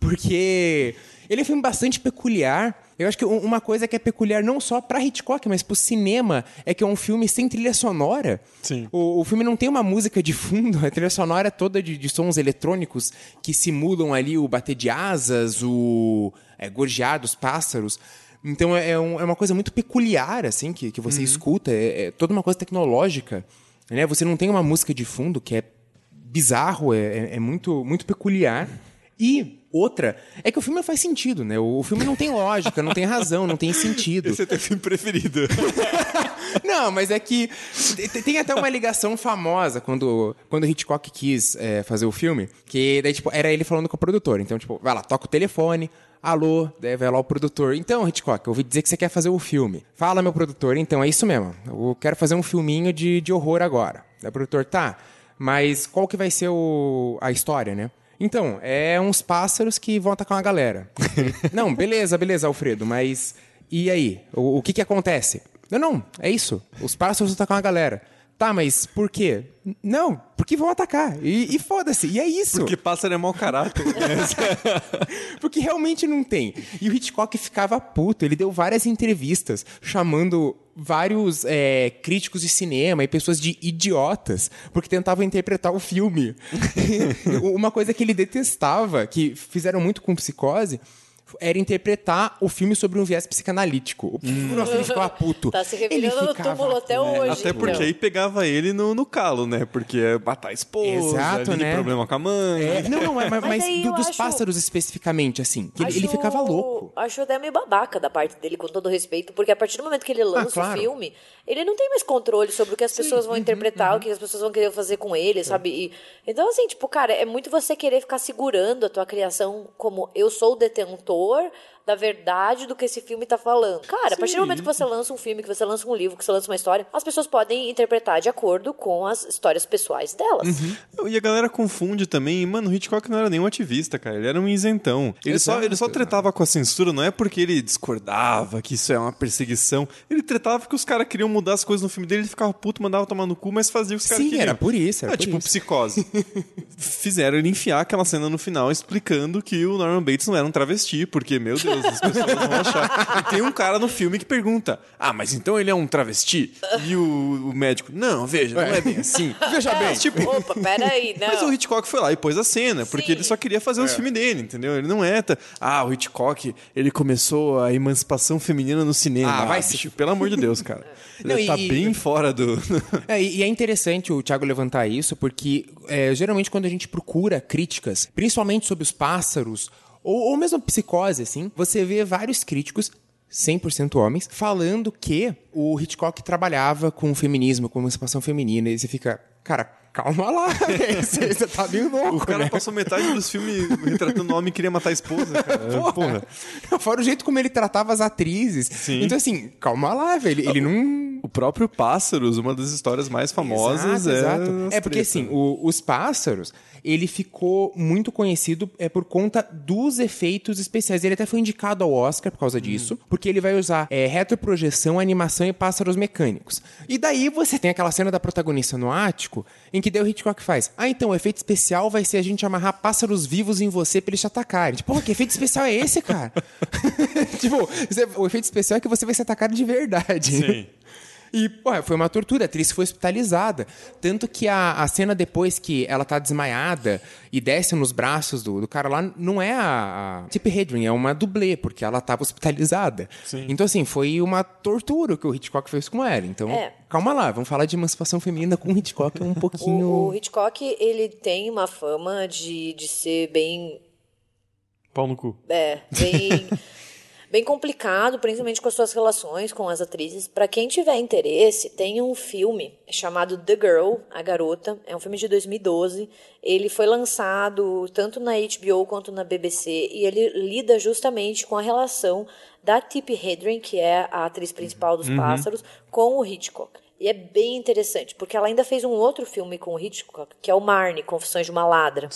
porque ele é um filme bastante peculiar. Eu acho que um- uma coisa que é peculiar não só pra Hitchcock, mas pro cinema, é que é um filme sem trilha sonora. Sim. O, o filme não tem uma música de fundo, a trilha sonora é toda de, de sons eletrônicos que simulam ali o bater de asas, o é, gorjear dos pássaros. Então é, é um- é uma coisa muito peculiar, assim, que, que você escuta, é, é toda uma coisa tecnológica. Né? Você não tem uma música de fundo que é bizarro, é, é- é muito, muito peculiar. E outra é que o filme faz sentido, né? O, filme não tem lógica, não tem razão, não tem sentido. Esse é teu filme preferido. Não, mas é que te- tem até uma ligação famosa quando, quando o Hitchcock quis é, fazer o filme, que daí, tipo, era ele falando com o produtor. Então, tipo, vai lá, toca o telefone, alô, daí vai lá o produtor. Então, Hitchcock, eu ouvi dizer que você quer fazer o filme. Fala, meu produtor, então, é isso mesmo. Eu quero fazer um filminho de, de horror agora. Daí o produtor, tá, mas qual que vai ser o, a história, né? Então, é uns pássaros que vão atacar uma galera. não, beleza, beleza, Alfredo, mas e aí? O, o que que acontece? Não, não, é isso. Os pássaros atacam a galera. Tá, mas por quê? Não, porque vão atacar. E, e foda-se. E é isso. Porque pássaro é mau caráter. Porque realmente não tem. E o Hitchcock ficava puto. Ele deu várias entrevistas chamando vários é, críticos de cinema e pessoas de idiotas porque tentavam interpretar o filme. Uma coisa que ele detestava, que fizeram muito com Psicose, era interpretar o filme sobre um viés psicanalítico. Hum. Nossa, ele ficava puto. Tá se Ele revelando no ficava túmulo até puto. hoje. Até porque então. aí pegava ele no, no calo, né? Porque é matar a esposa, Exato, né? problema com a mãe. É, não, não, é, mas, mas aí do- dos acho- pássaros especificamente, assim. que ele, ele Acho- ficava louco. Acho até meio babaca da parte dele, com todo respeito, porque a partir do momento que ele lança Ah, claro. o filme, ele não tem mais controle sobre o que as pessoas uhum, vão interpretar, o que as pessoas vão querer fazer com ele, sabe? E- então, assim, tipo, cara, é muito você querer ficar segurando a tua criação como eu sou o detentor war da verdade do que esse filme tá falando. Cara, a partir do momento que você lança um filme, que você lança um livro, que você lança uma história, as pessoas podem interpretar de acordo com as histórias pessoais delas. Uhum. E a galera confunde também. Mano, o Hitchcock não era nenhum ativista, cara. Ele era um isentão. Ele, só, ele só tretava com a censura, não é porque ele discordava que isso é uma perseguição. Ele tretava porque os caras queriam mudar as coisas no filme dele, ele ficava puto, mandava tomar no cu, mas fazia o que os caras Sim, queriam. era por isso, era é por tipo isso. psicose. Fizeram ele enfiar aquela cena no final explicando que o Norman Bates não era um travesti, porque, meu Deus, as pessoas vão achar. E tem um cara no filme que pergunta: Ah, mas então ele é um travesti? E o, o médico, não, veja, não é bem assim. Veja bem. Mas, tipo, Opa, peraí, não. mas o Hitchcock foi lá e pôs a cena, porque Sim. ele só queria fazer os filmes dele, entendeu? Ele não é. ta- Ah, o Hitchcock, ele começou a emancipação feminina no cinema. Ah, vai bicho, pelo amor de Deus, cara. Ele Não, e- tá bem fora do. É, e e é interessante o Thiago levantar isso, porque é, geralmente quando a gente procura críticas, principalmente sobre os pássaros, ou, ou mesmo psicose, assim, você vê vários críticos, 100% homens, falando que o Hitchcock trabalhava com o feminismo, com a emancipação feminina, e você fica, cara, calma lá, você, você tá meio louco, o cara né? passou metade dos filmes retratando o homem e queria matar a esposa, cara. Porra. Fora o jeito como ele tratava as atrizes. Sim. Então, assim, calma lá, velho. Ele, ele não. O próprio Pássaros, uma das histórias mais famosas Exato, é. exato. É porque, assim, o- os pássaros, ele ficou muito conhecido é, por conta dos efeitos especiais. Ele até foi indicado ao Oscar por causa disso, porque ele vai usar é, retroprojeção, animação e pássaros mecânicos. E daí você tem aquela cena da protagonista no ático, em que daí o Hitchcock faz, ah, então o efeito especial vai ser a gente amarrar pássaros vivos em você pra eles te atacarem. Tipo, porra, que efeito especial é esse, cara? tipo, o efeito especial é que você vai ser atacado de verdade. Sim. E, pô, foi uma tortura. A atriz foi hospitalizada. Tanto que a, a cena depois que ela tá desmaiada e desce nos braços do, do cara lá, não é a, a Tip Hedren, é uma dublê, porque ela tava hospitalizada. Então, assim, foi uma tortura que o Hitchcock fez com ela. Então, É. calma lá, vamos falar de emancipação feminina com o Hitchcock um pouquinho... O, o Hitchcock, ele tem uma fama de, de ser bem Pau no cu. É, bem, bem complicado, principalmente com as suas relações com as atrizes. Pra quem tiver interesse, tem um filme chamado The Girl, A Garota. É um filme de 2012. Ele foi lançado tanto na HBO quanto na BBC e ele lida justamente com a relação da Tippi Hedren, que é a atriz principal dos Pássaros, com o Hitchcock. E é bem interessante, porque ela ainda fez um outro filme com o Hitchcock, que é o Marnie, Confissões de uma Ladra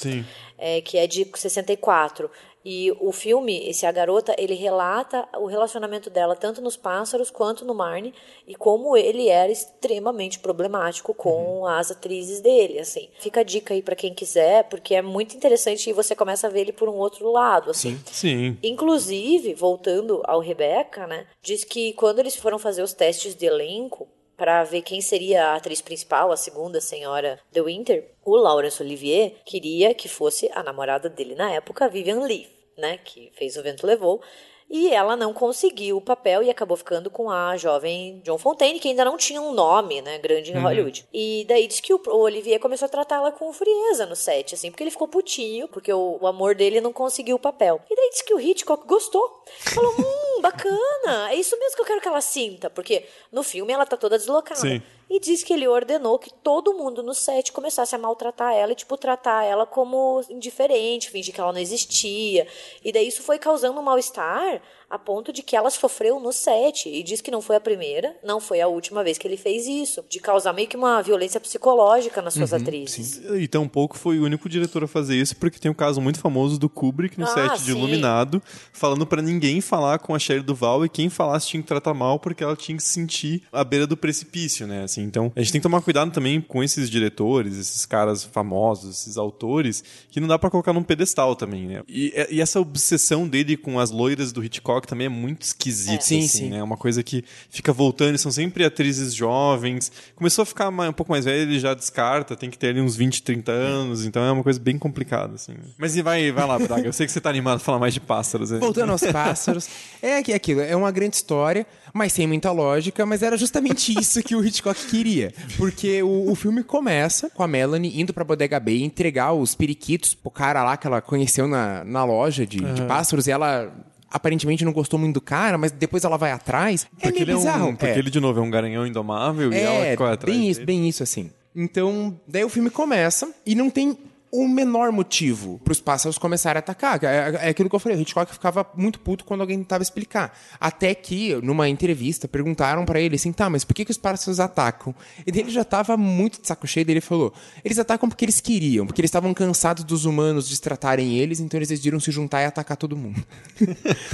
é, que é de 64. E o filme, esse A Garota, ele relata o relacionamento dela tanto nos pássaros quanto no Marnie e como ele era extremamente problemático com as atrizes dele, assim. Fica a dica aí pra quem quiser, porque é muito interessante e você começa a ver ele por um outro lado, assim. Sim. Inclusive, voltando ao Rebecca, né, diz que quando eles foram fazer os testes de elenco para ver quem seria a atriz principal, a segunda senhora The Winter, o Laurence Olivier queria que fosse a namorada dele na época, Vivian Leigh, né, que fez O Vento Levou. E ela não conseguiu o papel e acabou ficando com a jovem John Fontaine, que ainda não tinha um nome, né, grande em Hollywood. E daí diz que o, o Olivier começou a tratá-la com frieza no set, assim, porque ele ficou putinho, porque o, o amor dele não conseguiu o papel. E daí diz que o Hitchcock gostou. Falou, hum, bacana, é isso mesmo que eu quero que ela sinta, porque no filme ela tá toda deslocada. Sim. E diz que ele ordenou que todo mundo no set começasse a maltratar ela e, tipo, tratar ela como indiferente, fingir que ela não existia. E daí isso foi causando um mal-estar a ponto de que ela sofreu no set. E diz que não foi a primeira, não foi a última vez que ele fez isso. De causar meio que uma violência psicológica nas Uhum, suas atrizes. E tampouco foi o único diretor a fazer isso, porque tem um caso muito famoso do Kubrick no Ah, set de sim. Iluminado, falando pra ninguém falar com a Shelley Duval e quem falasse tinha que tratar mal porque ela tinha que se sentir à beira do precipício, né? Assim. Então, a gente tem que tomar cuidado também com esses diretores, esses caras famosos, esses autores, que não dá para colocar num pedestal também, né? E, e, essa obsessão dele com as loiras do Hitchcock também é muito esquisita, é. sim, assim, sim. né? É uma coisa que fica voltando, são sempre atrizes jovens. Começou a ficar um pouco mais velho, ele já descarta, tem que ter ali uns 20, 30 anos, então é uma coisa bem complicada, assim. Mas e vai, vai lá, Braga, eu sei que você tá animado a falar mais de pássaros. Voltando aos pássaros, é aquilo, é uma grande história, mas sem muita lógica, mas era justamente isso que o Hitchcock queria. Porque o, o filme começa com a Melanie indo pra Bodega Bay entregar os periquitos pro cara lá que ela conheceu na, na loja de, uhum. de pássaros e ela aparentemente não gostou muito do cara, mas depois ela vai atrás. É porque ele bizarro. É um, porque é. ele, de novo, é um garanhão indomável é, e ela corre atrás. Bem isso, bem isso, assim. Então, daí o filme começa e não tem o menor motivo para os pássaros começarem a atacar. É, é, aquilo que eu falei, o Hitchcock ficava muito puto quando alguém tentava explicar. Até que, numa entrevista, perguntaram para ele assim, tá, mas por que, que os pássaros atacam? E ele já estava muito de saco cheio, ele falou, eles atacam porque eles queriam, porque eles estavam cansados dos humanos destratarem eles, então eles decidiram se juntar e atacar todo mundo.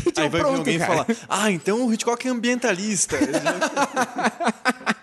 então, Aí vai pronto, vir alguém cara. falar, ah, então o Hitchcock é ambientalista.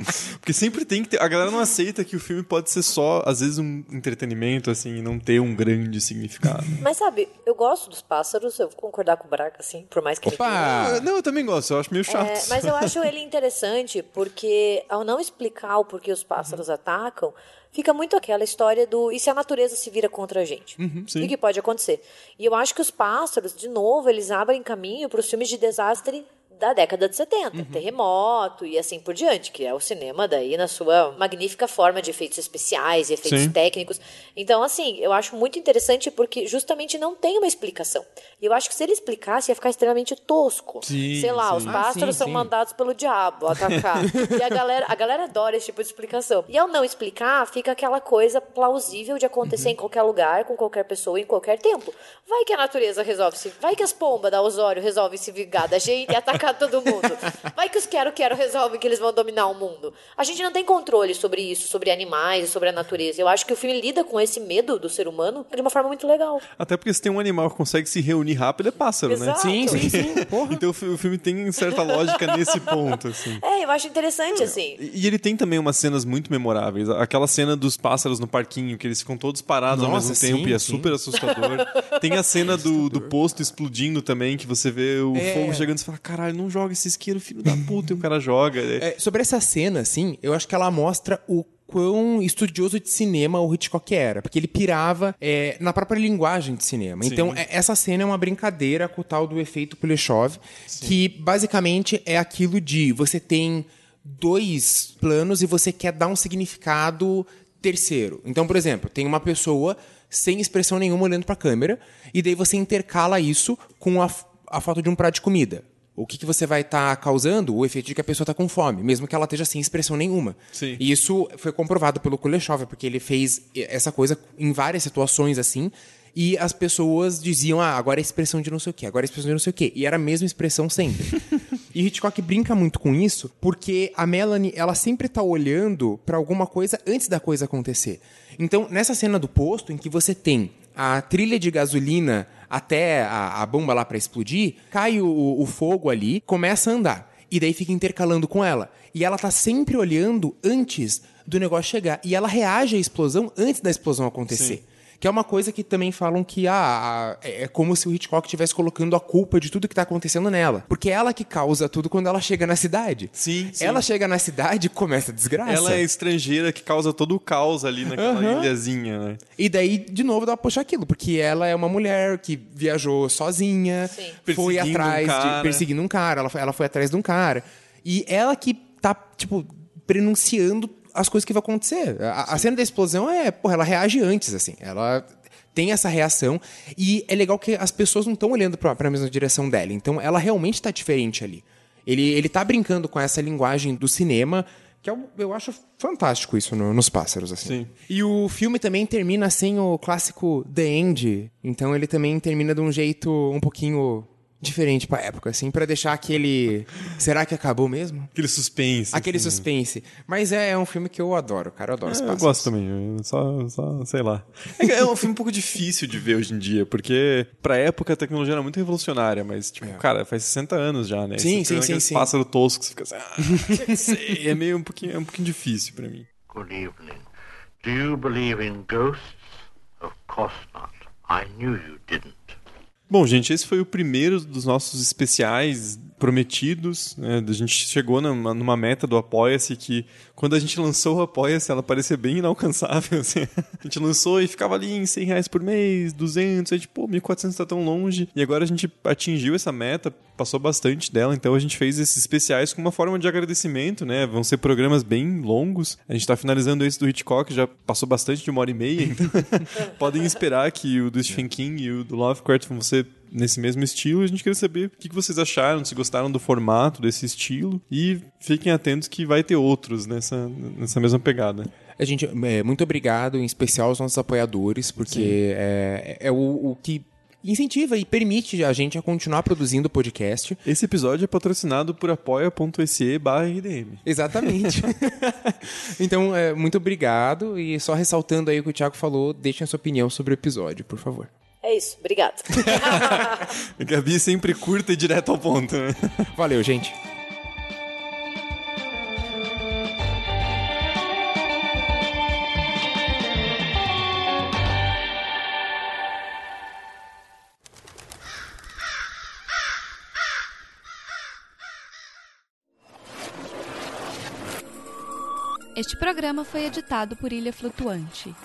porque sempre tem que ter... A galera não aceita que o filme pode ser só, às vezes, um entretenimento, assim, não ter um grande significado. Mas sabe, eu gosto dos pássaros, eu vou concordar com o Braca, assim, por mais que Opa! ele... Não, eu também gosto, eu acho meio chato. É, mas eu acho ele interessante porque, ao não explicar o porquê os pássaros uhum. atacam, fica muito aquela história do e se a natureza se vira contra a gente? Uhum, o que pode acontecer? E eu acho que os pássaros, de novo, eles abrem caminho para os filmes de desastre da década de 70, uhum. terremoto e assim por diante, que é o cinema daí na sua magnífica forma de efeitos especiais e efeitos Sim. técnicos. Então, assim, eu acho muito interessante porque justamente não tem uma explicação. E eu acho que se ele explicasse ia ficar extremamente tosco. Sim, Sei lá, sim. os pássaros ah, sim, são mandados pelo diabo atacar. e a galera, a galera adora esse tipo de explicação. E ao não explicar, fica aquela coisa plausível de acontecer uhum. em qualquer lugar, com qualquer pessoa, em qualquer tempo. Vai que a natureza resolve se, vai que as pombas da Osório resolvem se vingar da gente e atacar todo mundo. Vai que os quero-quero resolvem que eles vão dominar o mundo. A gente não tem controle sobre isso, sobre animais, sobre a natureza. Eu acho que o filme lida com esse medo do ser humano de uma forma muito legal. Até porque se tem um animal que consegue se reunir rápido, é pássaro, né? Exato. né? Sim, sim, sim. Porra. Então o filme tem certa lógica nesse ponto, assim. É, eu acho interessante, assim. E ele tem também umas cenas muito memoráveis. Aquela cena dos pássaros no parquinho, que eles ficam todos parados Nossa, ao mesmo sim, tempo e é sim. super assustador. tem a cena do, do posto explodindo também, que você vê o é. fogo chegando e você fala, caralho, não joga esse isqueiro, filho da puta, e o cara joga. Né? É, sobre essa cena, assim, eu acho que ela mostra o quão estudioso de cinema o Hitchcock era, porque ele pirava é, na própria linguagem de cinema. Sim. Então, é, essa cena é uma brincadeira com o tal do efeito Kuleshov, que basicamente é aquilo de você tem dois planos e você quer dar um significado terceiro. Então, por exemplo, tem uma pessoa sem expressão nenhuma olhando para a câmera, e daí você intercala isso com a, a foto de um prato de comida o que, que você vai estar tá causando? O efeito de que a pessoa está com fome, mesmo que ela esteja sem expressão nenhuma. Sim. E isso foi comprovado pelo Kuleshov, porque ele fez essa coisa em várias situações assim, e as pessoas diziam, ah, agora é expressão de não sei o quê, agora é expressão de não sei o quê. E era a mesma expressão sempre. e Hitchcock brinca muito com isso, porque a Melanie, ela sempre está olhando para alguma coisa antes da coisa acontecer. Então, nessa cena do posto, em que você tem a trilha de gasolina até a, a bomba lá para explodir, cai o, o fogo ali, começa a andar. E daí fica intercalando com ela. E ela tá sempre olhando antes do negócio chegar. E ela reage à explosão antes da explosão acontecer. Sim. Que é uma coisa que também falam que ah, é como se o Hitchcock estivesse colocando a culpa de tudo que está acontecendo nela. Porque é ela que causa tudo quando ela chega na cidade. Sim, sim. Ela chega na cidade e começa a desgraça. Ela é estrangeira que causa todo o caos ali naquela uhum. ilhazinha, né? E daí, de novo, dá pra puxar aquilo. Porque ela é uma mulher que viajou sozinha, sim. foi atrás um de. perseguindo um cara. Ela foi, ela foi atrás de um cara. E ela que tá, tipo, prenunciando as coisas que vão acontecer. A, a, cena da explosão é, porra, ela reage antes, assim. Ela tem essa reação e é legal que as pessoas não estão olhando para a mesma direção dela. Então ela realmente está diferente ali. Ele, ele tá brincando com essa linguagem do cinema, que eu, eu acho fantástico isso no, nos pássaros, assim. Sim. E o filme também termina sem o clássico The End. Então ele também termina de um jeito um pouquinho diferente pra época, assim, pra deixar aquele. Será que acabou mesmo? Aquele suspense. Aquele assim. suspense. Mas é, é um filme que eu adoro, cara. Eu adoro É, eu gosto também, eu só, só sei lá. É, é um filme um pouco difícil de ver hoje em dia, porque pra época a tecnologia era muito revolucionária, mas, tipo, cara, faz 60 anos já, né? É. Sim, sim, sim, sim. pássaro tosco que você fica assim, ah, sei, é meio um pouquinho, é um pouquinho difícil pra mim. Good evening. Do you believe in ghosts? Of course not. I knew you didn't. Bom, gente, esse foi o primeiro dos nossos especiais prometidos. Né? A gente chegou numa, numa meta do Apoia-se que, quando a gente lançou o Apoia-se, ela parecia bem inalcançável. assim. A gente lançou e ficava ali em 100 reais por mês, 200, aí tipo, pô, 1.400 tá tão longe. E agora a gente atingiu essa meta, passou bastante dela, então a gente fez esses especiais com uma forma de agradecimento, né? Vão ser programas bem longos. A gente tá finalizando esse do Hitchcock, já passou bastante de uma hora e meia, então podem esperar que o do Stephen King e o do Lovecraft vão ser nesse mesmo estilo. A gente queria saber o que vocês acharam, se gostaram do formato desse estilo. E fiquem atentos que vai ter outros nessa, nessa mesma pegada. A gente, é, muito obrigado, em especial aos nossos apoiadores, porque é, é o, o que incentiva e permite a gente a continuar produzindo o podcast. Esse episódio é patrocinado por apoia.se barra RDM. Exatamente. então, é, muito obrigado. E só ressaltando aí o que o Thiago falou, deixem a sua opinião sobre o episódio, por favor. É isso, obrigado. Gabi sempre curta e direto ao ponto, né? Valeu, gente. Este programa foi editado por Ilha Flutuante.